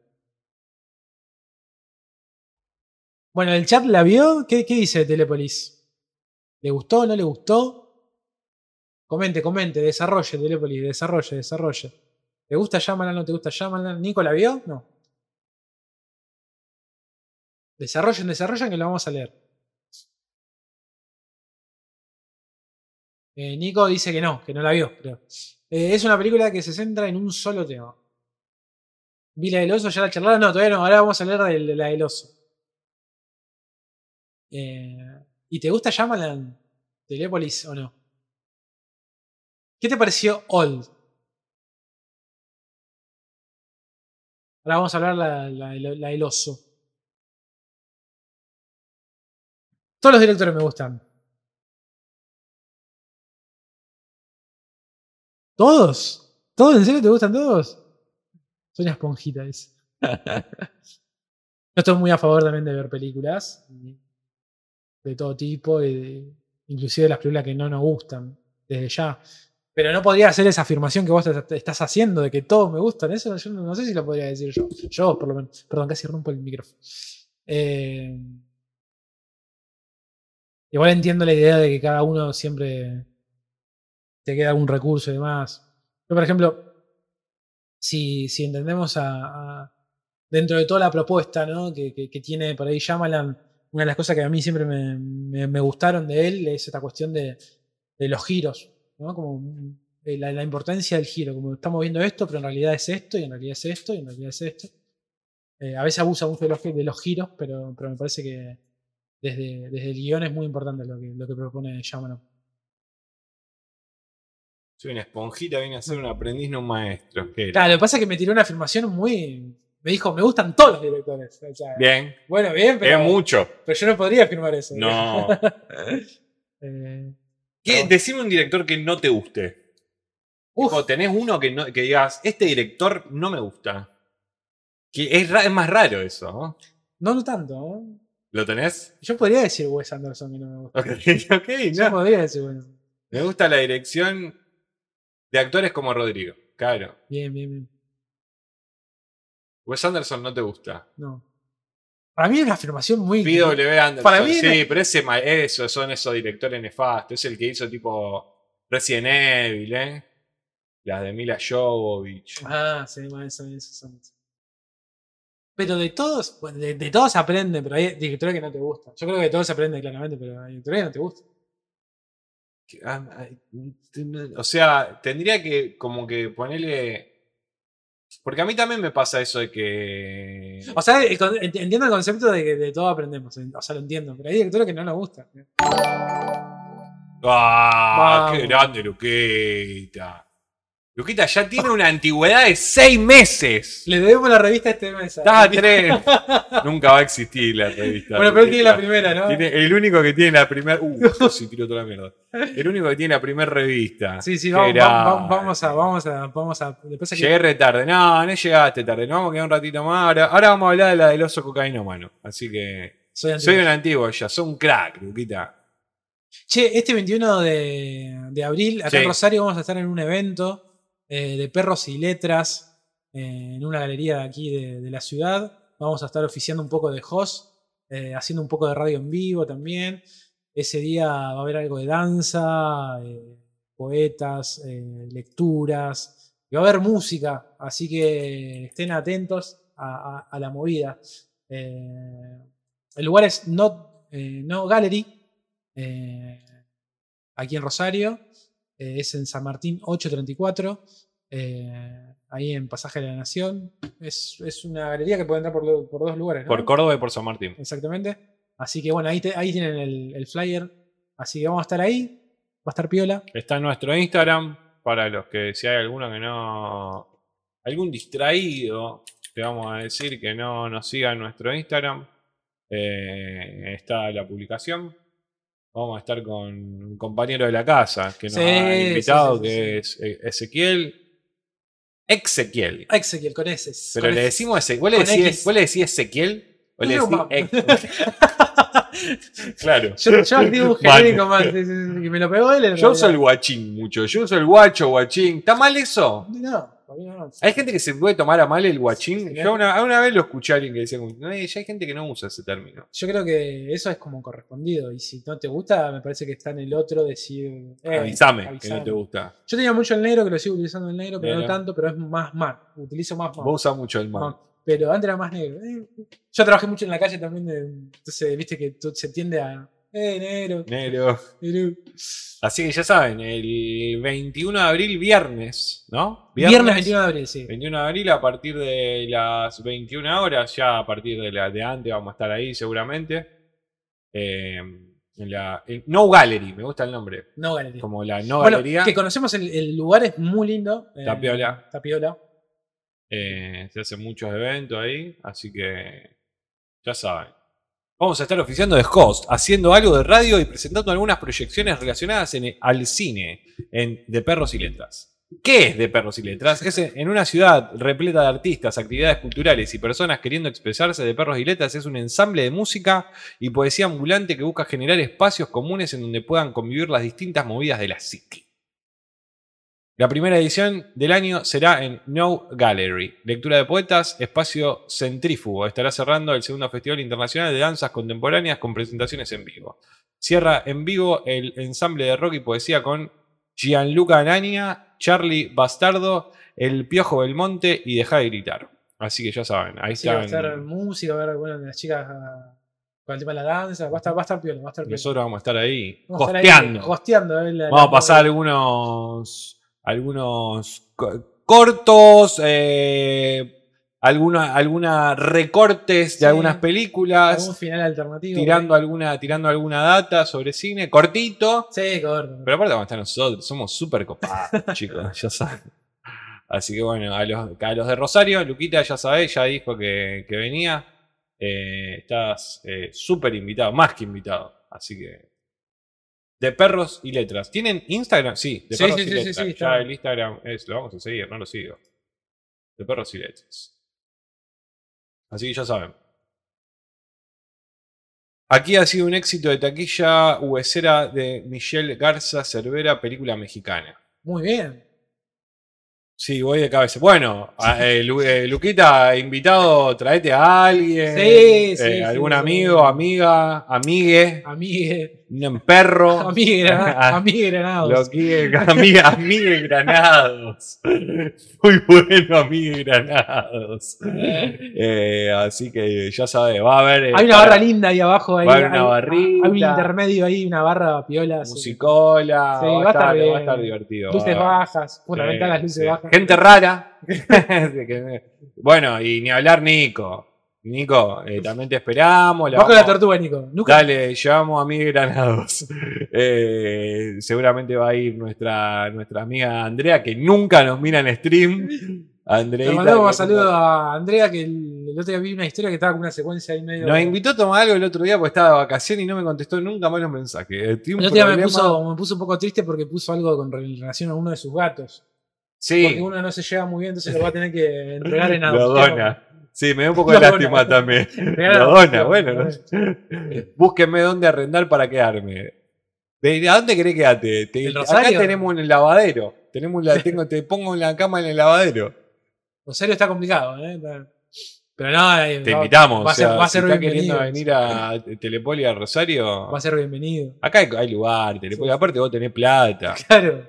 Bueno, ¿el chat la vio? ¿Qué, dice Telepolis? ¿Le gustó? ¿No le gustó? Comente, comente, desarrolle Telepolis, desarrolle, desarrolle. ¿Te gusta Shyamalan? ¿No te gusta Shyamalan? ¿Nico la vio? No. Desarrollen, desarrollen que lo vamos a leer. Eh, Nico dice que no, que no la vio. Pero, eh, es una película que se centra en un solo tema. ¿Vi la del oso? ¿Ya la charlaron? No, todavía no. Ahora vamos a hablar de, la del oso. Eh, ¿Y te gusta Shyamalan? ¿Telepolis o no? ¿Qué te pareció Old? Ahora vamos a hablar la, la, la- la del oso. Todos los directores me gustan. ¿Todos? ¿Todos? ¿En serio te gustan todos? Soy una esponjita, dice. Yo estoy muy a favor también de ver películas de todo tipo, y de- inclusive las películas que no nos gustan, desde ya. Pero no podría hacer esa afirmación que vos estás haciendo de que todos me gustan. Eso yo no, no sé si lo podría decir yo. Yo, por lo menos. Perdón, casi rompo el micrófono. Eh, igual entiendo la idea de que cada uno siempre te queda algún recurso y demás. Yo, por ejemplo, si, si entendemos a, dentro de toda la propuesta ¿no? que, que- tiene por ahí Shyamalan, una de las cosas que a mí siempre me, me- gustaron de él es esta cuestión de, de los giros, ¿no? Como eh, la, la importancia del giro, como estamos viendo esto, pero en realidad es esto, y en realidad es esto, y en realidad es esto. Eh, a veces abusa mucho de los, de los giros, pero, pero me parece que desde, desde el guion es muy importante lo que, lo que propone Shyamalan. Soy una esponjita, vine a ser un aprendiz, no un maestro. ¿Qué era? Claro, lo que pasa es que me tiró una afirmación muy. Me dijo, me gustan todos los directores. O sea, Bien, Bueno, bien, pero, es mucho. pero yo no podría afirmar eso. No. Eh, ¿Qué? No. Decime un director que no te guste. uf, tenés uno que, no, que digas, este director no me gusta. Que es, más raro eso, ¿no? no, no tanto. ¿no? ¿Lo tenés? Yo podría decir Wes Anderson que no me gusta. Ok, ok, Yo no. podría decir Wes Anderson. Me gusta la dirección de actores como Rodrigo. Claro. Bien, bien, bien. Wes Anderson no te gusta. No. Para mí es una afirmación muy. P.W. Anderson. Para mí sí, era- pero ese eso, son esos directores nefastos. Es el que hizo tipo Resident Evil, ¿eh? Las de Mila Jovovich. Ah, sí, más eso, son- Pero de todos, bueno, de, de todos aprende, pero hay directores que no te gustan. Yo creo que de todos se aprende claramente, pero hay directores que no te gustan. Ah, O sea, tendría que como que ponerle... Porque a mí también me pasa eso de que... O sea, el con- ent- entiendo el concepto de que de todo aprendemos. O sea, lo entiendo. Pero hay directores que no nos gustan. ¡Ah! ¡Qué Vamos. grande Luquita! Luquita ya tiene una antigüedad de seis meses. Le debemos la revista este mes. Está a tres. Nunca va a existir la revista. Bueno, pero él tiene la primera, ¿no? Tiene- el único que tiene la primera. Uh, sí, tiró toda la mierda. El único que tiene la primera revista. Sí, sí, vamos, vamos, vamos a, vamos a, vamos a. Después que- Llegué re tarde. No, no llegaste tarde. Nos vamos a quedar un ratito más. Ahora, ahora vamos a hablar de la del oso cocainómano. Así que. soy antiguo. Soy un antiguo ya. Soy un crack, Luquita. Che, este 21 de, de abril, acá Sí. en Rosario, vamos a estar en un evento eh, de perros y letras eh, en una galería aquí de, la ciudad. Vamos a estar oficiando un poco de host, eh, haciendo un poco de radio en vivo también. Ese día va a haber algo de danza, poetas, lecturas, y va a haber música, así que estén atentos a, la movida. El lugar es No, eh, no Gallery, aquí en Rosario. Eh, es en San Martín 834. eh, ahí en Pasaje de la Nación. Es, es una galería que puede entrar por, por dos lugares. ¿no? Por Córdoba y por San Martín. Exactamente. Así que bueno, ahí, te- ahí tienen el, el flyer. Así que vamos a estar ahí. Va a estar piola. Está en nuestro Instagram. Para los que, si hay alguno que no. Algún distraído, te vamos a decir que no nos siga en nuestro Instagram. eh, está la publicación. Vamos a estar con un compañero de la casa que nos Sí, ha invitado, sí, sí, que es eh, Ezequiel. Ezequiel. Ezequiel, con ese. Pero le decimos Ezequiel. ¿Vos le decís, X. vos le decís Ezequiel? ¿O le decís Ex- Claro. Yo, yo activo un genérico más. que me lo pegó él. en Yo uso el guachín mucho. Yo uso el guacho, guachín. ¿Está mal eso? No. Hay gente que se puede tomar a mal el guachín. Sí, Yo una, una vez lo escuché a alguien que decía, no, ya hay gente que no usa ese término. Yo creo que eso es como correspondido. Y si no te gusta, me parece que está en el otro decir. eh, avísame que no te gusta. Yo tenía mucho el negro, que lo sigo utilizando el negro, pero no tanto, pero es más mar. Utilizo más mar. Vos usas mucho el mal. Mar. Pero antes era más negro. Eh, Yo trabajé mucho en la calle también, de- entonces viste que se tiende a. Eh, negro, Negro. negro. Así que ya saben, el 21 de abril, viernes, ¿no? Viernes 21 de abril, sí. 21 de abril a partir de las 21 horas, ya a partir de la de antes vamos a estar ahí seguramente. Eh, en la en No Gallery, me gusta el nombre. No galería. Como la No Bueno, Galería. que conocemos el, el lugar, es muy lindo. eh, Está piola. Está piola. Eh, se hacen muchos eventos ahí, así que ya saben. Vamos a estar oficiando de host, haciendo algo de radio y presentando algunas proyecciones relacionadas al cine en De Perros y Letras. ¿Qué es De Perros y Letras? Es en una ciudad repleta de artistas, actividades culturales y personas queriendo expresarse. De Perros y Letras es un ensamble de música y poesía ambulante que busca generar espacios comunes en donde puedan convivir las distintas movidas de la City. La primera edición del año será en No Gallery. Lectura de poetas, espacio centrífugo. Estará cerrando el segundo Festival Internacional de Danzas Contemporáneas con presentaciones en vivo. Cierra en vivo el ensamble de rock y poesía con Gianluca Anania, Charlie Bastardo, El Piojo Belmonte y Deja de gritar. Así que ya saben, ahí Sí, va a están. estar música, va a ver bueno, las chicas ah, con el tema de la danza. Va a estar, va a estar piola, va a estar piola. Nosotros vamos a estar ahí, Vamos a estar ahí hosteando. hosteando, eh, la- Vamos a pasar algunos, algunos co- cortos, eh, alguna recortes de Sí. algunas películas, algún final alternativo. tirando alguna, tirando alguna data sobre cine, cortito. Sí, corto. Pero aparte vamos a estar nosotros, somos súper copados, chicos, ya saben. Así que bueno, a los, a los de Rosario, Luquita ya sabés, ya dijo que, que venía. Eh, estás eh, súper invitado, más que invitado. Así que. De perros y letras. ¿Tienen Instagram? Sí, de Sí, perros sí, y sí, letras. sí, ya está. el Instagram es, lo vamos a seguir, no lo sigo. De perros y letras. Así que ya saben. Aquí ha sido un éxito de taquilla huesera de Michelle Garza Cervera, película mexicana. Muy bien. Sí, voy de cabeza. Bueno, eh, Lu- eh, Luquita, invitado, traete a alguien. Sí, eh, sí, Algún sí, amigo, amiga, amigue, Amigue. Un perro. Amigue, Granados. Amigue Granados. Amigue, amigue Granados. Muy bueno, amigue Granados. Eh, así que ya sabes, va a haber. eh, Hay una para- barra linda ahí abajo. Ahí, Va a haber una hay, barrita. hay un intermedio ahí, una barra piola. Musicola. Sí, va, a estar, va a estar divertido. Luces bajas. Fundamental Sí, las luces sí. bajas. Gente rara. Bueno, y ni hablar Nico. Nico, eh, también te esperamos. la Bajo la tortuga, Nico. Nunca. Dale, llevamos a Miguel Granados. Eh, seguramente va a ir nuestra, nuestra amiga Andrea, que nunca nos mira en stream. Andreita, Le mandamos un saludo a Andrea, que el, el otro día vi una historia que estaba con una secuencia ahí medio. Nos invitó a tomar algo el otro día porque estaba de vacaciones y no me contestó nunca más los mensajes. Un el otro día me puso, me puso un poco triste porque puso algo con relación a uno de sus gatos. Sí, Porque uno no se lleva muy bien, entonces lo va a tener que entregar en lo adopción. dona. Sí, me dio un poco de lástima también. Adopción, dona, bueno. Búsquenme dónde arrendar para quedarme. ¿De- ¿A dónde querés quedarte? Te- ¿El acá tenemos un lavadero. Tenemos la, tengo, te pongo en la cama en el lavadero. Rosario está complicado, ¿eh? Pero no, eh, Te va- invitamos. Va a ser, o sea, va a ser si estás bienvenido. queriendo venir a Telepoli a Rosario, Va a ser bienvenido. acá hay, hay lugar. Telepoli. Sí. Aparte vos tenés plata. Claro.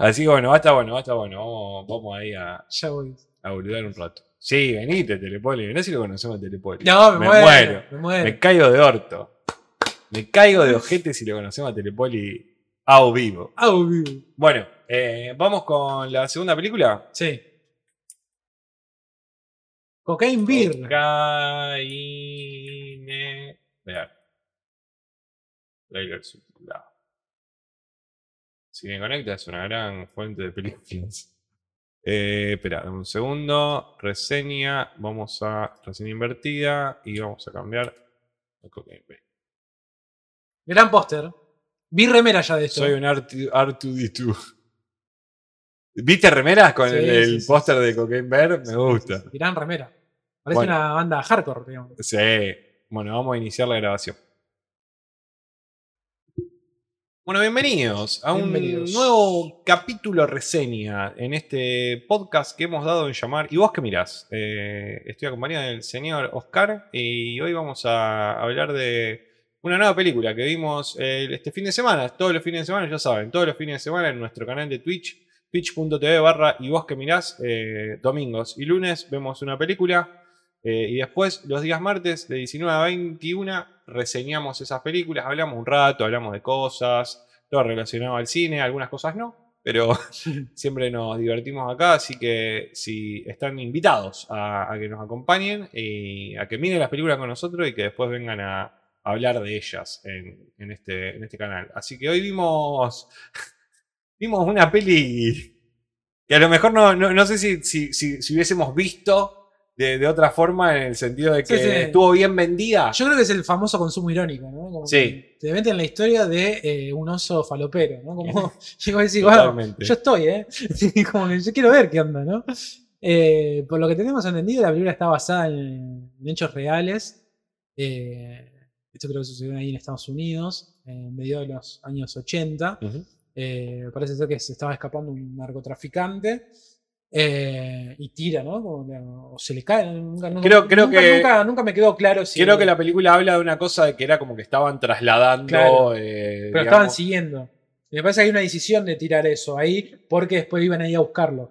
Así que bueno, va a estar bueno, va a estar bueno. Vamos, vamos ahí a, Ya voy. a boludear un rato. Sí, venite, Telepoli. No sé si lo conocemos a Telepoli. No, me, Me muero. muero. Me muero. Me caigo de orto. Me caigo de ojete si lo conocemos a Telepoli a o vivo. Ah, obvio. Bueno, eh, vamos con la segunda película. Sí. Cocaine Beer. Cocaine. Vean. Trailer subtitulado. Si me conecta es una gran fuente de películas. Eh, espera, un segundo. Reseña. Vamos a reseña invertida y vamos a cambiar. Gran póster. Vi remera ya de esto. Soy un R2- R2D2. ¿Viste remeras con Sí, el, el sí, sí, póster sí, de. Cocaine Bear? Me gusta. Gran remera. Parece Bueno. una banda hardcore, digamos. Sí. Bueno, vamos a iniciar la grabación. Bueno, bienvenidos a un Bienvenidos. nuevo capítulo reseña en este podcast que hemos dado en llamar ¿Y vos qué mirás? Eh, estoy acompañado del señor Oscar y hoy vamos a hablar de una nueva película que vimos eh, este fin de semana. Todos los fines de semana, ya saben, todos los fines de semana en nuestro canal de Twitch, twitch.tv barra y vos que mirás, eh, domingos y lunes vemos una película. Eh, y después, los días martes, de 19 a 21, reseñamos esas películas, hablamos un rato, hablamos de cosas, todo relacionado al cine, algunas cosas no, pero siempre nos divertimos acá, así que si están invitados a, a que nos acompañen, y a que miren las películas con nosotros y que después vengan a hablar de ellas en, en este, en este canal. Así que hoy vimos, vimos una peli que a lo mejor no, no, no sé si, si, si- si hubiésemos visto de, de otra forma en el sentido de que Sí, sí. estuvo bien vendida. Yo creo que es el famoso consumo irónico, ¿no? Como Sí. que Te meten en la historia de eh, un oso falopero, ¿no? Como, y vos decís, bueno, yo estoy, ¿eh? Como que yo quiero ver qué onda, ¿no? Eh, por lo que tenemos entendido, la película está basada en, en hechos reales. Eh, esto creo que sucedió ahí en Estados Unidos, en medio de los años 80. Ujú. Eh, parece ser que se estaba escapando un narcotraficante. Eh, y tira, ¿no? O se le cae. Nunca, nunca- Creo- creo nunca- que- nunca, nunca me quedó claro si. Creo que la película habla de una cosa de que era como que estaban trasladando. Claro. eh, Pero digamos- estaban siguiendo. Me parece que hay una decisión de tirar eso ahí porque después iban ahí a buscarlo.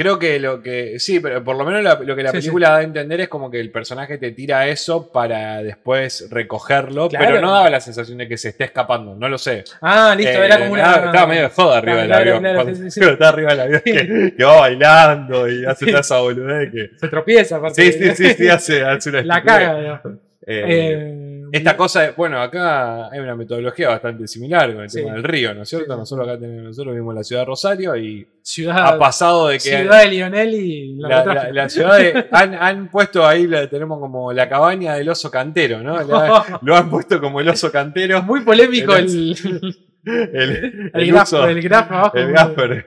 Creo que lo que. Sí, pero por lo menos lo que la Sí, película da a entender es como que el personaje te tira eso para después recogerlo. Claro. Pero no daba la sensación de que se esté escapando. No lo sé. Ah, listo, Eh, era como una. Estaba, estaba medio de joda arriba del avión. claro, Cuando- sí, cuando arriba del avión que, que va bailando y hace toda esa boludez que. Se tropieza, aparte. Sí, sí, sí, sí, hace, hace una La caga. Eh, Eh, Esta cosa, bueno, acá hay una metodología bastante similar con el Sí. tema del río, ¿no es cierto? Sí, sí, Nosotros acá tenemos, nosotros vivimos en la ciudad de Rosario y ciudad, ha pasado de que ciudad de Lionel y la, la- ciudad de, han, han puesto ahí, la, tenemos como la cabaña del oso cantero, ¿no? Lo han puesto como el oso cantero. Muy polémico El- el, El, el, graf, uso- el graf abajo. el Gasper.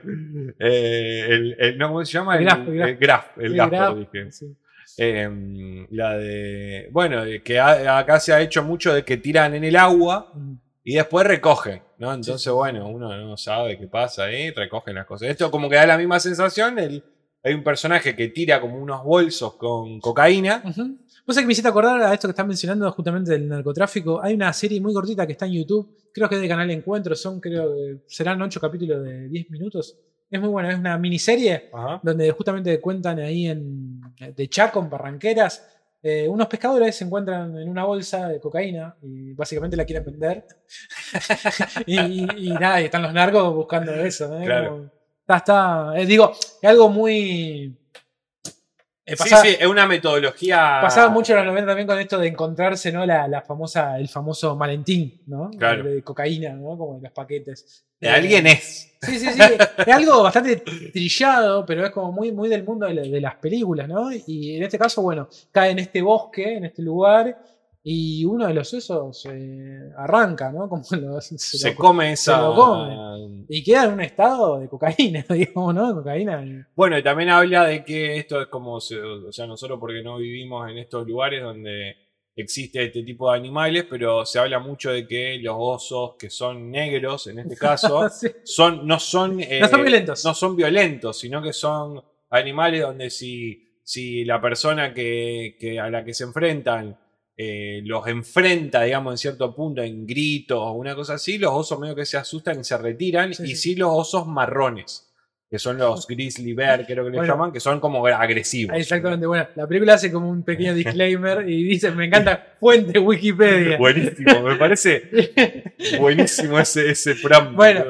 Eh, el, el- no, ¿Cómo se llama? El graf, el graf. el graf, Gasper, dije. sí. Eh, la de. Bueno, que ha- acá se ha hecho mucho de que tiran en el agua Mm. y después recogen, ¿no? Entonces, Sí, bueno, uno no sabe qué pasa ahí, recogen las cosas. Esto como que da la misma sensación. el- hay un personaje que tira como unos bolsos con cocaína. Ujú. Vos sabés que me hiciste acordar a esto que están mencionando justamente del narcotráfico. Hay una serie muy cortita que está en YouTube, creo que es de Canal Encuentro, son creo que serán 8 capítulos de 10 minutos. Es muy buena, es una miniserie Ajá. donde justamente cuentan ahí en de Chaco, en Barranqueras, eh, unos pescadores se encuentran en una bolsa de cocaína y básicamente la quieren vender. y, y- y nada, y están los narcos buscando eso. Claro. Como- está, está- eh, digo, es algo muy... eh, Sí, pasaba- sí, es una metodología. Pasaba mucho en los 90 también con esto de encontrarse, ¿no? La, la famosa, el famoso Malentín, ¿no? Claro. De, cocaína, ¿no? Como en los paquetes. De Eh, alguien es. Sí, sí, sí. es algo bastante trillado, pero es como muy, muy del mundo de las películas, ¿no? Y en este caso, bueno, cae en este bosque, en este lugar, y uno de los osos eh, arranca, ¿no? Como lo- se Se, lo- come esa. lo come. y queda en un estado de cocaína, digamos, ¿no? De cocaína. Bueno, y también habla de que esto es como, se- o sea, nosotros porque no vivimos en estos lugares donde existe este tipo de animales, pero se habla mucho de que los osos que son negros, en este caso, Sí. son, no son... eh, No son violentos. No son violentos, sino que son animales donde si, si la persona que, que a la que se enfrentan eh, los enfrenta, digamos, en cierto punto, en gritos o una cosa así, los osos medio que se asustan y se retiran, Sí, y sí. sí los osos marrones. que son los grizzly bear, creo que le Bueno. llaman, que son como agresivos. Exactamente, bueno, la película hace como un pequeño disclaimer y dice, me encanta, fuente Wikipedia. Buenísimo, me parece buenísimo ese, ese preámbulo. Bueno,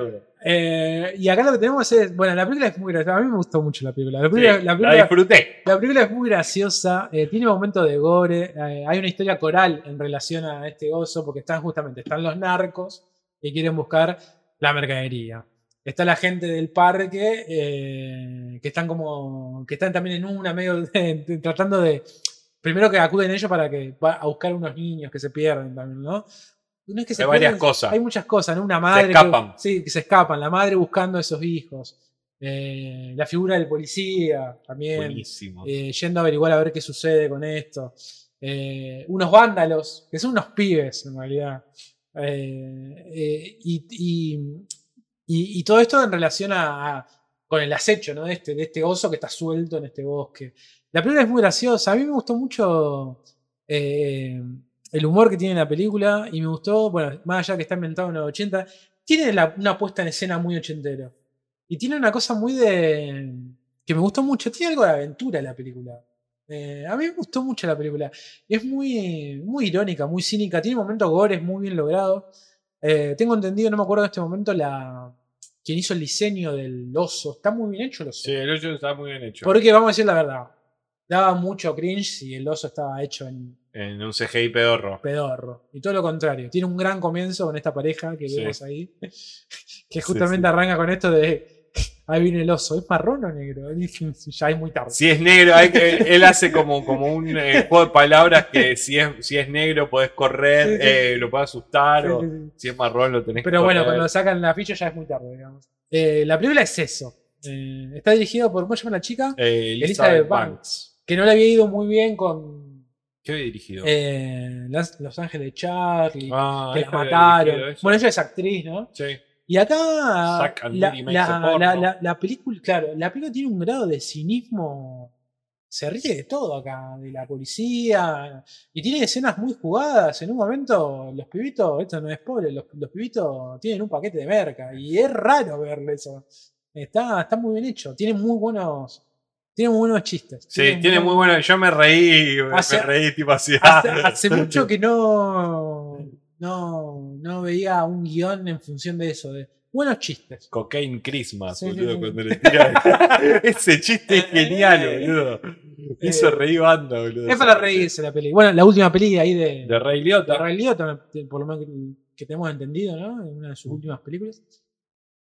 Eh, y acá lo que tenemos es, bueno, la película es muy graciosa, a mí me gustó mucho la película. La película, Sí, la la película- disfruté. La película es muy graciosa, eh, tiene momentos de gore, eh, hay una historia coral en relación a este oso, porque están justamente, están los narcos y quieren buscar la mercadería. Está la gente del parque eh, que están como, que están también en una, medio de- de- tratando de, primero que acuden ellos para que a buscar unos niños que se pierden también, ¿no? No es que se Hay varias cosas. Hay muchas cosas, ¿no? Una madre. escapan. Que, sí, que se escapan, la madre buscando a esos hijos. Eh, la figura del policía también Buenísimo. eh, yendo a averiguar a ver qué sucede con esto. Eh, unos vándalos, que son unos pibes en realidad. Eh, y, y- y- y todo esto en relación a, a- con el acecho ¿no? de, este, de este oso que está suelto en este bosque. La película es muy graciosa. A mí me gustó mucho el humor que tiene la película y me gustó, bueno, más allá que está inventado en los 80, tiene la- una puesta en escena muy ochentero. Y tiene una cosa muy de. que me gustó mucho. Tiene algo de aventura la película. Eh, a mí me gustó mucho la película. Es muy, muy irónica, muy cínica. Tiene momentos gores muy bien logrados. Eh, tengo entendido, no me acuerdo en este momento, la quien hizo el diseño del oso. Está muy bien hecho el oso. Sí, el 8 está muy bien hecho. Porque vamos a decir la verdad. Daba mucho cringe si el oso estaba hecho en En un CGI pedorro. pedorro. Y todo lo contrario. Tiene un gran comienzo con esta pareja que Sí. vemos ahí. Que justamente sí. arranca con esto de. Ahí viene el oso. ¿Es marrón o negro? Ya es muy tarde. Si es negro, hay que, él hace como, como un eh, juego de palabras que si es, si es negro podés correr, eh, lo puedes asustar, o si es marrón lo tenés Pero que bueno, correr. cuando sacan la ficha ya es muy tarde, digamos. Eh, la película es eso. Está dirigido por, ¿cómo se llama la chica? Elizabeth Elizabeth Banks. Banks. Que no le había ido muy bien con ¿Qué había dirigido? eh, Las- Los Ángeles de Charlie, ah, que la ella había mataron. dirigido eso. Bueno, ella es actriz, ¿no? Sí. Y acá Zack and la, Miri makes a la- porno. la- la- la película, claro, la película tiene un grado de cinismo. Se ríe de todo acá, de la policía. Y tiene escenas muy jugadas. En un momento, los pibitos, esto no es spoiler, los, los pibitos tienen un paquete de merca. Y es raro verle eso. Está, está muy bien hecho. Tiene muy buenos. Tiene muy buenos chistes. Sí, tiene muy bueno. Yo me reí, me- Hace- me reí tipo así. Hace, hace mucho que no, no, no veía un guion en función de eso, de buenos chistes. Cocaine Christmas, Sí, boludo, sí. cuando le tira. Ese chiste es genial, boludo. Me hizo Eh, reír banda, boludo. Es para reírse la peli. Bueno, la última peli ahí de, De Ray de Liotta. Ray Liotta, por lo menos que, que tenemos entendido, ¿no? En una de sus últimas películas.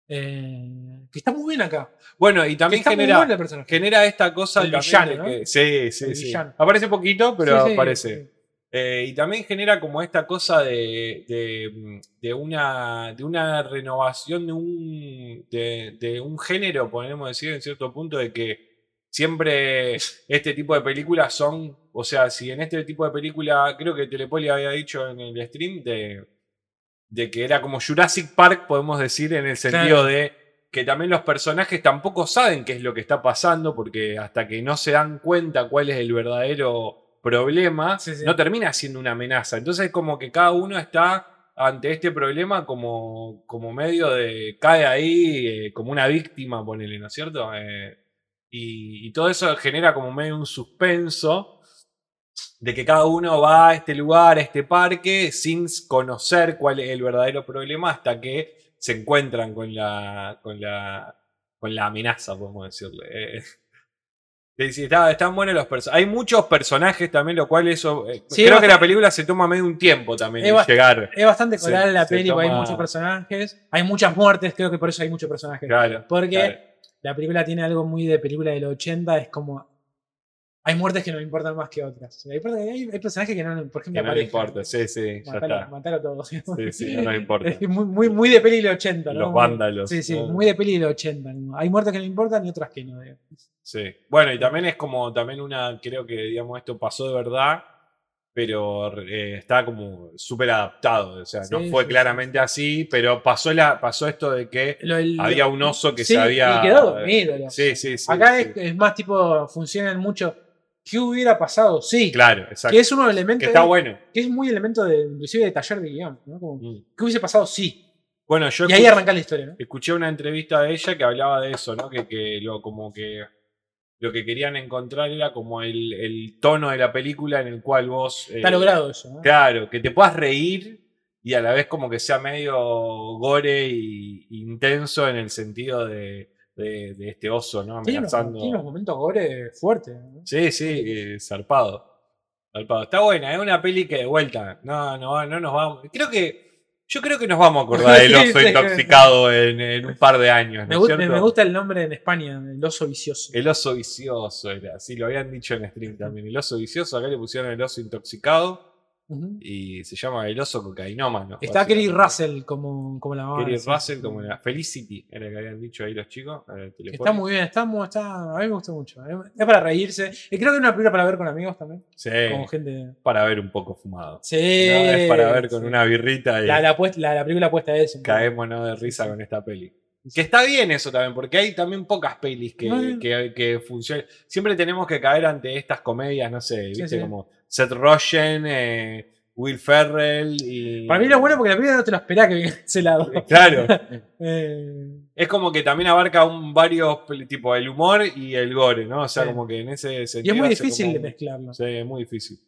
Eh, que está muy bien acá. Bueno, y también genera, esta cosa El villano, de ¿no? que- sí, sí, El sí. villano. Aparece poquito, pero Sí, sí, aparece. sí. Eh, y también genera como esta cosa de, de, de una, de una renovación de un, de, de un género, podemos decir en cierto punto, de que siempre este tipo de películas son, o sea, si en este tipo de película, creo que Telepoli había dicho en el stream, de, de que era como Jurassic Park, podemos decir, en el sentido Claro. de que también los personajes tampoco saben qué es lo que está pasando, porque hasta que no se dan cuenta cuál es el verdadero problema, Sí, sí. no termina siendo una amenaza. Entonces es como que cada uno está ante este problema como, como medio de, cae ahí eh, como una víctima, ponele, ¿no es cierto? Eh, y, y todo eso genera como medio un suspenso de que cada uno va a este lugar, a este parque, sin conocer cuál es el verdadero problema hasta que se encuentran con la, con la, con la amenaza, podemos decirle. Eh, sí, está- están buenos los personajes. Hay muchos personajes también, lo cual eso... eh, Sí, creo es que la película se toma medio un tiempo también en llegar. Es bastante coral la peli, porque hay toma- muchos personajes. Hay muchas muertes, creo que por eso hay muchos personajes. Claro. Porque claro. la película tiene algo muy de película del 80, es como. Hay muertes que nos importan más que otras. Hay, hay- hay personajes que no, por ejemplo, Que no le pareja. importa, sí, sí, ya Matalo, está. matalo a todos. Sí, sí, no nos importa. Es muy, muy, muy de peli del 80, ¿no? Los vándalos. Sí, sí, ¿no? muy de peli del 80. ¿no? Hay muertes que no importan y otras que no. digamos. Sí. Bueno, y también es como, también una, creo que, digamos, esto pasó de verdad, pero eh, está como súper adaptado. O sea, no fue sí, claramente así, pero pasó, la, pasó esto de que Lo- el- había un oso que se había... y quedó dormido. Sí, sí, sí. Acá es más tipo, funcionan mucho. ¿Qué hubiera pasado? Sí. Claro, exacto. Que es uno elemento. Que está bueno. que es muy elemento de, inclusive de taller de guion. ¿no? Como, Mm. ¿Qué hubiese pasado? Sí. Bueno, yo Y ahí arranca la historia, ¿no? escuché una entrevista de ella que hablaba de eso, ¿no? Que, que lo, como que lo que querían encontrar era como el, el tono de la película en el cual vos. eh, Está logrado eso, ¿no? Claro, que te puedas reír y a la vez como que sea medio gore y intenso en el sentido de, de- de este oso, ¿no? Amenazando. tiene unos momentos gore fuertes. ¿no? Sí, sí, eh, zarpado. Zarpado. Está buena, es una peli que de vuelta. No, no, no nos vamos. Creo que. Yo creo que nos vamos a acordar del oso intoxicado en, en un par de años. Me, ¿no es gusta, me gusta el nombre en España, el oso vicioso. El oso vicioso era, sí, lo habían dicho en stream también. El oso vicioso, acá le pusieron el oso intoxicado Y se llama el oso cocainómano. Está Kerry. Russell como, como la mamá. Kerry. Russell como la Felicity, era que habían dicho ahí los chicos. eh. Está muy bien, está, está, a mí me gustó mucho. Es para reírse. Y creo que es una película para ver con amigos también. Sí, Con gente. para ver un poco fumado. Sí. No, es para ver con sí. una birrita y La, la, puest- la, la película puesta es. caémonos de risa con esta peli. Que está bien eso también, porque hay también pocas pelis que, que, que funcionen. Siempre tenemos que caer ante estas comedias, no sé, viste, sí. como Seth Rogen, eh, Will Ferrell y. Para mí lo bueno porque la película no te lo esperás que venga ese lado. Claro. Eh, Es como que también abarca un varios tipo el humor y el gore, ¿no? O sea, Sí. como que en ese y sentido. es muy difícil de mezclarlo. Sí, es muy difícil.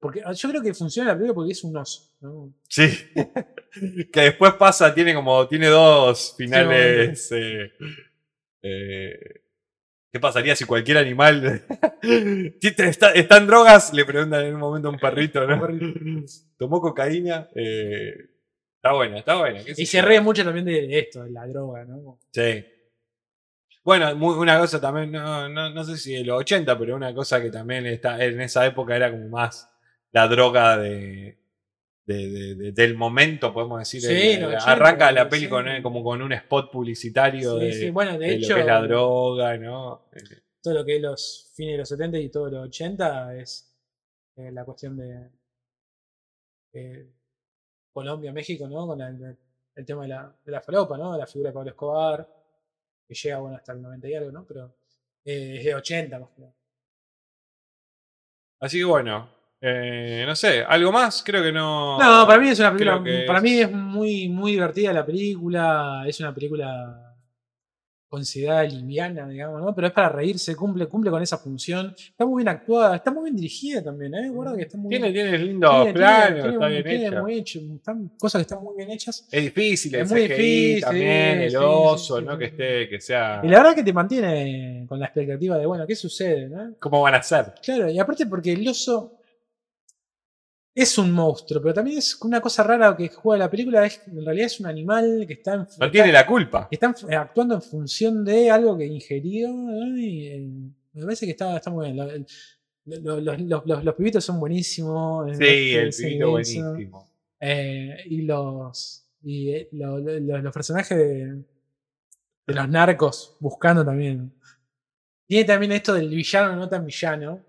Porque yo creo que funciona la película porque es un oso. ¿no? Sí. que después pasa, tiene como. Tiene dos finales. eh, eh, ¿Qué pasaría si cualquier animal está, está en drogas? Le preguntan en un momento a un perrito, ¿no? ¿Tomó cocaína? Eh, está buena, está buena. Y se ríe mucho también de esto, de la droga, ¿no? Sí. Bueno, muy- una cosa también, no, no, no sé si de los 80, pero una cosa que también está en esa época era como más la droga de, de- de- de- del momento, podemos decir. Sí, El- 80, arranca la sí. peli con, eh, como con un spot publicitario Sí, de, Bueno, de, hecho, lo que es la droga, ¿no? Eh, todo lo que es los fines de los 70 y todo los 80 es eh, la cuestión de eh, Colombia, México, ¿no? Con la- el, tema de la, de la falopa, ¿no? La figura de Pablo Escobar, que llega, bueno, hasta el 90 y algo, ¿no? Pero eh, es de 80 más que nada. Así que bueno, eh, no sé, ¿algo más? Creo que no. No, para mí es una película. Para mí es- muy, muy divertida la película. Es una película considerada liviana, digamos, ¿no? Pero es para reírse, cumple, cumple con esa función. Está muy bien actuada, está muy bien dirigida también, ¿eh? Guarda que está muy Tiene, bien. tiene lindos planos, está bien muy hecho, están cosas que están muy bien hechas. Es difícil, el Es muy CGI difícil, también, el sí, sí, oso, sí, ¿no? que esté, que sea. Y la verdad que te mantiene con la expectativa de, bueno, ¿qué sucede? ¿no? ¿Cómo van a ser? Claro, y aparte porque el oso es un monstruo, pero también es una cosa rara que juega la película, es que en realidad es un animal que está, en, No tiene la culpa. que está actuando en función de algo que ingirió, ¿no? y eh, me parece que está, está muy bien. Los, los- los- los pibitos son buenísimos. eh, Sí, el pibito buenísimo. Eh, y los y eh, lo- lo- lo- los personajes de, de los narcos buscando también. Tiene también esto del villano no tan villano.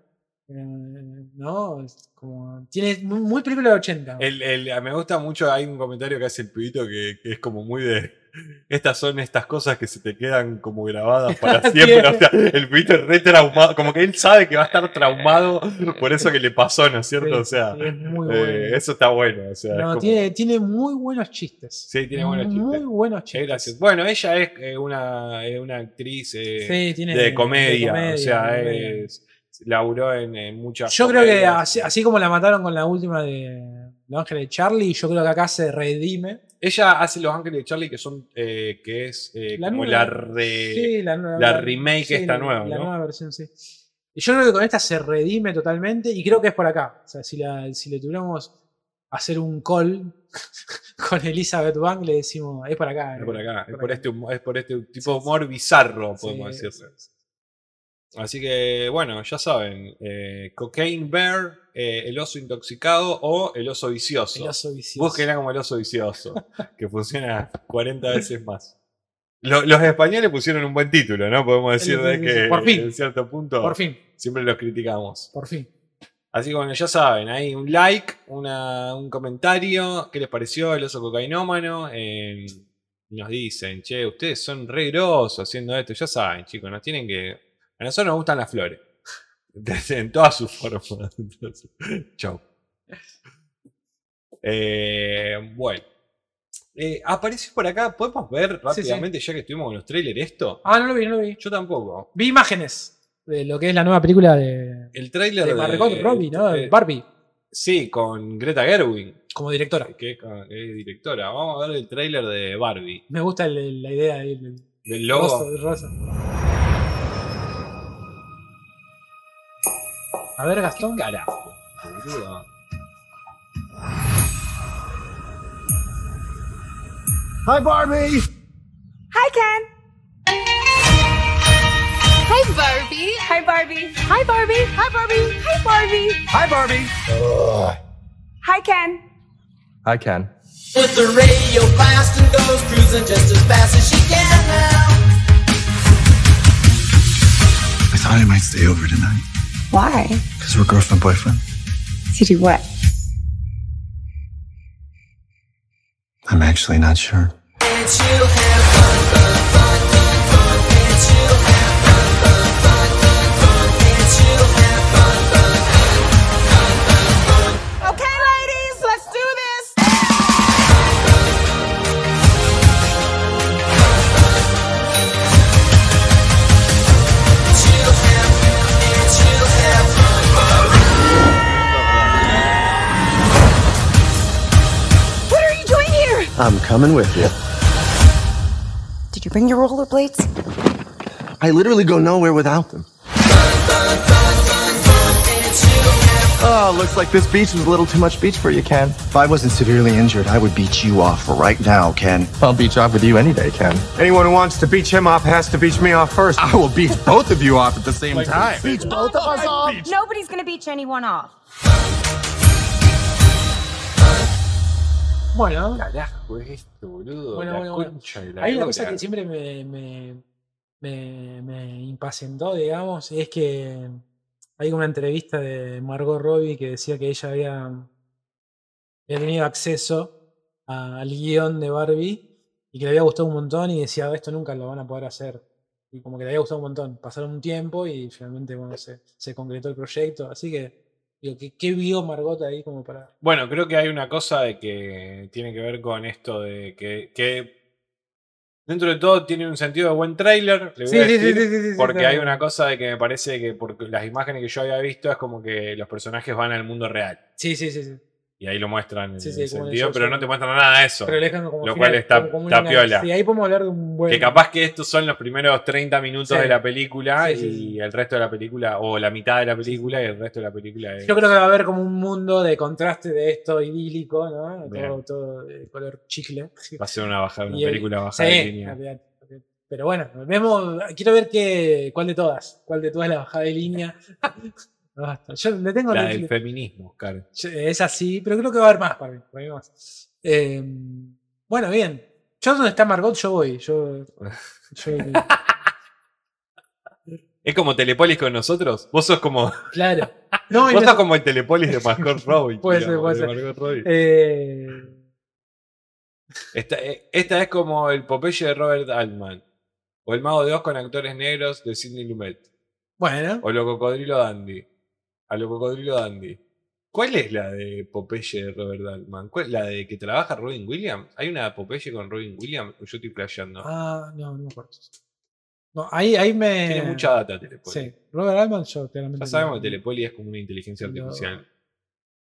Eh, ¿No? Es Como, tiene muy, muy película de 80. El- el- me gusta mucho, hay un comentario que hace el pibito que, que es como muy de. Estas son estas cosas que se te quedan como grabadas para siempre. O sea, el pibito es re traumado. Como que él sabe que va a estar traumado por eso que le pasó, ¿no es cierto? Sí, o sea, sí, es muy eh, eso está bueno. O sea, es No, como- tiene, tiene muy buenos chistes. Sí, tiene buenos Muy chistes. buenos es chistes. Bueno, ella es eh, una, es una actriz eh, Sí, tiene de, comedia, comedia, O sea, de es, laburó en, en muchas. Yo creo que así, así como la mataron con la última de Los Ángeles de Charlie, yo creo que acá se redime. Ella hace Los Ángeles de Charlie, que son eh, que es eh, La como nueva. la re- Sí, la, nueva- la remake esta la- nueva, La ¿no? nueva versión, sí. Y yo creo que con esta se redime totalmente y creo que es por acá. O sea, si, la, si le tuviéramos hacer un call con Elizabeth Bank, le decimos, es por acá. Es eh, por acá, es por por acá". este, humo- es por este tipo de humor bizarro, podemos sí, decirle. Sí. Así que, bueno, ya saben, eh, Cocaine Bear, eh, el oso intoxicado o el oso vicioso. El oso vicioso. Búsquenla como el oso vicioso, que funciona 40 veces más. Lo- los españoles pusieron un buen título, ¿no? Podemos decir de que sí. Por fin. en cierto punto Por fin, siempre los criticamos. por fin. Así que bueno, ya saben, ahí un like, una- un comentario, qué les pareció el oso cocainómano. Eh, nos dicen, che, ustedes son re grosos haciendo esto. Ya saben, chicos, nos tienen que. A nosotros nos gustan las flores. En todas sus formas. Entonces, Chau. Eh, bueno. Eh, apareció por acá, ¿podemos ver Sí, sí. rápidamente, ya que estuvimos con los trailers, esto? Ah, no lo vi, no lo vi. Yo tampoco. Vi imágenes de lo que es la nueva película de, El trailer de Margot Robbie, ¿no? eh, Barbie, sí, con Greta Gerwig, como directora. que es, directora. Vamos a ver el trailer de Barbie. Me gusta el- la idea Del rosa, logo. el rosa. A ver, Gastón. Carajo, boludo. Hi, Barbie. Hi, Ken. Hi, Barbie. Hi, Barbie. Hi, Barbie. Hi, Barbie. Hi, Barbie. Hi, Barbie. Hi, Ken. I can. With the radio fast and goes cruising just as fast as she can now. I thought I might stay over tonight. Why? Because we're girlfriend boyfriend. To do what? I'm actually not sure. I'm coming with you. Did you bring your rollerblades? I literally go nowhere without them. Oh, looks like this beach is a little too much beach for you, Ken. If I wasn't severely injured, I would beat you off right now, Ken. I'll beach off with you any day, Ken. Anyone who wants to beach him off has to beach me off first. I will beat both of you off at the same time. Beats both of us off. Nobody's gonna beach anyone off. Bueno, Carajo, es esto, boludo. Bueno, la bueno, bueno. concha de la hay una cosa que siempre me, me, me, me impacientó, digamos, y es que hay una entrevista de Margot Robbie que decía que ella había, había tenido acceso a- al guion de Barbie y que le había gustado un montón y decía, "Ah, esto nunca lo van a poder hacer. Y como que le había gustado un montón. Pasaron un tiempo y finalmente bueno, se, se concretó el proyecto. Así que, digo, ¿qué, qué vio Margot ahí como para... Bueno, creo que hay una cosa de que tiene que ver con esto de que, que dentro de todo tiene un sentido de buen tráiler, le voy a decir, porque hay una cosa de que me parece que por las imágenes que yo había visto es como que los personajes van al mundo real Sí, sí, sí. sí. Y ahí lo muestran en Sí, el sí, sentido, pero no te muestran nada de eso. Pero dejan como Lo final, cual está- como- como un está piola. Sí, ahí podemos hablar de un buen. Que capaz que estos son los primeros 30 minutos de la película y el resto de la película, o la mitad de la película y el resto de la película es... Yo creo que va a haber como un mundo de contraste de esto idílico, ¿no? Todo, todo de color chicle. Va a ser una, bajada, una Y el- película bajada de línea. Pero bueno, vemos, quiero ver qué, cuál de todas, cuál de todas es la bajada de línea. Basta. Yo le tengo La del feminismo, Oscar. Es así, pero creo que va a haber más para mí. para mí más. Eh, bueno, bien. Yo donde está Margot, yo voy. Yo, yo- Es como Telepolis con nosotros. Vos sos como, claro. No, vos no- sos como el Telepolis de Margot Robbie. Puede ser, puede de ser. Margot Robbie. eh, Esta, eh, esta es como el Popeye de Robert Altman. O el Mago de Oz con actores negros de Sidney Lumet. bueno, O lo Cocodrilo Dandy. A lo Cocodrilo Dandy. ¿Cuál es la de Popeye de Robert Altman? ¿Cuál- ¿La de que trabaja Robin Williams? ¿Hay una Popeye con Robin Williams? ¿O yo estoy flasheando? ah, no, no me acuerdo. No, ahí, ahí me. Tiene mucha data Telepoli. Sí, Robert Altman, yo claramente. Ya sabemos que Telepoli es como una inteligencia artificial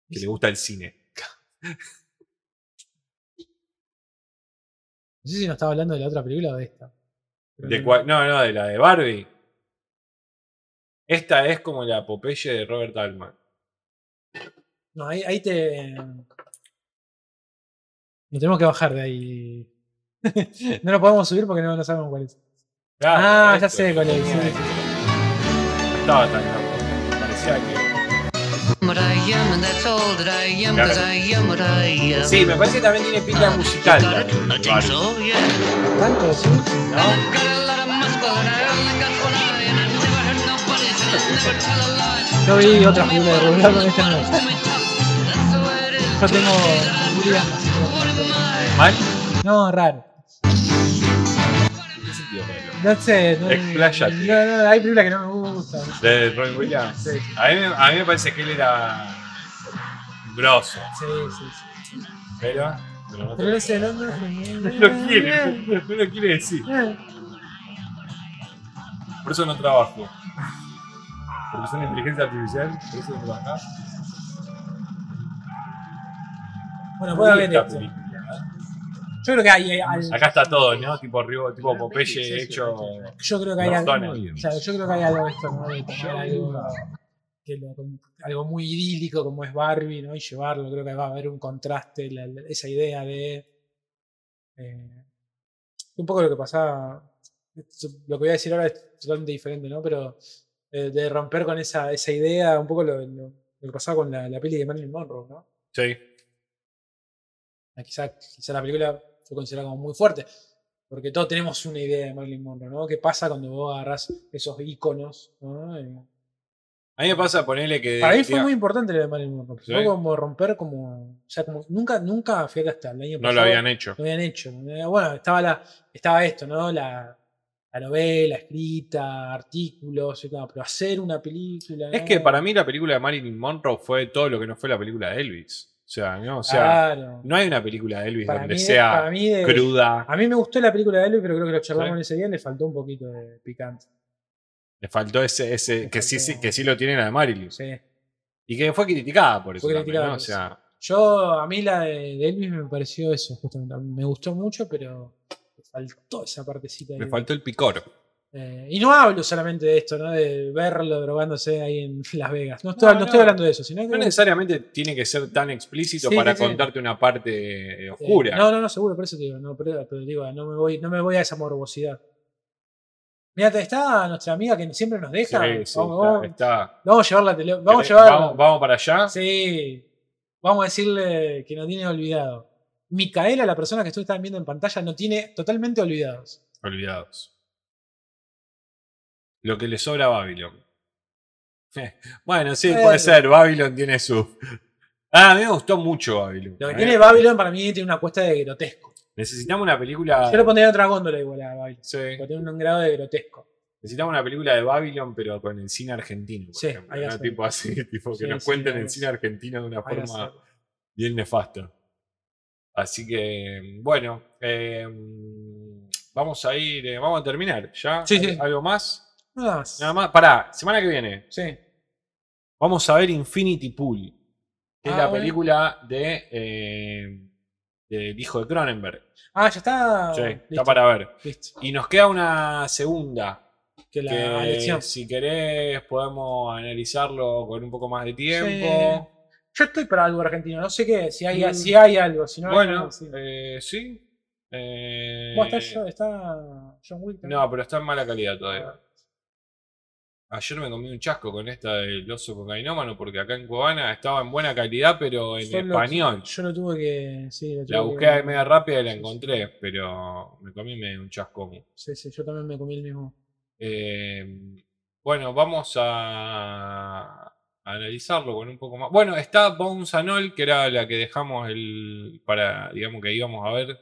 que le gusta el cine. No sé si nos estaba hablando de la otra película o de esta. ¿De? No, no, de la de Barbie. Esta es como la Popeye de Robert Altman. No, ahí, ahí te. Nos tenemos que bajar de ahí. no lo podemos subir porque no, no sabemos cuál es. Claro, ah, ya sé cuál es. sí, estaba tan loco. Parecía que. Sí, me parece que también tiene pinta musical. ¿Tanto? Sí. ¿no? Yo vi otra película de Robert Altman, esta no. Yo tengo? ¿Mal? No, raro. No sé. No, Expláyate. No, no, hay películas que no me gustan. De Robin Williams. Sí, A mí, me- a mí me parece que él era grosso. sí, sí. sí. Pero Pero no, Pero ese no, no, no lo quiere, no, no lo quiere decir. Por eso no trabajo. Porque soy una inteligencia artificial, por eso trabajo. Bueno, puede haber esto. película. Yo creo que hay, hay- Acá está todo, ¿no? Tipo, Río- tipo Popeye Sí, sí, hecho. yo creo que hay algo, yo creo que hay algo de esto, ¿no? De tomar algo, que lo- algo muy idílico como es Barbie, ¿no? Y llevarlo, creo que va a haber un contraste, la- la- esa idea de eh, un poco lo que pasaba, esto- lo que voy a decir ahora es totalmente diferente, ¿no? Pero eh, de romper con esa, esa idea, un poco lo, lo- lo que pasaba con la, la peli de Marilyn Monroe, ¿no? Sí. Ah, Quizá, quizá la película fue considerada como muy fuerte, porque todos tenemos una idea de Marilyn Monroe, ¿no? ¿Qué pasa cuando vos agarrás esos iconos? ¿no? Eh, A mí me pasa ponerle que. Para mí fue muy importante lo de Marilyn Monroe. Sí. Fue como romper como. O sea, como nunca, nunca, fíjate hasta el año No pasado. lo habían hecho. Lo habían hecho. Bueno, estaba la, estaba esto, ¿no? La, la novela escrita, artículos, y todo, pero hacer una película. Es ¿no? que para mí la película de Marilyn Monroe fue todo lo que no fue la película de Elvis. O sea, ¿no? O sea, Claro. no hay una película de Elvis Para donde mí- sea para mí de- cruda. A mí me gustó la película de Elvis, pero creo que lo charlamos Sí. ese día, le faltó un poquito de picante. Le faltó ese, ese Le que, sí, faltó- sí, que sí lo tiene la de Marilyn. Sí. Y que fue criticada por eso. Fue también, criticada ¿no? por O sea, Yo, a mí la de, de Elvis me pareció eso, justamente. Me gustó mucho, pero faltó esa partecita. ahí. faltó el picor. Eh, y no hablo solamente de esto, ¿no? De verlo drogándose ahí en Las Vegas. No estoy, No, no, no. estoy hablando de eso, sino que. No necesariamente tiene que ser tan explícito Sí, para sí, sí. contarte una parte eh, eh, oscura. no, no, no, seguro, por eso te digo. No, pero, pero digo, no me, voy, no me voy a esa morbosidad. Mira, está nuestra amiga que siempre nos deja. Sí, sí, vamos, vamos- está- vamos a llevarla tele- Vamos a llevarla. vamos, vamos para allá. Sí. Vamos a decirle que no tiene olvidado. Micaela, la persona que ustedes están viendo en pantalla, no tiene totalmente olvidados. Olvidados. Lo que le sobra a Babylon. Eh, Bueno, sí, puede ser. Babylon tiene su. Ah, a mí me gustó mucho Babylon. Lo que Eh, tiene Babylon para mí tiene una cuesta de grotesco. Necesitamos una película. Yo lo pondría otra góndola igual a Babylon. Sí. Porque tiene un grado de grotesco. Necesitamos una película de Babylon, pero con el cine argentino. Por Sí, ejemplo, ¿no? Tipo así, tipo que Sí, nos cuenten el cine argentino de una forma bien nefasta. Así que, bueno, eh, vamos a ir, eh, vamos a terminar. ¿Ya? Sí, sí. ¿Algo más? Nada más. Nada más. Pará, semana que viene. Sí. Vamos a ver Infinity Pool, que es Ah, la bueno. película de, eh, del hijo de Cronenberg. Ah, ya está. Sí, Listo. está para ver. Listo. Y nos queda una segunda, Que la que elección. si querés podemos analizarlo con un poco más de Sí. Yo estoy para algo argentino. No sé qué. Si hay, Mm. si hay algo. Si no hay, bueno, no, sí. eh, sí. Eh, Bueno, está, John- está John Wick. también. no, pero está en mala calidad todavía. Ah, Ayer me comí un chasco con esta del oso cocainómano porque acá en Cubana estaba en buena calidad, pero en yo lo- español. yo lo tuve que. Sí, lo tuve La que- busqué ahí media rápida y la Sí, sí. encontré, pero me comí medio un chasco. Sí, sí, yo también me comí el mismo. Eh, bueno, vamos a analizarlo con un poco más. Bueno, está Bones and All, que era la que dejamos el para, digamos que íbamos a ver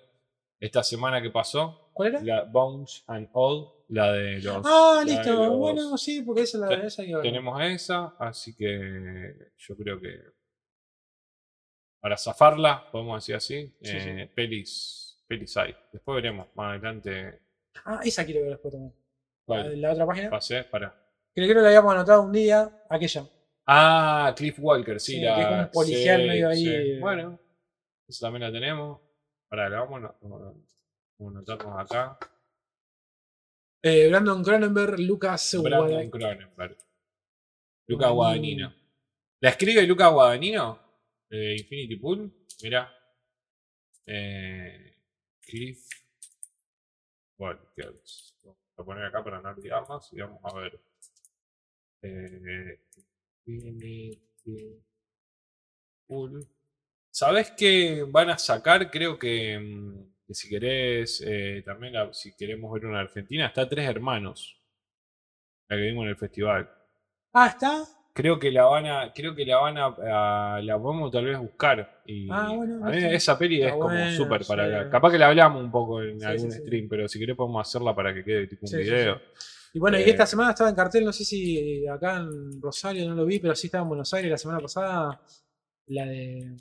esta semana que pasó. ¿Cuál era? La Bones and All, la de los. ah, de listo. los- Bueno, sí, porque esa es la Te- esa iba a. Tenemos esa, así que yo creo que para zafarla, podemos decir así, Sí, sí. eh, pelis, pelis hay. Después veremos más adelante. Ah, esa quiero ver después también. La, otra página. Pasé, para. Creo que la habíamos anotado un día. Aquella. Ah, Cliff Walker, sí. Sí, la, que es como un policial sí, medio ahí, sí. eh. Bueno, esa también la tenemos. Pará, la vamos a, vamos anotarnos acá. Eh, Brandon Cronenberg, Lucas Brandon Cronenberg. Luca Guadagnino. Guadagnino. ¿La escribe Luca Guadagnino? De Infinity Pool. Mirá. Eh, Cliff Walker. Vamos a poner acá para no olvidarnos y vamos a ver. Eh, Infinity Pool. ¿Sabés qué van a sacar? Creo que, mm, que si querés, eh, también la- si queremos ver una Argentina, está Tres Hermanos. La que vimos en el festival. Ah, está. Creo que la van a, creo que la van a, a- la podemos tal vez buscar. Y Ah, bueno, a mí esa peli Está es como súper para sí. Capaz que la hablamos un poco en Sí, algún stream, pero si querés podemos hacerla para que quede tipo un video. Y bueno, y Eh, esta semana estaba en cartel, no sé si acá en Rosario no lo vi, pero sí estaba en Buenos Aires la semana pasada. La de.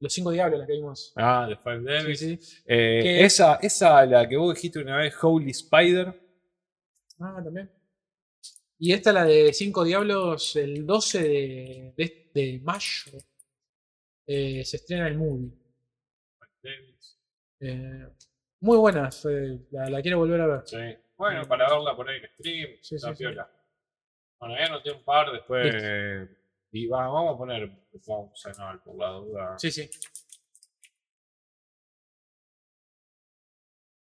Los cinco diablos, la que vimos. Ah, The Five Sí, Devils. sí. Eh, Que- esa, esa, la que vos dijiste una vez, Holy Spider. Ah, también. Y esta, la de Cinco Diablos, el 12 de, de, de mayo, eh, se estrena el movie. Devils. Eh, muy buena, la quiero volver a ver. Sí. Bueno, para verla por ahí en stream. Sí, está sí, sí. piola. Bueno, ya anoté un par después. Eh, y va- vamos a poner Functional por la duda. Sí, sí.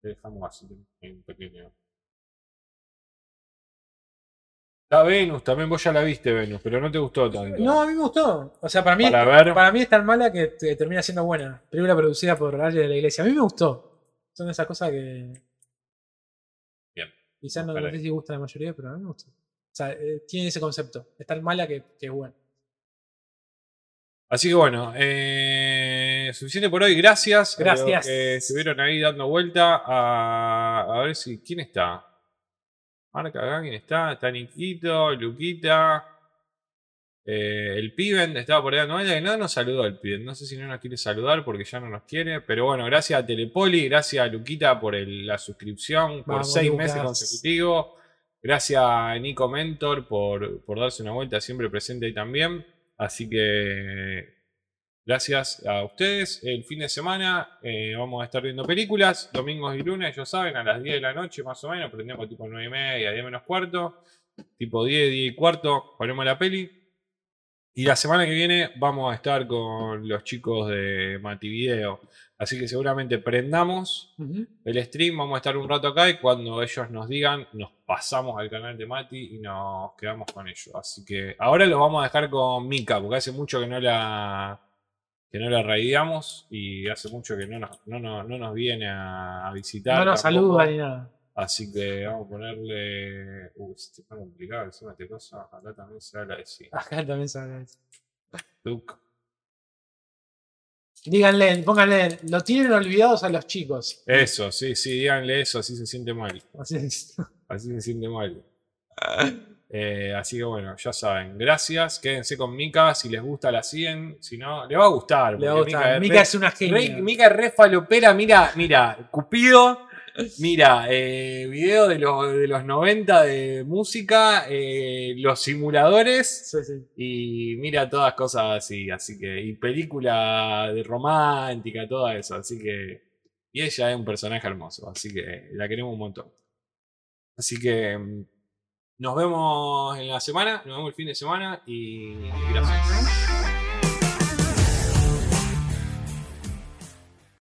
Dejamos así en pequeño. Está Venus, también vos ya la viste, Venus, pero no te gustó tanto. No, a mí me gustó. O sea, para mí, Para ver. para mí es tan mala que te- termina siendo buena. Película producida por alguien de la iglesia. A mí me gustó. Son esas cosas que. Quizás no, no sé si gusta la mayoría, pero a mí me gusta. O sea, eh, tiene ese concepto. Es tan mala que, que es buena. Así que bueno, eh, suficiente por hoy. Gracias. a Gracias. que estuvieron ahí dando vuelta. A, a ver si. ¿Quién está? Marca acá, ¿quién está? Está Niquito, Luquita. Eh, el Piben estaba por vuelta. Que no nos saludó el Piben. No sé si no nos quiere saludar porque ya no nos quiere. Pero bueno, gracias a Telepoli. Gracias a Luquita por el- la suscripción. Por Vamos, seis Lucas. meses consecutivos. Gracias a Nico Mentor por, por darse una vuelta siempre presente ahí también. Así que gracias a ustedes. El fin de semana eh, vamos a estar viendo películas. Domingos y lunes, ya saben, a las 10 de la noche más o menos. Prendemos tipo 9 y media, 10 menos cuarto. Tipo 10, 10 y cuarto, ponemos la peli. Y la semana que viene vamos a estar con los chicos de Mativideo. Así que seguramente prendamos el stream, vamos a estar un rato acá y cuando ellos nos digan, nos pasamos al canal de Mati y nos quedamos con ellos. Así que ahora los vamos a dejar con Mika, porque hace mucho que no la que no la raideamos y hace mucho que no nos, no nos, no nos viene a, a visitar. No nos saluda ni nada. Así que vamos a ponerle. Uh, este está complicado encima esta cosa. Acá también se habla de sí. Acá también sabe eso. Duke. Díganle, pónganle, lo tienen olvidados a los chicos. Eso, sí, sí, díganle eso, así se siente mal. Así es. Así se siente mal. Eh, así que bueno, ya saben. Gracias. Quédense con Mika. Si les gusta, la siguen. Si no, le va a gustar. Le va a porque gustar. es Mika re- es una genia. re- Mika es re falopera. Mira, mira, Cupido. Mira, eh, video de los, de los 90 de música, eh, los simuladores Sí, sí. y mira todas cosas así, así que, y película de romántica, todo eso, así que, y ella es un personaje hermoso, así que la queremos un montón. Así que mm, nos vemos en la semana, nos vemos el fin de semana y gracias.